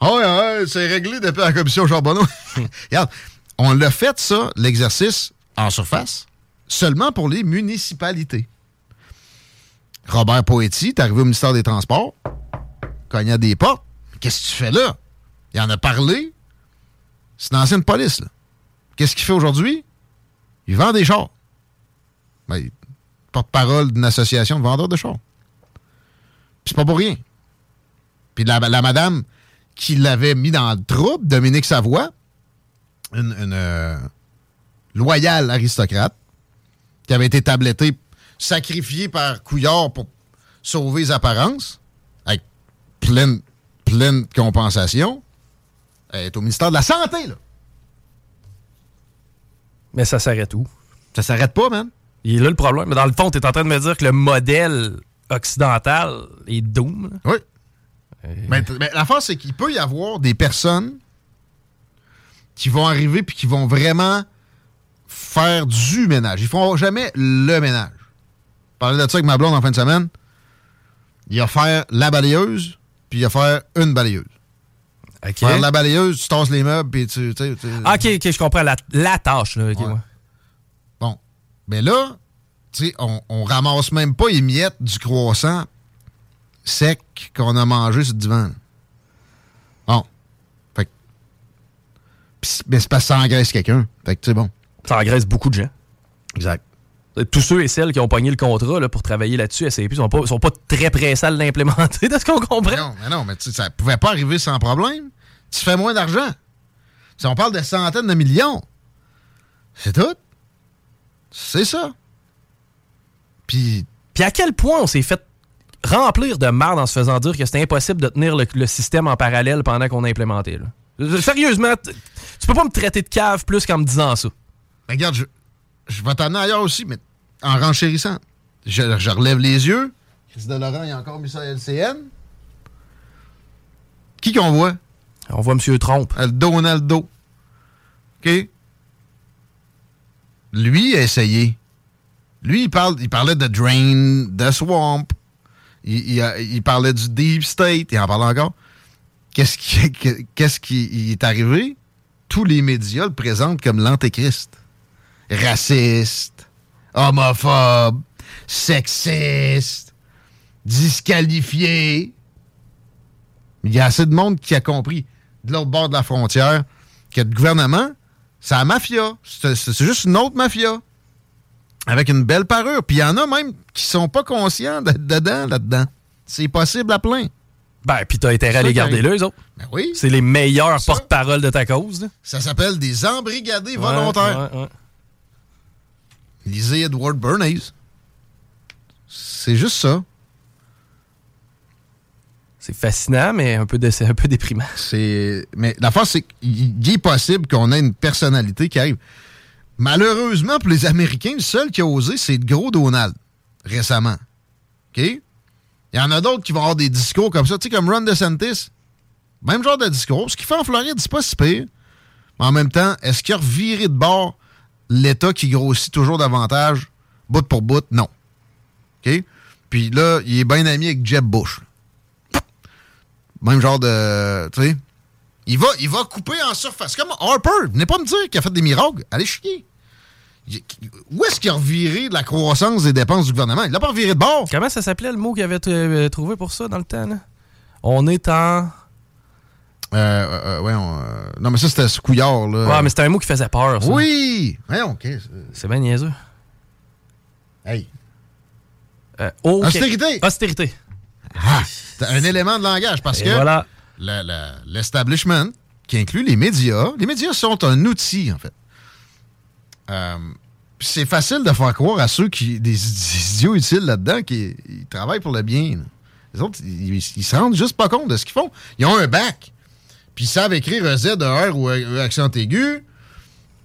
Ah ouais, ouais, c'est réglé depuis la commission Charbonneau. Regarde, on l'a fait, ça, l'exercice en surface, seulement pour les municipalités. Robert Poetti, t'es arrivé au ministère des Transports, cognait des portes. Qu'est-ce que tu fais là? Il en a parlé. C'est une ancienne police. Qu'est-ce qu'il fait aujourd'hui? Il vend des chars. Ben, porte-parole d'une association de vendeurs de chars. Puis c'est pas pour rien. Puis la, madame qui l'avait mis dans le trouble, Dominique Savoie, une, euh, loyale aristocrate, qui avait été tablettée, sacrifiée par Couillard pour sauver les apparences, avec pleine compensation. Elle est au ministère de la Santé, là. Mais ça s'arrête où? Ça s'arrête pas, man. Il est là le problème. Mais dans le fond, tu es en train de me dire que le modèle occidental est doom. là. Oui. Mais, mais l'affaire, c'est qu'il peut y avoir des personnes qui vont arriver puis qui vont vraiment faire du ménage. Ils font jamais le ménage. Je parlais de ça avec ma blonde en fin de semaine. Il va faire la balayeuse, puis il va faire une balayeuse. Faire la balayeuse, tu tasses les meubles, puis tu... tu Ah, ok, ok, je comprends la, la tâche. Là, ok, Ouais. ouais. Bon. Mais là, tu sais, on, on ramasse même pas les miettes du croissant sec qu'on a mangé sur le divan. là. Bon. Fait que. Pis Mais c'est parce que ça engraisse quelqu'un. Fait que, tu sais, bon. Ça engraisse beaucoup de gens. Exact. Tous ceux et celles qui ont pogné le contrat là, pour travailler là-dessus, SAP, sont pas, sont pas très pressés à l'implémenter, de ce qu'on comprend. Non, mais non, mais tu sais, ça pouvait pas arriver sans problème. Tu fais moins d'argent. Si on parle de centaines de millions, c'est tout. C'est ça. Puis. Puis à quel point on s'est fait remplir de marde en se faisant dire que c'était impossible de tenir le, le système en parallèle pendant qu'on a implémenté. Là? Euh, Sérieusement, tu peux pas me traiter de cave plus qu'en me disant ça. Ben, regarde, je, je vais t'amener ailleurs aussi, mais en renchérissant. Je, je relève les yeux. Chris de Laurent, il a encore mis ça à LCN. Qui qu'on voit? On voit M. Trompe. Le Donaldo. OK? Lui a essayé. Lui, il, parle, il parlait de Drain, de Swamp. Il, il a- il parlait du Deep State. Il en parle encore. Qu'est-ce qui, que- qu'est-ce qui est arrivé? Tous les médias le présentent comme l'antéchrist. Raciste, homophobe, sexiste, disqualifié. Il y a assez de monde qui a compris de l'autre bord de la frontière que le gouvernement, c'est la mafia. C'est juste une autre mafia. Avec une belle parure. Puis il y en a même qui sont pas conscients d'être dedans, là-dedans. C'est possible à plein. Ben, puis t'as intérêt à les garder là, eux autres. Ben oui. C'est les meilleurs porte-parole de ta cause. là. Ça s'appelle des embrigadés Ouais, volontaires. ouais, ouais. Lisez Edward Bernays. C'est juste ça. C'est fascinant, mais un peu, un déprimant. C'est. Mais l'affaire, c'est qu'il est possible qu'on ait une personnalité qui arrive. Malheureusement, pour les Américains, le seul qui a osé, c'est le gros Donald, récemment. OK? Il y en a d'autres qui vont avoir des discours comme ça, tu sais, comme Ron DeSantis. Même genre de discours. Ce qu'il fait en Floride, c'est pas si pire. Mais en même temps, est-ce qu'il a reviré de bord l'État qui grossit toujours davantage, bout pour bout? Non. OK? Puis là, il est bien ami avec Jeb Bush. Même genre de. Tu sais. Il va, il va couper en surface. Comme Harper. Venez pas me dire qu'il a fait des miracles. Allez chier. Où est-ce qu'il a reviré de la croissance des dépenses du gouvernement? Il l'a pas reviré de bord. Comment ça s'appelait le mot qu'il avait euh, trouvé pour ça dans le temps? On est en. Euh, euh, euh, ouais, on, euh, non, mais ça, c'était ce couillard, là. Ouais, mais c'était un mot qui faisait peur, ça. Oui! Voyons, OK. C'est bien niaiseux. Hey. Euh. Austérité. Austérité. Ah, c'est un élément de langage parce Et que voilà. le- le- l'establishment, qui inclut les médias, les médias sont un outil, en fait. C'est facile de faire croire à ceux qui, des, des idiots utiles là-dedans, qui travaillent pour le bien. là. Les autres, ils, ils se rendent juste pas compte de ce qu'ils font. Ils ont un bac, puis ils savent écrire un Z, un R ou un, accent aigu.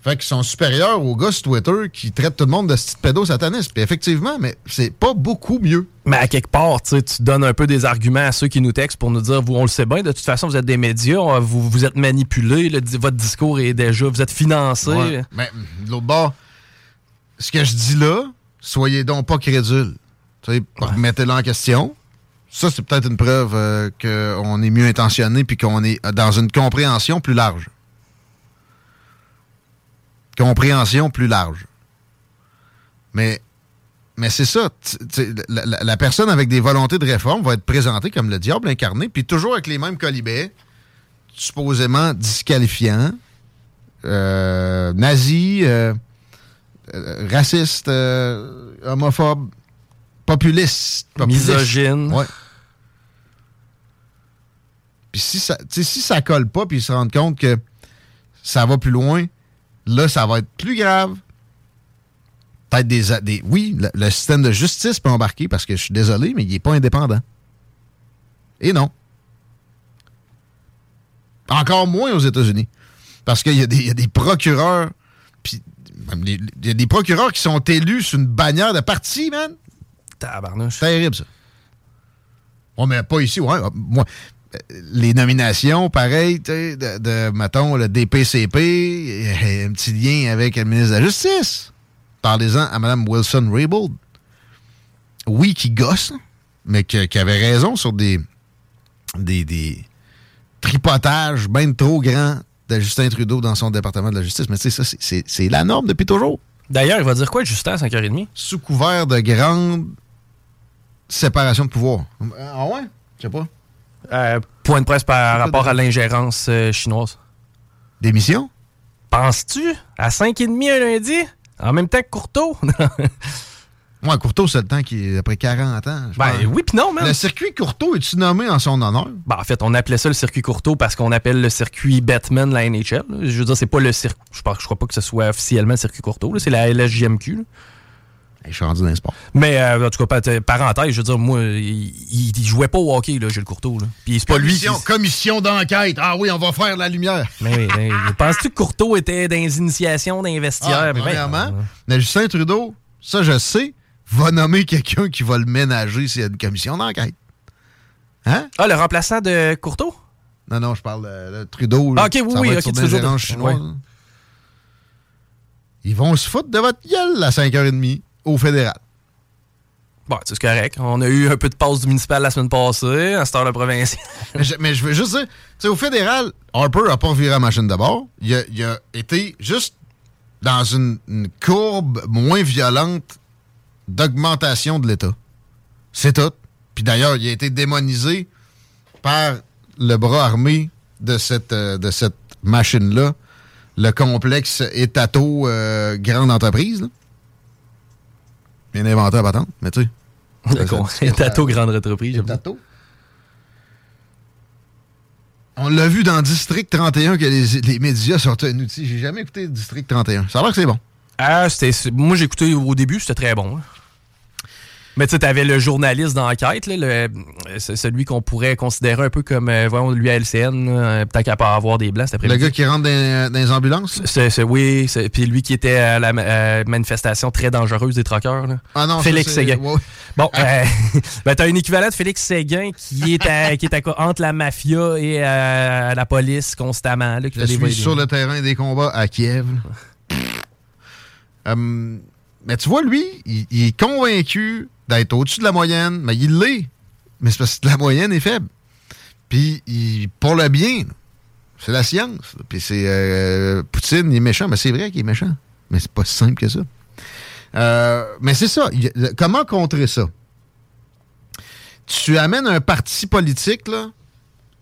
Fait qu'ils sont supérieurs aux gars sur Twitter qui traitent tout le monde de ce petit pédo sataniste. Puis effectivement, mais c'est pas beaucoup mieux. Mais à quelque part, tu donnes un peu des arguments à ceux qui nous textent pour nous dire, vous, on le sait bien, de toute façon, vous êtes des médias, vous, vous êtes manipulés, le- votre discours est déjà, vous êtes financé. Ouais. Mais de l'autre bord, ce que je dis là, soyez donc pas crédules. Mettez-le en question. Ça, c'est peut-être une preuve euh, qu'on est mieux intentionné puis qu'on est dans une compréhension plus large. Compréhension plus large. Mais, mais c'est ça. La, la- la personne avec des volontés de réforme va être présentée comme le diable incarné, puis toujours avec les mêmes colibets, supposément disqualifiants, euh, nazis, euh, racistes, homophobes, populistes, populistes. Misogyne. Ouais. Puis si ça, si ça colle pas, puis ils se rendent compte que ça va plus loin, là, ça va être plus grave. Peut-être des, des. Oui, le, le système de justice peut embarquer parce que je suis désolé, mais il n'est pas indépendant. Et non. Encore moins aux États-Unis. Parce qu'il y, a des- il y a des procureurs, puis il y a des procureurs qui sont élus sur une bannière de parti, man. Tabarnouche. Terrible, ça. On met pas ici, ouais. Moi, les nominations, pareil, de, de, mettons, le DPCP, euh, un petit lien avec le ministre de la Justice. Parlez-en à Mme Wilson-Raybould. Oui, qui gosse, mais qui avait raison sur des, des, des tripotages bien trop grands de Justin Trudeau dans son département de la justice. Mais tu sais, ça, c'est- la norme depuis toujours. D'ailleurs, il va dire quoi, Justin, à 5h30? Sous couvert de grande séparation de pouvoir. Ah ouais? Je sais pas. Euh, point de presse par rapport à l'ingérence euh, chinoise. Démission? Penses-tu? À 5h30 un lundi? En même temps que Courteau? Moi, Courteau, c'est le temps qui est après 40 ans. Ben pense. oui pis non, man. Le circuit Courteau, est-tu nommé en son honneur? Ben, en fait, on appelait ça le circuit Courteau parce qu'on appelle le circuit Batman la NHL. là. Je veux dire, c'est pas le circuit. Je, je crois pas que ce soit officiellement le circuit Courteau. C'est la LSJMQ. là. Je suis rendu dans le sport. Mais euh, en tout cas, pa- parenthèse, je veux dire, moi, il, jouait pas au hockey, là, Gilles Courteau. Là. Puis c'est pas lui qui. Commission, commission d'enquête. Ah oui, on va faire la lumière. Mais, penses-tu que Courteau était dans les initiations d'un vestiaire? Ah, Mais ben, premièrement, mais Justin Trudeau, ça je sais, va nommer quelqu'un qui va le ménager s'il y a une commission d'enquête. Hein? Ah, le remplaçant de Courteau? Non, non, je parle de, de Trudeau. là. Ah, ok, oui, Ça oui, va être ok, sur ouais. là. Ils vont se foutre de votre gueule à 5h30 au fédéral. Bon, c'est correct. On a eu un peu de pause du municipal la semaine passée, à cette heure le provincial. mais, je, mais je veux juste dire, tu sais, au fédéral, Harper n'a pas viré la machine de bord. Il a, il a été juste dans une, une courbe moins violente d'augmentation de l'État. C'est tout. Puis d'ailleurs, il a été démonisé par le bras armé de cette, euh, de cette machine-là, le complexe étato euh, grande entreprise. là. Bien inventé à patente, mais tu sais. D'accord. Tato Grande Entreprise, ça. On l'a vu dans District 31 que les, les médias sont un outil. J'ai jamais écouté District 31. Ça a l'air que c'est bon. Ah, c'était. c'est- Moi, j'ai écouté au début, c'était très bon. hein. Mais tu sais, t'avais le journaliste d'enquête, celui qu'on pourrait considérer un peu comme, euh, voyons, lui à LCN, peut-être qu'à pas avoir des blancs cet Le gars qui rentre dans, dans les ambulances? C'est, c'est- oui, c'est- puis lui qui était à la euh, manifestation très dangereuse des truckers. là. Ah non, Félix Séguin. Bon, euh, ben, t'as un équivalent de Félix Séguin qui est, à- qui est à entre la mafia et euh, la police constamment. Là, qui Je suis sur le terrain des combats à Kiev. Hum, mais tu vois, lui, il, il est convaincu d'être au-dessus de la moyenne, mais il l'est. Mais c'est parce que la moyenne est faible. Puis il- pour le bien, c'est la science. Puis c'est euh, Poutine, il est méchant, mais c'est vrai qu'il est méchant. Mais c'est pas si simple que ça. Euh, mais c'est ça. Comment contrer ça? Tu amènes un parti politique là,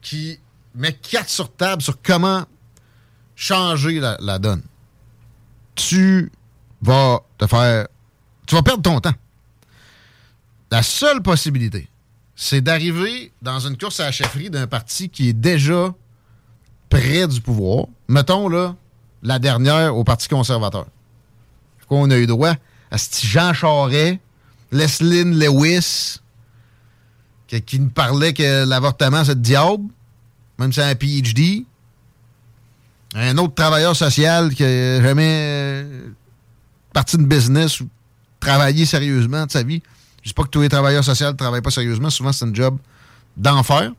qui met quatre sur table sur comment changer la donne. Tu vas te faire. Tu vas perdre ton temps. La seule possibilité, c'est d'arriver dans une course à la chefferie d'un parti qui est déjà près du pouvoir. Mettons, là, la dernière au Parti conservateur. On a eu droit à ce Jean Charest, Leslie Lewis, qui, qui nous parlait que l'avortement, c'est le diable, même si c'est un PhD. Un autre travailleur social qui n'a jamais euh, parti de business ou travaillé sérieusement de sa vie. Je dis pas que tous les travailleurs sociaux ne travaillent pas sérieusement. Souvent, c'est un job d'enfer.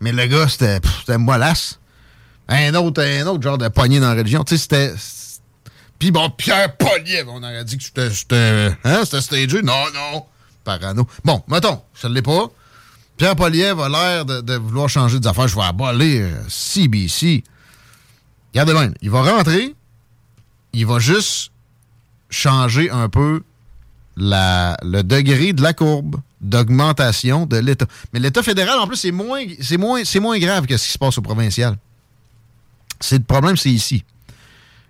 Mais le gars, c'était mollasse. Un autre, un autre genre de poignée dans la religion. Tu sais, c'était. Puis bon, Pierre Poliev, on aurait dit que c'était. Hein, c'était stagé. Non, non. Parano. Bon, mettons, ça ne l'est pas. Pierre Poliev a l'air de, vouloir changer des affaires. Je vais abolir euh, CBC. Regardez bien, il va rentrer. Il va juste changer un peu la, le degré de la courbe d'augmentation de l'État. Mais l'État fédéral, en plus, c'est moins, c'est moins, c'est moins grave que ce qui se passe au provincial. C'est le problème, c'est ici.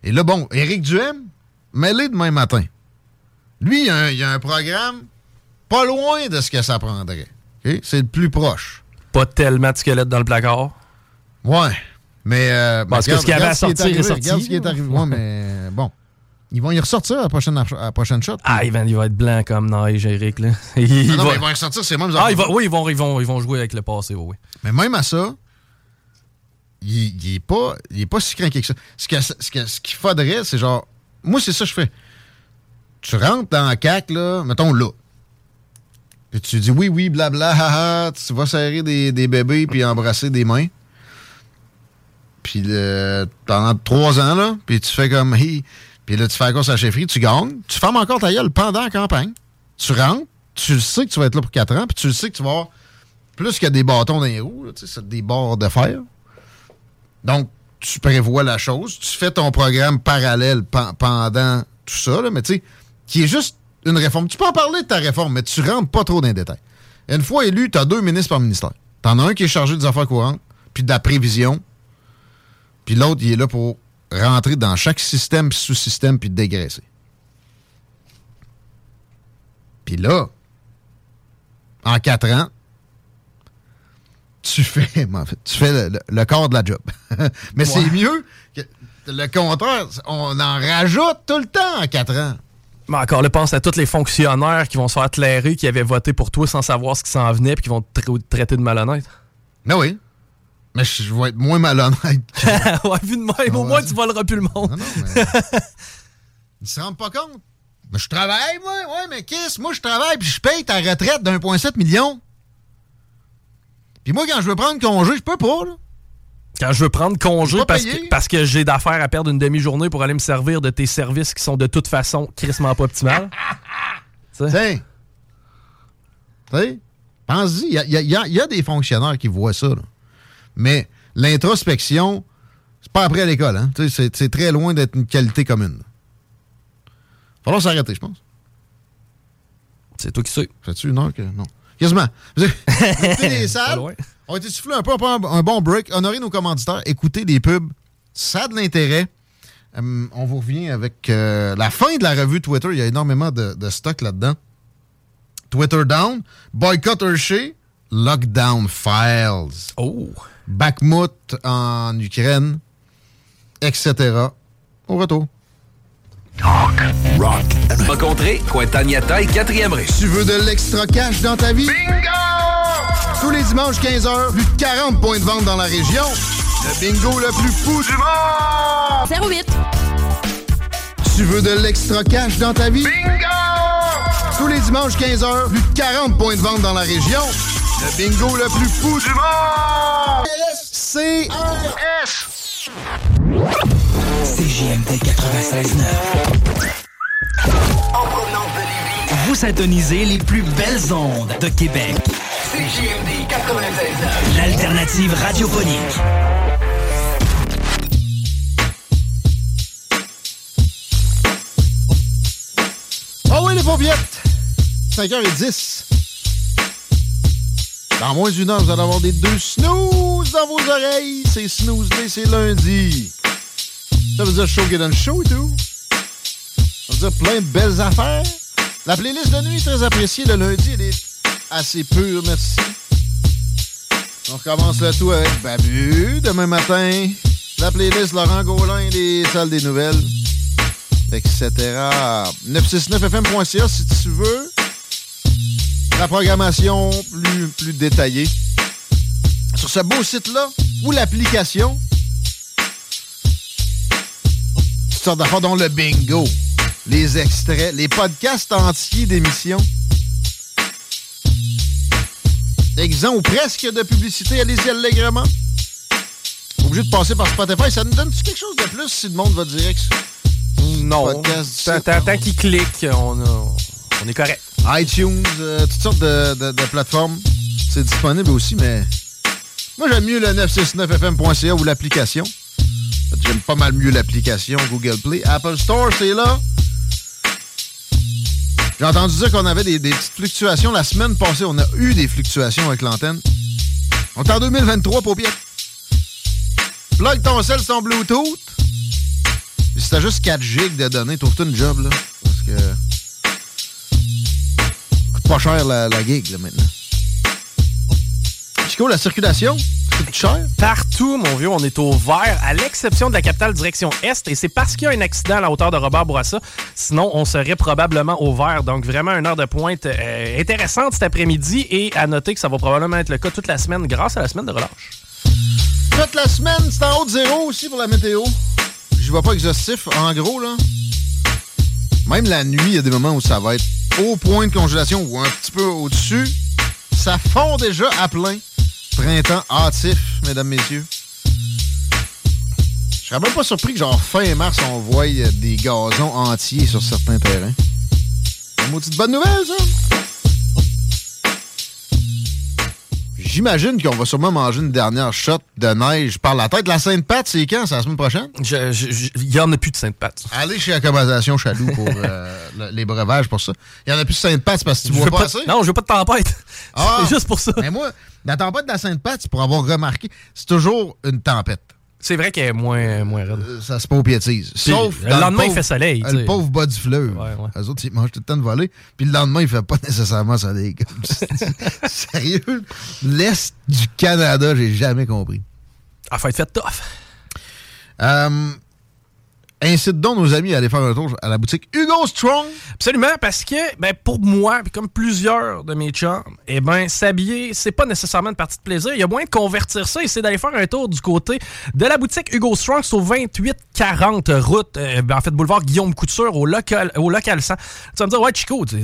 Et là, bon, Éric Duhem, mêlé demain matin. Lui, il y, a il a un programme pas loin de ce que ça prendrait. C'est le plus proche. Pas tellement de squelettes dans le placard. Ouais. Mais. Euh, Parce que ce qu'il avait à est sortir est sorti. Regarde ce qui est arrivé. Ouais, mais bon. Ils vont y ressortir à la prochaine, à la prochaine shot. Ah, il va, il va être blanc comme neige, Eric. Là. Il Ah non, va- mais ils vont y ressortir ces mêmes Ah, il va- oui, ils vont, ils, vont, ils vont jouer avec le passé, oui. Mais même à ça, il, il est pas, il est pas si craqué que ça. Ce que- ce que- ce qu'il faudrait, c'est genre. Moi, c'est ça que je fais. Tu rentres dans la CAQ, là, mettons là. Puis tu dis oui, oui, blabla, haha, tu vas serrer des, des bébés puis embrasser des mains. Puis le- pendant trois ans, là, puis tu fais comme, hey, puis là, tu fais la course à la chefferie, tu gagnes, tu fermes encore ta gueule pendant la campagne. Tu rentres, tu le sais que tu vas être là pour quatre ans, puis tu le sais que tu vas avoir plus que des bâtons dans les roues, là, c'est des barres de fer. Donc, tu prévois la chose, tu fais ton programme parallèle pen- pendant tout ça, là, mais tu sais, qui est juste une réforme. Tu peux en parler de ta réforme, mais tu rentres pas trop dans les détails. Une fois élu, tu as deux ministres par ministère. Tu en as un qui est chargé des affaires courantes, puis de la prévision, puis l'autre, il est là pour rentrer dans chaque système, puis sous-système, puis dégraisser. Puis là, en quatre ans, tu fais, en fait, tu fais le, le- le corps de la job. Mais c'est mieux que le contraire. On en rajoute tout le temps en quatre ans. Mais encore là, pense à tous les fonctionnaires qui vont se faire clairer, qui avaient voté pour toi sans savoir ce qui s'en venait, puis qui vont te tra- te traiter de malhonnête. Ben oui. Mais je vais être moins malhonnête. ouais, vu de même, au moins tu voleras plus le monde. Ils se rendent pas compte. Mais je travaille, moi. Ouais, mais qu'est-ce? Moi, je travaille, puis je paye ta retraite d'1,7 million. Puis moi, quand je veux prendre congé, je peux pas, là. Quand je veux prendre congé parce que, parce que j'ai d'affaires à perdre une demi-journée pour aller me servir de tes services qui sont de toute façon crissement pas optimales. Tu sais? Tu sais, pense-y. Il y y a des fonctionnaires qui voient ça, là. Mais l'introspection, c'est pas après à l'école, hein. C'est très loin d'être une qualité commune. Il va falloir s'arrêter, je pense. C'est toi qui sais. Fais-tu une heure que. Non? Quasiment. Vous avez- écoutez les salles? On a été soufflé un peu, un, un bon break. Honorer nos commanditaires. Écoutez des pubs. Ça a de l'intérêt. Hum, on vous revient avec euh, la fin de la revue Twitter. Il y a énormément de, de stock là-dedans. Twitter down. Boycott Hershey. Lockdown Files. Oh. Bakhmut en Ukraine. Etc. Au retour. Rock. Rencontrez Cointagnata et quatrième rue. Tu veux de l'extra cash dans ta vie? Bingo! Tous les dimanches 15h, plus de 40 points de vente dans la région. Le bingo le plus fou du monde! 08. Tu veux de l'extra cash dans ta vie? Bingo! Tous les dimanches 15h, plus de 40 points de vente dans la région. Le bingo le plus fou du monde! C'est CJMD 96.9. Vous syntonisez les plus belles ondes de Québec. CJMD 96.9. L'alternative radiophonique. Ah oui, les pauviettes! 5h10. Dans moins d'une heure, vous allez avoir des deux snooze dans vos oreilles. C'est snooze day, c'est lundi. Ça veut dire show get on show et tout. Ça veut dire plein de belles affaires. La playlist de nuit est très appréciée le lundi. Elle est assez pure, merci. On recommence le tout avec Babu demain matin. La playlist Laurent Gaulin les salles des nouvelles etc. 969fm.ca si tu veux. La programmation plus, plus détaillée. Sur ce beau site-là, ou l'application, sortes d'affaires, dont le bingo, les extraits, les podcasts entiers d'émissions. Exemple ou presque de publicité, allez-y allègrement. Obligé de passer par Spotify. Ça nous donne-tu quelque chose de plus si le monde va direct non. Tant, tant, tant qu'il clique, on, a- on est correct. iTunes, euh, toutes sortes de, de- plateformes. C'est disponible aussi, mais moi j'aime mieux le 969fm.ca ou l'application. J'aime pas mal mieux l'application Google Play. Apple Store, c'est là. J'ai entendu dire qu'on avait des, des petites fluctuations. La semaine passée, on a eu des fluctuations avec l'antenne. On est en 2023, paupiette. Plug ton sel ton Bluetooth. Si t'as juste 4 gigs de données, trouve-toi une job, là. Parce que. Pas cher la, la gig, là, maintenant. Chico, la circulation, ça coûte cher? Partout, mon vieux, on est au vert, à l'exception de la capitale direction Est. Et c'est parce qu'il y a un accident à la hauteur de Robert Bourassa. Sinon, on serait probablement au vert. Donc, vraiment, une heure de pointe euh, intéressante cet après-midi. Et à noter que ça va probablement être le cas toute la semaine grâce à la semaine de relâche. Toute la semaine, c'est en haut de zéro aussi pour la météo. Je vois pas exhaustif. En gros, là, même la nuit, il y a des moments où ça va être au point de congélation ou un petit peu au-dessus. Ça fond déjà à plein. Printemps hâtif, mesdames, messieurs. Je serais même pas surpris que, genre, fin mars, on voie euh, des gazons entiers sur certains terrains. Une maudite bonne nouvelle, ça! J'imagine qu'on va sûrement manger une dernière shot de neige par la tête. La Sainte-Pat, c'est quand? C'est la semaine prochaine? Il y en a plus de Sainte-Pat. Allez chez Accommodation Chaloux pour euh, le- les breuvages pour ça. Il y en a plus de Sainte-Pat, parce que tu Je vois veux pas, pas- assez. non, je veux pas de tempête. C'est juste pour ça. Mais moi, la tempête de la Sainte-Pat, c'est pour avoir remarqué, c'est toujours une tempête. C'est vrai qu'elle est moins, moins raide. Euh, Ça se paupiétise. Sauf le lendemain, il pauvre- fait soleil, euh, Le pauvre bas du fleuve. Eux autres, ils mangent tout le temps de voler. Puis le lendemain, il fait pas nécessairement soleil. Sérieux? L'Est du Canada, j'ai jamais compris. Ah, faut être fait tough. Euh, incite donc nos amis à aller faire un tour à la boutique Hugo Strong. Absolument, parce que ben, pour moi, comme plusieurs de mes chums, eh ben, s'habiller, c'est pas nécessairement une partie de plaisir. Il y a moyen de convertir ça et c'est d'aller faire un tour du côté de la boutique Hugo Strong. Au 2840 route, euh, ben, en fait, boulevard Guillaume Couture, au local, au local 100. Tu vas me dire, ouais, Chico, t'es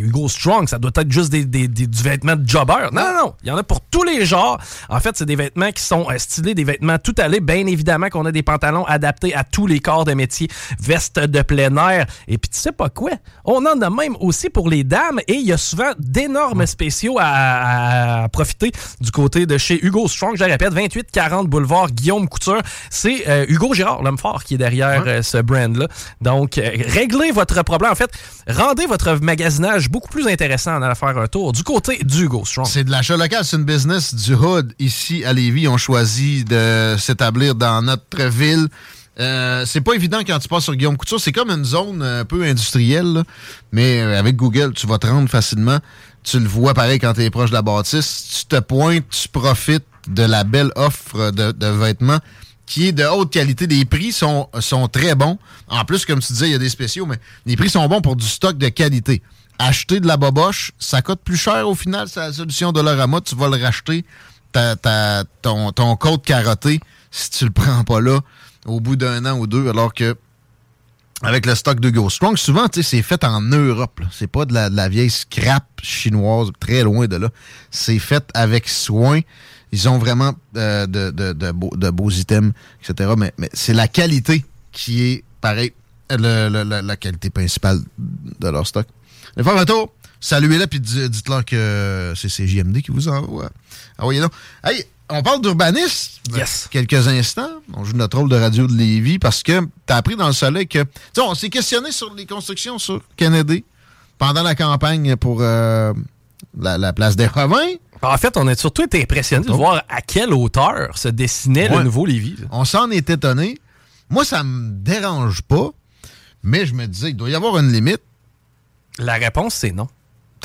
Hugo Strong, ça doit être juste des, des- des- du vêtement de jobber. Non, non, non. Il y en a pour tous les genres. En fait, c'est des vêtements qui sont euh, stylés, des vêtements tout allés. Bien évidemment qu'on a des pantalons adaptés à tous les corps de métier, vestes de plein air. Et puis, tu sais pas quoi? On en a même aussi pour les dames et il y a souvent d'énormes spéciaux à, à profiter du côté de chez Hugo Strong. Je le répète, 2840 boulevard Guillaume Couture. C'est euh, Hugo Girard, l'homme fort, qui est derrière euh, ce brand-là. Donc, euh, réglez votre problème. En fait, rendez votre magasinage beaucoup plus intéressant en allant faire un tour du côté du Hugo Strong. C'est de l'achat local, c'est une business du Hood. Ici, à Lévis, ils ont choisi de s'établir dans notre ville. Euh, c'est pas évident quand tu passes sur Guillaume Couture. C'est comme une zone un peu industrielle, là. mais euh, avec Google, tu vas te rendre facilement. Tu le vois pareil quand tu es proche de la bâtisse. Tu te pointes, tu profites de la belle offre de, de vêtements qui est de haute qualité. Les prix sont, sont très bons. En plus, comme tu disais, il y a des spéciaux, mais les prix sont bons pour du stock de qualité. Acheter de la boboche, ça coûte plus cher au final. C'est la solution de l'orama. Tu vas le racheter, ta, ta- ton, ton code carotté, si tu le prends pas là, au bout d'un an ou deux, alors que avec le stock de Go Strong, souvent, c'est fait en Europe. C'est pas de la, vieille scrap chinoise, très loin de là. C'est fait avec soin. Ils ont vraiment euh, de, beaux, items, etc. Mais, c'est la qualité qui est, pareil, le- le- le- la qualité principale de leur stock. Les faire saluez-la, puis di- dites-leur que c'est CJMD qui vous envoie. Envoyez donc. Hey, on parle d'urbanisme. Yes. Quelques instants. On joue notre rôle de radio de Lévis parce que t'as appris dans le soleil que. Tu on s'est questionné sur les constructions sur Kennedy pendant la campagne pour euh, la, la place des Revins. En fait, on a surtout été impressionné de voir à quelle hauteur se dessinait Ouais. le nouveau Lévis. On s'en est étonné. Moi, ça me dérange pas, mais je me disais, il doit y avoir une limite. La réponse, c'est non.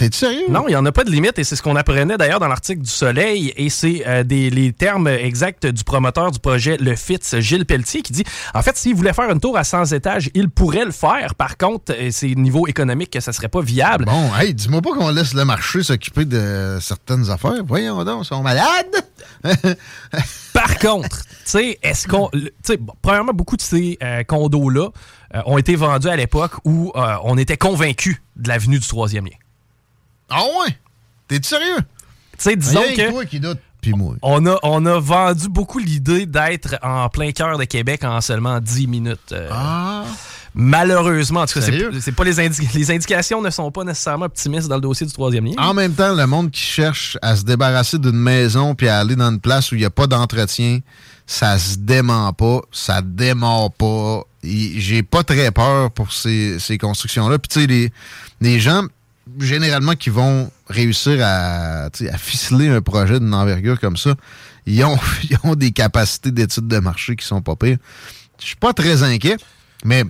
T'es sérieux? Non, il n'y en a pas de limite et c'est ce qu'on apprenait d'ailleurs dans l'article du Soleil et c'est euh, des- les termes exacts du promoteur du projet Le Fitz, Gilles Pelletier, qui dit en fait, s'il voulait faire une tour à 100 étages, il pourrait le faire. Par contre, euh, c'est niveau économique que ça serait pas viable. Bon, hey, dis-moi pas qu'on laisse le marché s'occuper de certaines affaires. Voyons donc, ils sont malades. Par contre, tu sais, est-ce qu'on. bon, premièrement, beaucoup de ces euh, condos-là euh, ont été vendus à l'époque où on était convaincu de l'avenue du troisième lien. Ah ouais? T'es sérieux? Tu sais, disons Rien que. toi qui doute, puis moi. On a, on a vendu beaucoup l'idée d'être en plein cœur de Québec en seulement 10 minutes. euh, Ah. Malheureusement, en tout cas, c'est pas les, indi- les indications ne sont pas nécessairement optimistes dans le dossier du troisième lien. En même temps, le monde qui cherche à se débarrasser d'une maison puis à aller dans une place où il n'y a pas d'entretien, ça se dément pas, ça démarre pas. J'ai pas très peur pour ces, ces constructions-là. Puis tu sais, les, les gens, généralement, qui vont réussir à, ficeler un projet d'une envergure comme ça, ils ont, ils ont des capacités d'études de marché qui sont pas pires. Je suis pas très inquiet, mais,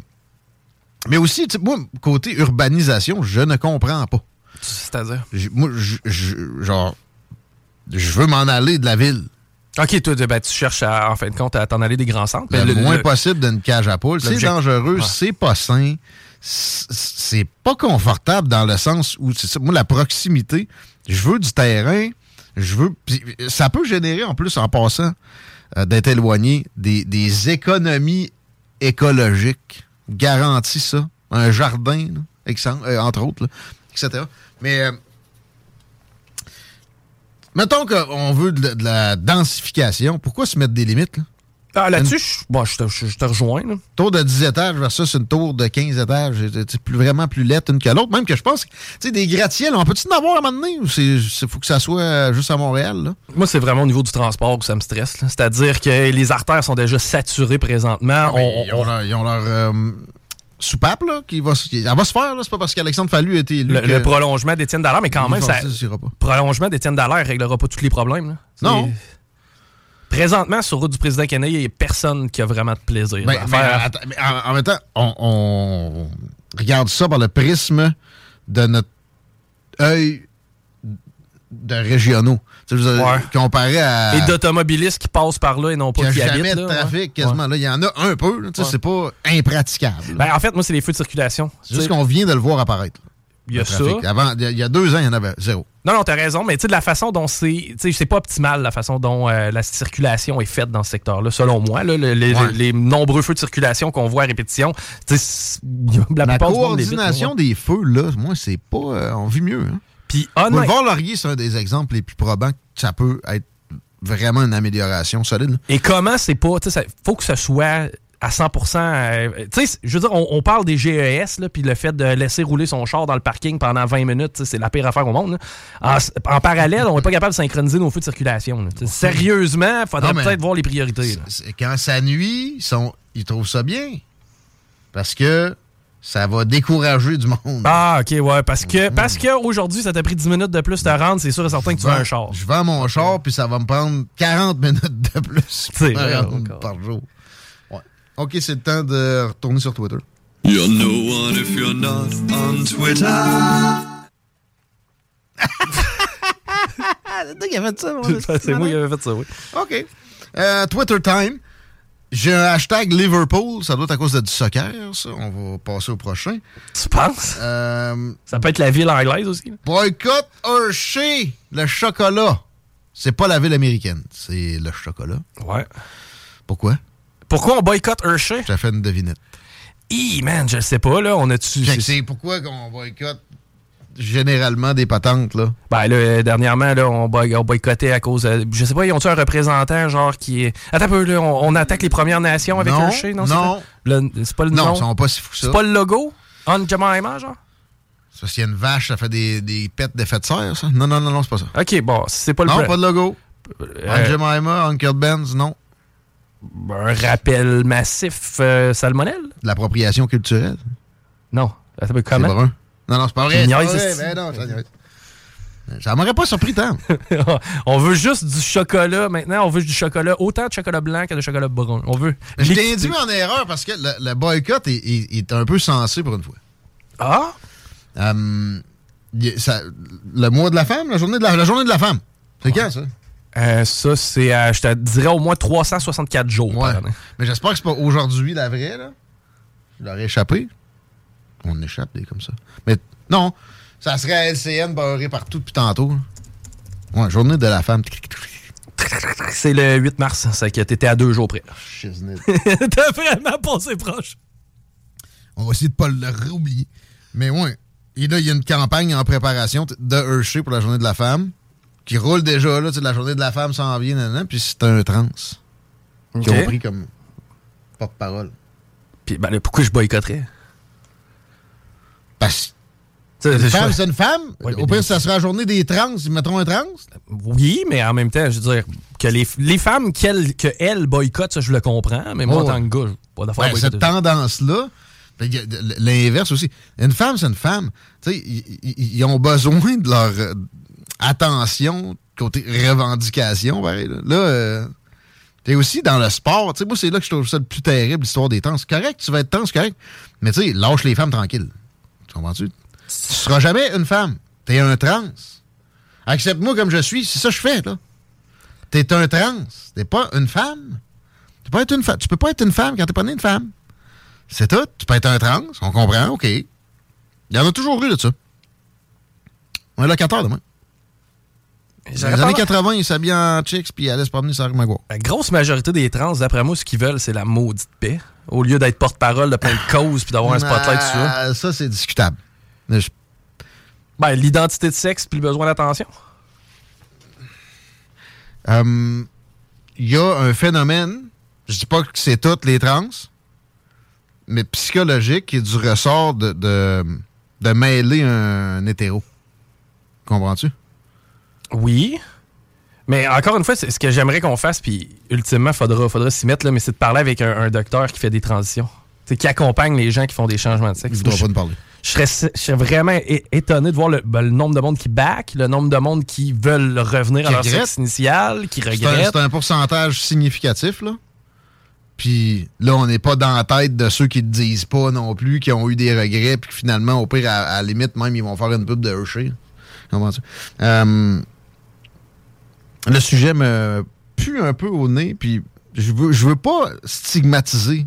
mais aussi, moi, côté urbanisation, je ne comprends pas. C'est-à-dire? Moi, je- je- genre, je veux m'en aller de la ville. Ok, toi, ben, tu cherches à, en fin de compte à t'en aller des grands centres. Le, mais moins le- possible d'une cage à poules. C'est dangereux, Ouais. c'est pas sain, c'est pas confortable dans le sens où, c'est ça, moi, la proximité, je veux du terrain, je veux. Ça peut générer, en plus, en passant, euh, d'être éloigné, des, économies écologiques. Garantis ça. Un jardin, là, euh, entre autres, là, etc. Mais. euh, Mettons qu'on veut de, de la densification. Pourquoi se mettre des limites? Là? Ah, là-dessus, je, bon, je, te, je- je te rejoins. là. tour de 10 étages versus une tour de 15 étages. C'est plus, vraiment plus laide une que l'autre. Même que je pense, que, tu sais, des gratte-ciels, on peut-tu en avoir à un moment donné ou c'est c'est- faut que ça soit euh, juste à Montréal, là? Moi, c'est vraiment au niveau du transport que ça me stresse. C'est-à-dire que les artères sont déjà saturées présentement. On- ils ont leur, ils ont leur, euh, soupape, là, qui va, se- qui- elle va se faire, là. C'est pas parce qu'Alexandre Fallu a été élu. le, que- le prolongement d'Étienne Dallaire, mais quand même, ça, pas. prolongement d'Étienne Dallaire réglera pas tous les problèmes. là. Non. Présentement, sur route du président Kennedy, il n'y a personne qui a vraiment de plaisir Ben, à mais, faire. attends, mais en, en même temps, on, on regarde ça par le prisme de notre œil de régionaux. Dire, Ouais. Comparé à. Et d'automobilistes qui passent par là et non pas n'y qui a habitent. jamais de ouais. trafic quasiment. Là, il y en a un peu. C'est pas impraticable. Ben, en fait, moi, c'est les feux de circulation. c'est juste qu'on vient de le voir apparaître. Il y a ça. Avant, il y a- il deux ans, il y en avait zéro. Non, non, t'as raison, mais tu sais, de la façon dont c'est. Tu sais, c'est pas optimal la façon dont euh, la circulation est faite dans ce secteur-là, selon moi. là, le- les, Ouais. les nombreux feux de circulation qu'on voit à répétition, la La plupart coordination des feux, là, moi, c'est pas. euh, on vit mieux. Hein. Puis, honnête- Boulevard Laurier, c'est un des exemples les plus probants que ça peut être vraiment une amélioration solide. Et comment c'est pas. Tu sais, ça- faut que ce soit à 100% euh, Tu sais, je veux dire, on, on parle des GES, là, puis le fait de laisser rouler son char dans le parking pendant 20 minutes, c'est la pire affaire au monde. En, en parallèle, on n'est pas capable de synchroniser nos feux de circulation. Sérieusement, il faudrait peut-être voir les priorités. Quand ça nuit, ils, sont, ils trouvent ça bien. Parce que ça va décourager du monde. Ah, ok, ouais. Parce que, Mhm. parce que aujourd'hui, ça t'a pris 10 minutes de plus de rendre, c'est sûr et certain que tu veux un char. Je vends mon char, puis ça va me prendre 40 minutes de plus par jour. OK, c'est le temps de retourner sur Twitter. You're no one if you're not on Twitter. C'est qui a fait ça, c'est moi qui avais fait ça, oui. OK. Euh, Twitter time. J'ai un hashtag Liverpool. Ça doit être à cause de du soccer, ça. On va passer au prochain. Tu penses? ça peut être la ville anglaise aussi. Boycott Hershey, le chocolat. C'est pas la ville américaine, c'est le chocolat. Ouais. Pourquoi? Pourquoi on boycotte Hershey? J'ai fait une devinette. Hi, man, je sais pas, là. On a-tu. Fait que c'est pourquoi qu'on boycotte généralement des patentes, là? Ben là, euh, dernièrement, là, on, boy- on boycottait à cause. euh, je sais pas, ils ont-tu un représentant, genre, qui est. Attends un peu, là, on, on attaque les Premières Nations avec Non, Hershey, non? non. C'est pas le Non, nom? ils sont pas si fous ça. C'est pas le logo? On Jemima, genre? Ça, s'il y a une vache, ça fait des, des pets d'effet de serre, ça? Non, non, non, non, c'est pas ça. OK, bon, c'est pas le Non, pas de logo. Euh, Aunt Jemima, Uncle Ben's, non. Un rappel massif euh, salmonelle? De l'appropriation culturelle? Non. Ça s'appelle comment? C'est brun. Non, non, c'est pas vrai. C'est. Ben non, ça m'aurait pas surpris tant. on veut juste du chocolat. Maintenant, on veut du chocolat, autant de chocolat blanc que de chocolat brun. On veut. Je t'ai induit en erreur parce que le, le boycott est, est- est un peu sensé pour une fois. Ah? Euh, ça- le mois de la femme, la journée de la, la journée de la femme. C'est quand ça? Euh, ça, c'est, euh, je te dirais, au moins 364 jours par. Mais j'espère que c'est pas aujourd'hui la vraie, là. Je l'aurais échappé. On échappe des comme ça. Mais non, ça serait à LCN barré partout depuis tantôt. là. Ouais, journée de la femme. C'est le 8 mars, c'est que t'étais à deux jours près. Shiznit. T'as vraiment passé proche. On va essayer de pas le oublier. Mais ouais. Et là, il y a une campagne en préparation de Hershey pour la journée de la femme qui roule déjà. Là, tu sais, la journée de la femme s'en vient, nanana, puis c'est un trans qui Ok. ont pris comme porte-parole. Puis ben, là, pourquoi je boycotterais? Parce que une femme, c'est une femme. Ouais, Au pire, des- ça sera la journée des trans. Ils mettront un trans. Oui, mais en même temps, je veux dire, que les, les femmes qu'elles que elles boycottent, ça, je le comprends. Mais moi, Oh, en tant que gars, pas d'affaire Ben, cette tendance-là, l'inverse aussi. Une femme, c'est une femme. Tu sais, ils- ont besoin de leur attention côté revendication, pareil. Là, euh, t'es aussi dans le sport. Moi, c'est là que je trouve ça le plus terrible, l'histoire des temps. C'est correct, tu vas être temps, c'est correct. Mais tu sais, lâche les femmes tranquilles. Tu comprends-tu? Tu seras jamais une femme. T'es un trans. Accepte-moi comme je suis. C'est ça que je fais, là. T'es un trans. T'es pas une femme. Tu peux, être une tu peux pas être une femme quand t'es pas né une femme. C'est tout. Tu peux être un trans. On comprend. OK. Il y en a toujours eu de ça. Un locataire de moi. Dans les années tendance- 80, il s'habillait en chicks puis il allait se promener sur Magua. La grosse majorité des trans, d'après moi, ce qu'ils veulent, c'est la maudite paix. Au lieu d'être porte-parole de plein de causes puis d'avoir un spotlight dessus. Ah, Ça, c'est discutable. Je- Ben, l'identité de sexe puis le besoin d'attention. Euh, Il y a un phénomène, je dis pas que c'est toutes les trans, mais psychologique, qui est du ressort de, de, de mêler un, hétéro. Comprends-tu? Oui. Mais encore une fois, ce que j'aimerais qu'on fasse, puis ultimement, faudra, faudra s'y mettre, là, mais c'est de parler avec un, un docteur qui fait des transitions. Qui accompagne les gens qui font des changements de sexe. Il Je- pas nous parler. Je serais, je serais vraiment étonné de voir le, ben, le nombre de monde qui back, le nombre de monde qui veulent revenir Qui à leur regrette. sexe initial, qui regrettent. c'est un pourcentage significatif, là. Puis là, on n'est pas dans la tête de ceux qui ne disent pas non plus, qui ont eu des regrets, puis finalement, au pire, à, à la limite, même, ils vont faire une pub de Hershey. Comprends-tu? Euh, le sujet me pue un peu au nez, puis je veux, je veux pas stigmatiser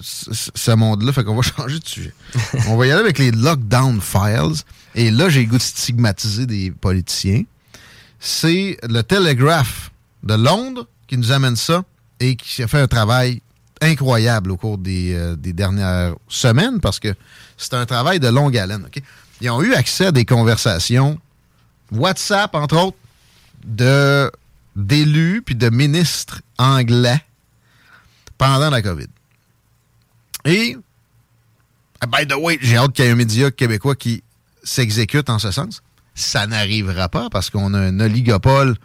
ce, monde-là, fait qu'on va changer de sujet. On va y aller avec les Lockdown Files. Et là, j'ai le goût de stigmatiser des politiciens. C'est le Telegraph de Londres qui nous amène ça et qui a fait un travail incroyable au cours des, euh, des dernières semaines parce que c'est un travail de longue haleine. Ils ont eu accès à des conversations WhatsApp, entre autres, de d'élus puis de ministres anglais pendant la COVID. Et, ah, by the way, j'ai hâte qu'il y ait un média québécois qui s'exécute en ce sens. Ça n'arrivera pas parce qu'on a un oligopole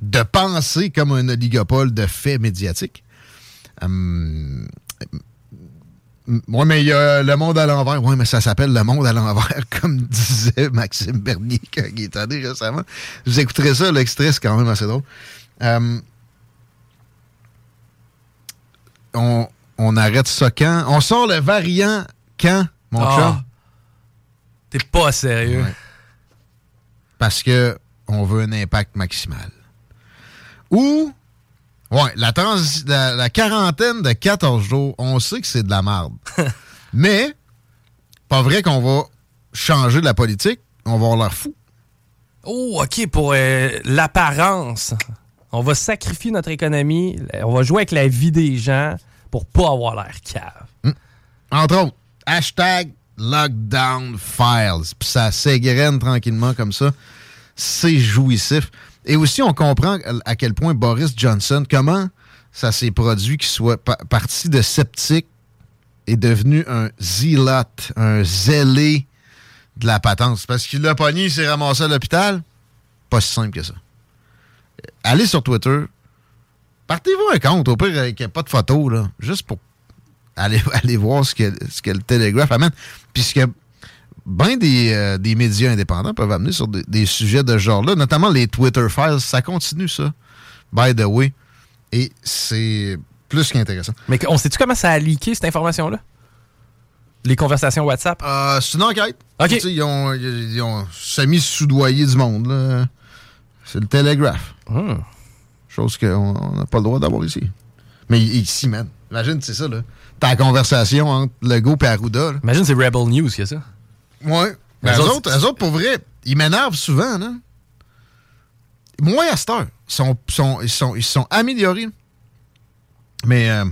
de pensée comme un oligopole de faits médiatiques. Hum, oui, mais il y a Le Monde à l'envers. Oui, mais ça s'appelle Le Monde à l'envers, comme disait Maxime Bernier quand il est allé récemment. Vous écouterez ça, l'extrait, c'est quand même assez drôle. Hum, on, on arrête ça quand? On sort le variant quand, mon Ah. chum? T'es pas sérieux. Ouais. Parce que on veut un impact maximal. Ou, ouais, la, transi- la, la quarantaine de 14 jours, on sait que c'est de la merde. Mais, pas vrai qu'on va changer la politique, on va avoir l'air fou. Oh, OK, pour euh, l'apparence. On va sacrifier notre économie, on va jouer avec la vie des gens pour pas avoir l'air cave. Entre autres, hashtag Lockdown Files. Puis ça s'égrène tranquillement comme ça. C'est jouissif. Et aussi, on comprend à quel point Boris Johnson, comment ça s'est produit qu'il soit pa- parti de sceptique et devenu un zélote, un zélé de la patente. Parce qu'il l'a pogné, il s'est ramassé à l'hôpital. Pas si simple que ça. Allez sur Twitter. Partez-vous un compte, au pire, avec pas de photos, là. Juste pour aller, aller voir ce que, ce que le Telegraph amène. Puisque bien des, euh, des médias indépendants peuvent amener sur des, des sujets de ce genre-là, notamment les Twitter files. Ça continue, ça. By the way. Et c'est plus qu'intéressant. Mais on sait-tu comment ça a leaké cette information-là? Les conversations WhatsApp? Euh, c'est une enquête. Ils ont, ils ont semi-soudoyé du monde. là. C'est le Telegraph. Hmm. Chose qu'on on n'a pas le droit d'avoir ici. Mais ici, man. Imagine, c'est ça, là. La conversation entre Legault et Arruda. là. Imagine, c'est Rebel News qui a ça. Ouais. Mais Eux eux autres, autres, eux autres, pour vrai, ils m'énervent souvent, là. Moins à cette heure. Ils sont, sont- ils sont, ils sont améliorés. Mais euh,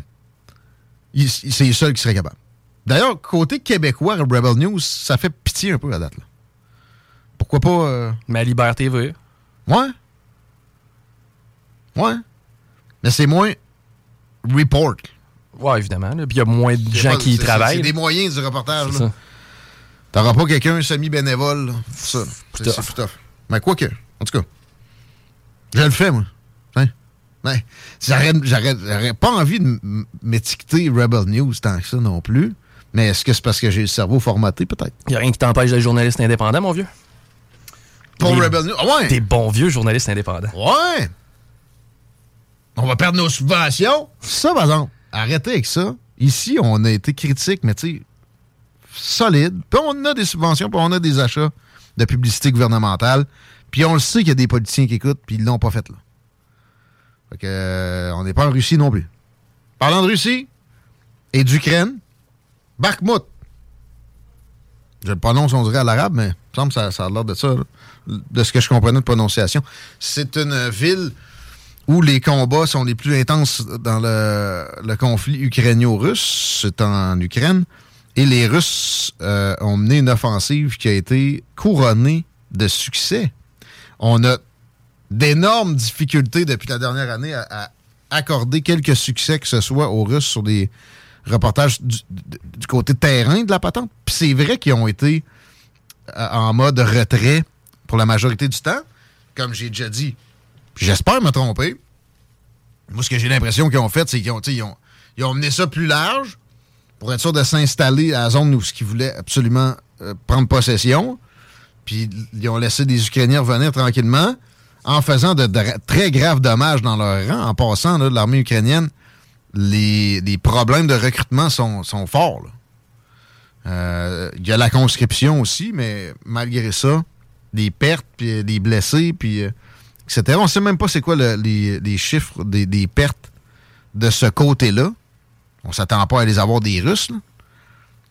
c'est les seuls qui seraient capables. D'ailleurs, côté québécois, Rebel News, ça fait pitié un peu à date. Là. Pourquoi pas. euh, Mais à Liberté TV. Ouais. Ouais. Mais c'est moins report. Ouais, évidemment. là. Puis il y a moins de gens pas- qui y travaillent. C'est des moyens du reportage. C'est là. ça. T'auras pas quelqu'un semi-bénévole. ça. C'est tough. Mais quoi que, en tout cas, je le fais, moi. Hein? Ouais. J'aurais pas envie de m'étiqueter Rebel News tant que ça non plus. Mais est-ce que c'est parce que j'ai le cerveau formaté, peut-être? Il y a rien qui t'empêche d'être journaliste indépendant, mon vieux? Pour Rebel News? Ah ouais! Des bons vieux journalistes indépendants. Ouais! On va perdre nos subventions. Ça, par exemple, arrêtez avec ça. Ici, on a été critique, mais tu sais, solide. Puis on a des subventions, puis on a des achats de publicité gouvernementale. Puis on le sait qu'il y a des politiciens qui écoutent, puis ils l'ont pas fait, là. Fait que, euh, on n'est pas en Russie non plus. Parlant de Russie et d'Ukraine, Bakhmut. Je le prononce, on dirait à l'arabe, mais il me semble que ça, a l'air de ça, de ce que je comprenais de prononciation. C'est une ville où les combats sont les plus intenses dans le, le conflit ukrainio-russe. C'est en Ukraine. Et les Russes euh, ont mené une offensive qui a été couronnée de succès. On a d'énormes difficultés depuis la dernière année à, accorder quelques succès que ce soit aux Russes sur des reportages du, côté terrain de la patente. Puis c'est vrai qu'ils ont été euh, en mode retrait pour la majorité du temps, comme j'ai déjà dit. J'espère me tromper. Moi, ce que j'ai l'impression qu'ils ont fait, c'est qu'ils ont, ils ont, ils ont mené ça plus large pour être sûr de s'installer à la zone où ce qu'ils voulaient absolument euh, prendre possession. Puis ils ont laissé des Ukrainiens revenir tranquillement en faisant de, très graves dommages dans leur rang. En passant, de l'armée ukrainienne, les, les problèmes de recrutement sont, sont forts. Euh, Il y a la conscription aussi, mais malgré ça, des pertes, puis euh, des blessés, puis etc. On ne sait même pas c'est quoi le- les, les chiffres des, des pertes de ce côté-là. On s'attend pas à les avoir des Russes.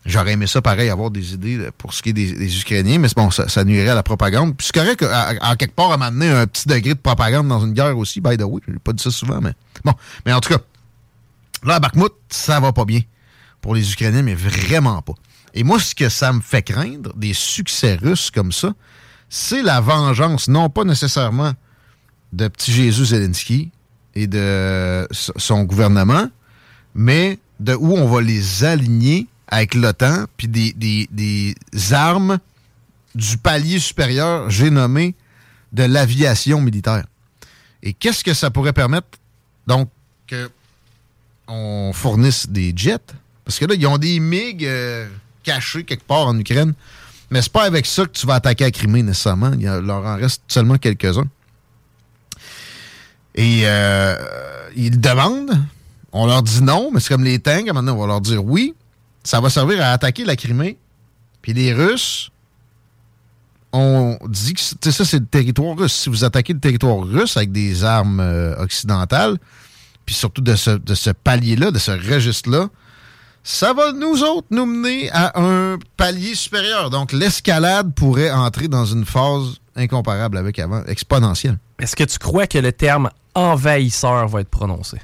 J'aurais aimé ça pareil, avoir des idées pour ce qui est des, Ukrainiens, mais bon, ça, nuirait à la propagande. Puis c'est correct, en quelque part, à m'amener un petit degré de propagande dans une guerre aussi, by the way. J'ai pas dit ça souvent, mais bon. Mais en tout cas, là, à Bakhmut, ça va pas bien pour les Ukrainiens, mais vraiment pas. Et moi, ce que ça me fait craindre, des succès russes comme ça, c'est la vengeance, non pas nécessairement de petit Jésus Zelensky et de son gouvernement, mais de où on va les aligner avec l'OTAN, puis des, des- des armes du palier supérieur, j'ai nommé, de l'aviation militaire. Et qu'est-ce que ça pourrait permettre? Donc, que on fournisse des jets. Parce que là, ils ont des MiG euh, cachés quelque part en Ukraine. Mais c'est pas avec ça que tu vas attaquer la Crimée nécessairement. Il leur en reste seulement quelques-uns. Et euh, ils demandent. On leur dit non, mais c'est comme les tanks. Maintenant, on va leur dire oui. Ça va servir à attaquer la Crimée. Puis les Russes ont dit que ça, c'est le territoire russe. Si vous attaquez le territoire russe avec des armes euh, occidentales, puis surtout de ce, de ce palier-là, de ce registre-là, ça va nous autres nous mener à un palier supérieur. Donc l'escalade pourrait entrer dans une phase incomparable avec avant, exponentielle. Est-ce que tu crois que le terme envahisseur va être prononcé?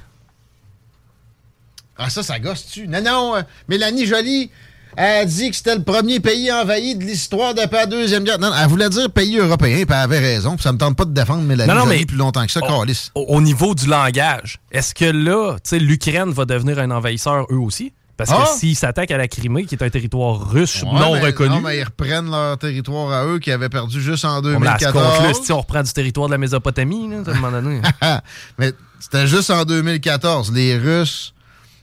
Ah, ça, ça gosse-tu? Non, non, euh, Mélanie Joly a dit que c'était le premier pays envahi de l'histoire depuis la Deuxième Guerre. Non, elle voulait dire pays européen, puis elle avait raison, puis ça me tente pas de défendre Mélanie Non, non, Joly mais- plus longtemps que ça, Au, au- au niveau du langage, est-ce que là, tu sais, l'Ukraine va devenir un envahisseur eux aussi? Parce Ah! que s'ils s'attaquent à la Crimée, qui est un territoire russe Ouais, non mais- reconnu, Non, mais ils reprennent leur territoire à eux qui avaient perdu juste en on la se compte, là, 2014. si on reprend du territoire de la Mésopotamie, là, à un moment donné. mais c'était juste en 2014. Les Russes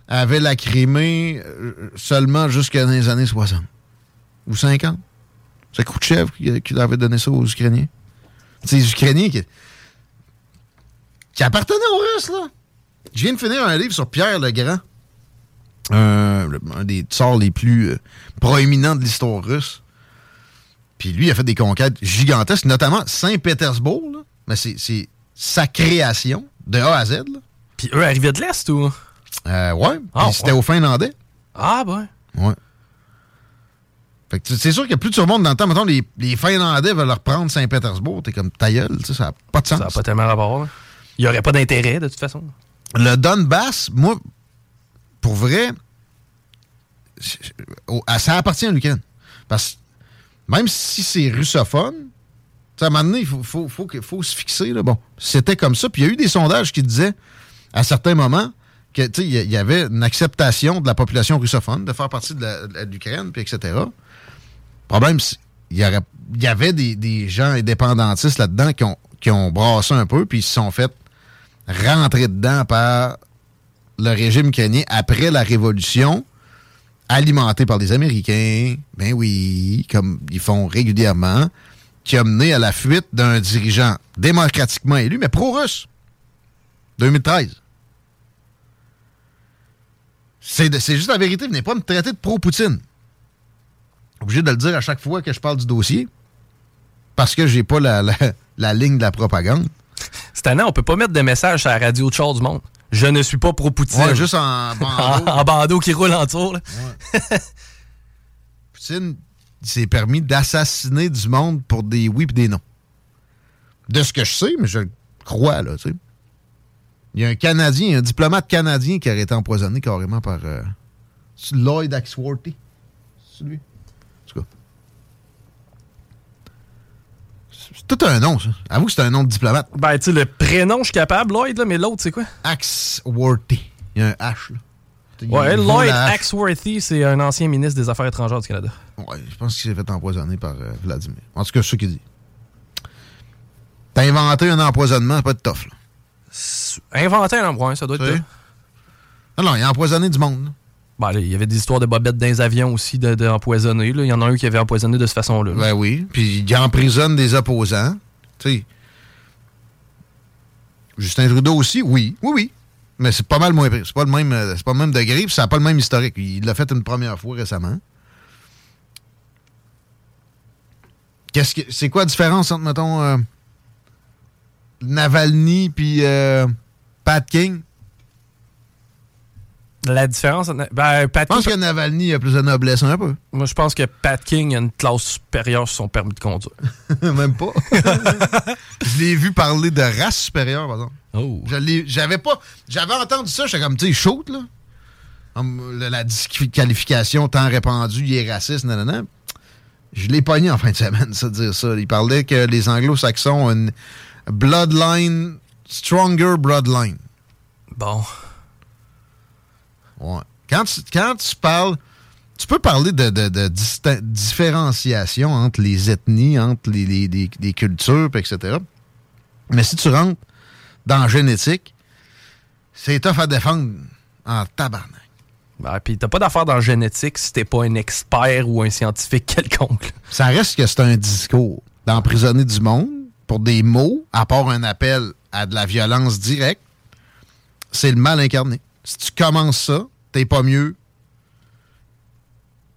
avaient la Crimée euh, seulement jusqu'à dans les années 60 ou 50. C'est Khrouchtchev qui, avait donné ça aux Ukrainiens. C'est les Ukrainiens qui, qui appartenaient aux Russes, là. Je viens de finir un livre sur Pierre le Grand, un, des tsars les plus euh, proéminents de l'histoire russe. Puis lui, il a fait des conquêtes gigantesques, notamment Saint-Pétersbourg. Mais c'est sa création, de A à Z. Puis eux arrivaient de l'Est ou? Euh, ouais. Ah, c'était ouais. aux Finlandais. Ah, ben. Ouais. Fait que c'est sûr qu'il y a plus de surmonde dans le temps. Mettons, les, les Finlandais veulent leur prendre Saint-Pétersbourg. T'es comme ta gueule, tu ça n'a pas de sens. Ça n'a pas tellement rapport. Il n'y aurait pas d'intérêt, de toute façon. Le Donbass, moi, pour vrai, au- ça appartient à l'Ukraine. Parce que même si c'est russophone, tu à un moment donné, il faut, faut, faut, que- faut se fixer. Là. Bon, c'était comme ça. Puis il y a eu des sondages qui disaient, à certains moments, il y avait une acceptation de la population russophone de faire partie de l'Ukraine, puis etc. Le problème, c'est il y, avait des, des gens indépendantistes là-dedans qui ont, qui ont brassé un peu, puis ils se sont fait rentrer dedans par le régime ukrainien après la révolution, alimenté par les Américains, ben oui, comme ils font régulièrement, qui a mené à la fuite d'un dirigeant démocratiquement élu, mais pro-russe. 2013. C'est juste la vérité. Venez pas me traiter de pro-Poutine. Obligé de le dire à chaque fois que je parle du dossier. Parce que j'ai pas la, la- la ligne de la propagande. Cette année, on peut pas mettre de message sur la radio de char du monde. Je ne suis pas pro-Poutine. Ouais, juste en bandeau. en bandeau qui roule en tour. là. Poutine s'est permis d'assassiner du monde pour des oui et des non. De ce que je sais, mais je crois, là, tu sais. Il y a un Canadien, un diplomate canadien qui aurait été empoisonné carrément par euh, Lloyd Axworthy. C'est lui. En tout cas. C'est tout un nom, ça. Avoue que c'est un nom de diplomate. Ben, tu sais, le prénom, je suis capable, Lloyd, là, mais l'autre, c'est quoi? Axworthy. Il y a un H, là. Ouais, Lloyd. Axworthy, c'est un ancien ministre des Affaires étrangères du Canada. Ouais, je pense qu'il s'est fait empoisonner par euh, Vladimir. En tout cas, c'est ce qu'il dit. T'as inventé un empoisonnement, pas de tough, là. Inventer un emploi, ça doit être. Tu sais? ça. Non, non, il a empoisonné du monde. Ben, il y avait des histoires de bobettes dans les avions aussi de- d'empoisonner. il y en a un qui avait empoisonné de cette façon-là. là. Ben oui. Puis il emprisonne des opposants. Tu sais. Justin Trudeau aussi, oui. Oui, oui. Mais c'est pas mal moins pire. C'est pas le même, euh, c'est pas le même degré, puis ça n'a pas le même historique. Il l'a fait une première fois récemment. Qu'est-ce que c'est quoi la différence entre mettons euh, Navalny puis euh, Pat King? La différence. Ben, Pat Je pense King- que Navalny a plus de noblesse un peu. Moi, je pense que Pat King a une classe supérieure sur son permis de conduire. Même pas. je l'ai vu parler de race supérieure, par exemple. Oh. J'avais pas. J'avais entendu ça, j'étais comme, tu sais, chaud, là. Le- la disqualification tant répandue, il est raciste, nanana. Je l'ai pogné en fin de semaine, ça, de dire ça. Il parlait que les anglo-saxons ont une bloodline, stronger bloodline. Bon. Ouais. Quand tu, quand tu parles, tu peux parler de, de- différenciation entre les ethnies, entre les, les- les- les cultures, etc. Mais si tu rentres dans la génétique, c'est tough à défendre en tabarnak. Ben, puis t'as pas d'affaire dans la génétique si t'es pas un expert ou un scientifique quelconque. Ça reste que c'est un discours d'emprisonner du monde pour des mots, à part un appel à de la violence directe, c'est le mal incarné. Si tu commences ça, t'es pas mieux.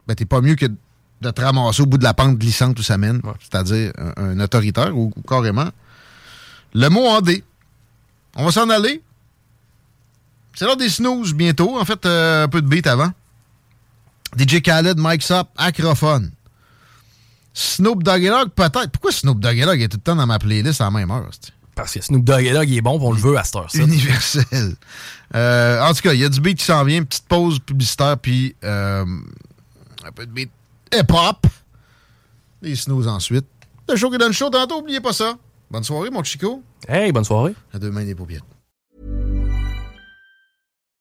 Ben, t'es pas mieux que de te ramasser au bout de la pente glissante où ça mène, c'est-à-dire un, un autoritaire ou, ou carrément le mot en D. On va s'en aller. C'est l'heure des snooze bientôt. En fait, euh, un peu de beat avant. DJ Khaled, Mike Up, Acrophone. Snoop Dogg et peut-être. Pourquoi Snoop Dogg et Dogg est tout le temps dans ma playlist à la même heure? Parce que Snoop Dogg il est bon, on le veut à cette heure-ci. Universel. Euh, en tout cas, il y a du beat qui s'en vient. Petite pause publicitaire, puis euh, un peu de beat hip-hop. Les snooze ensuite. Le show qui donne chaud tantôt, oubliez pas ça. Bonne soirée, mon Chico. Hey, bonne soirée. À demain, les paupières.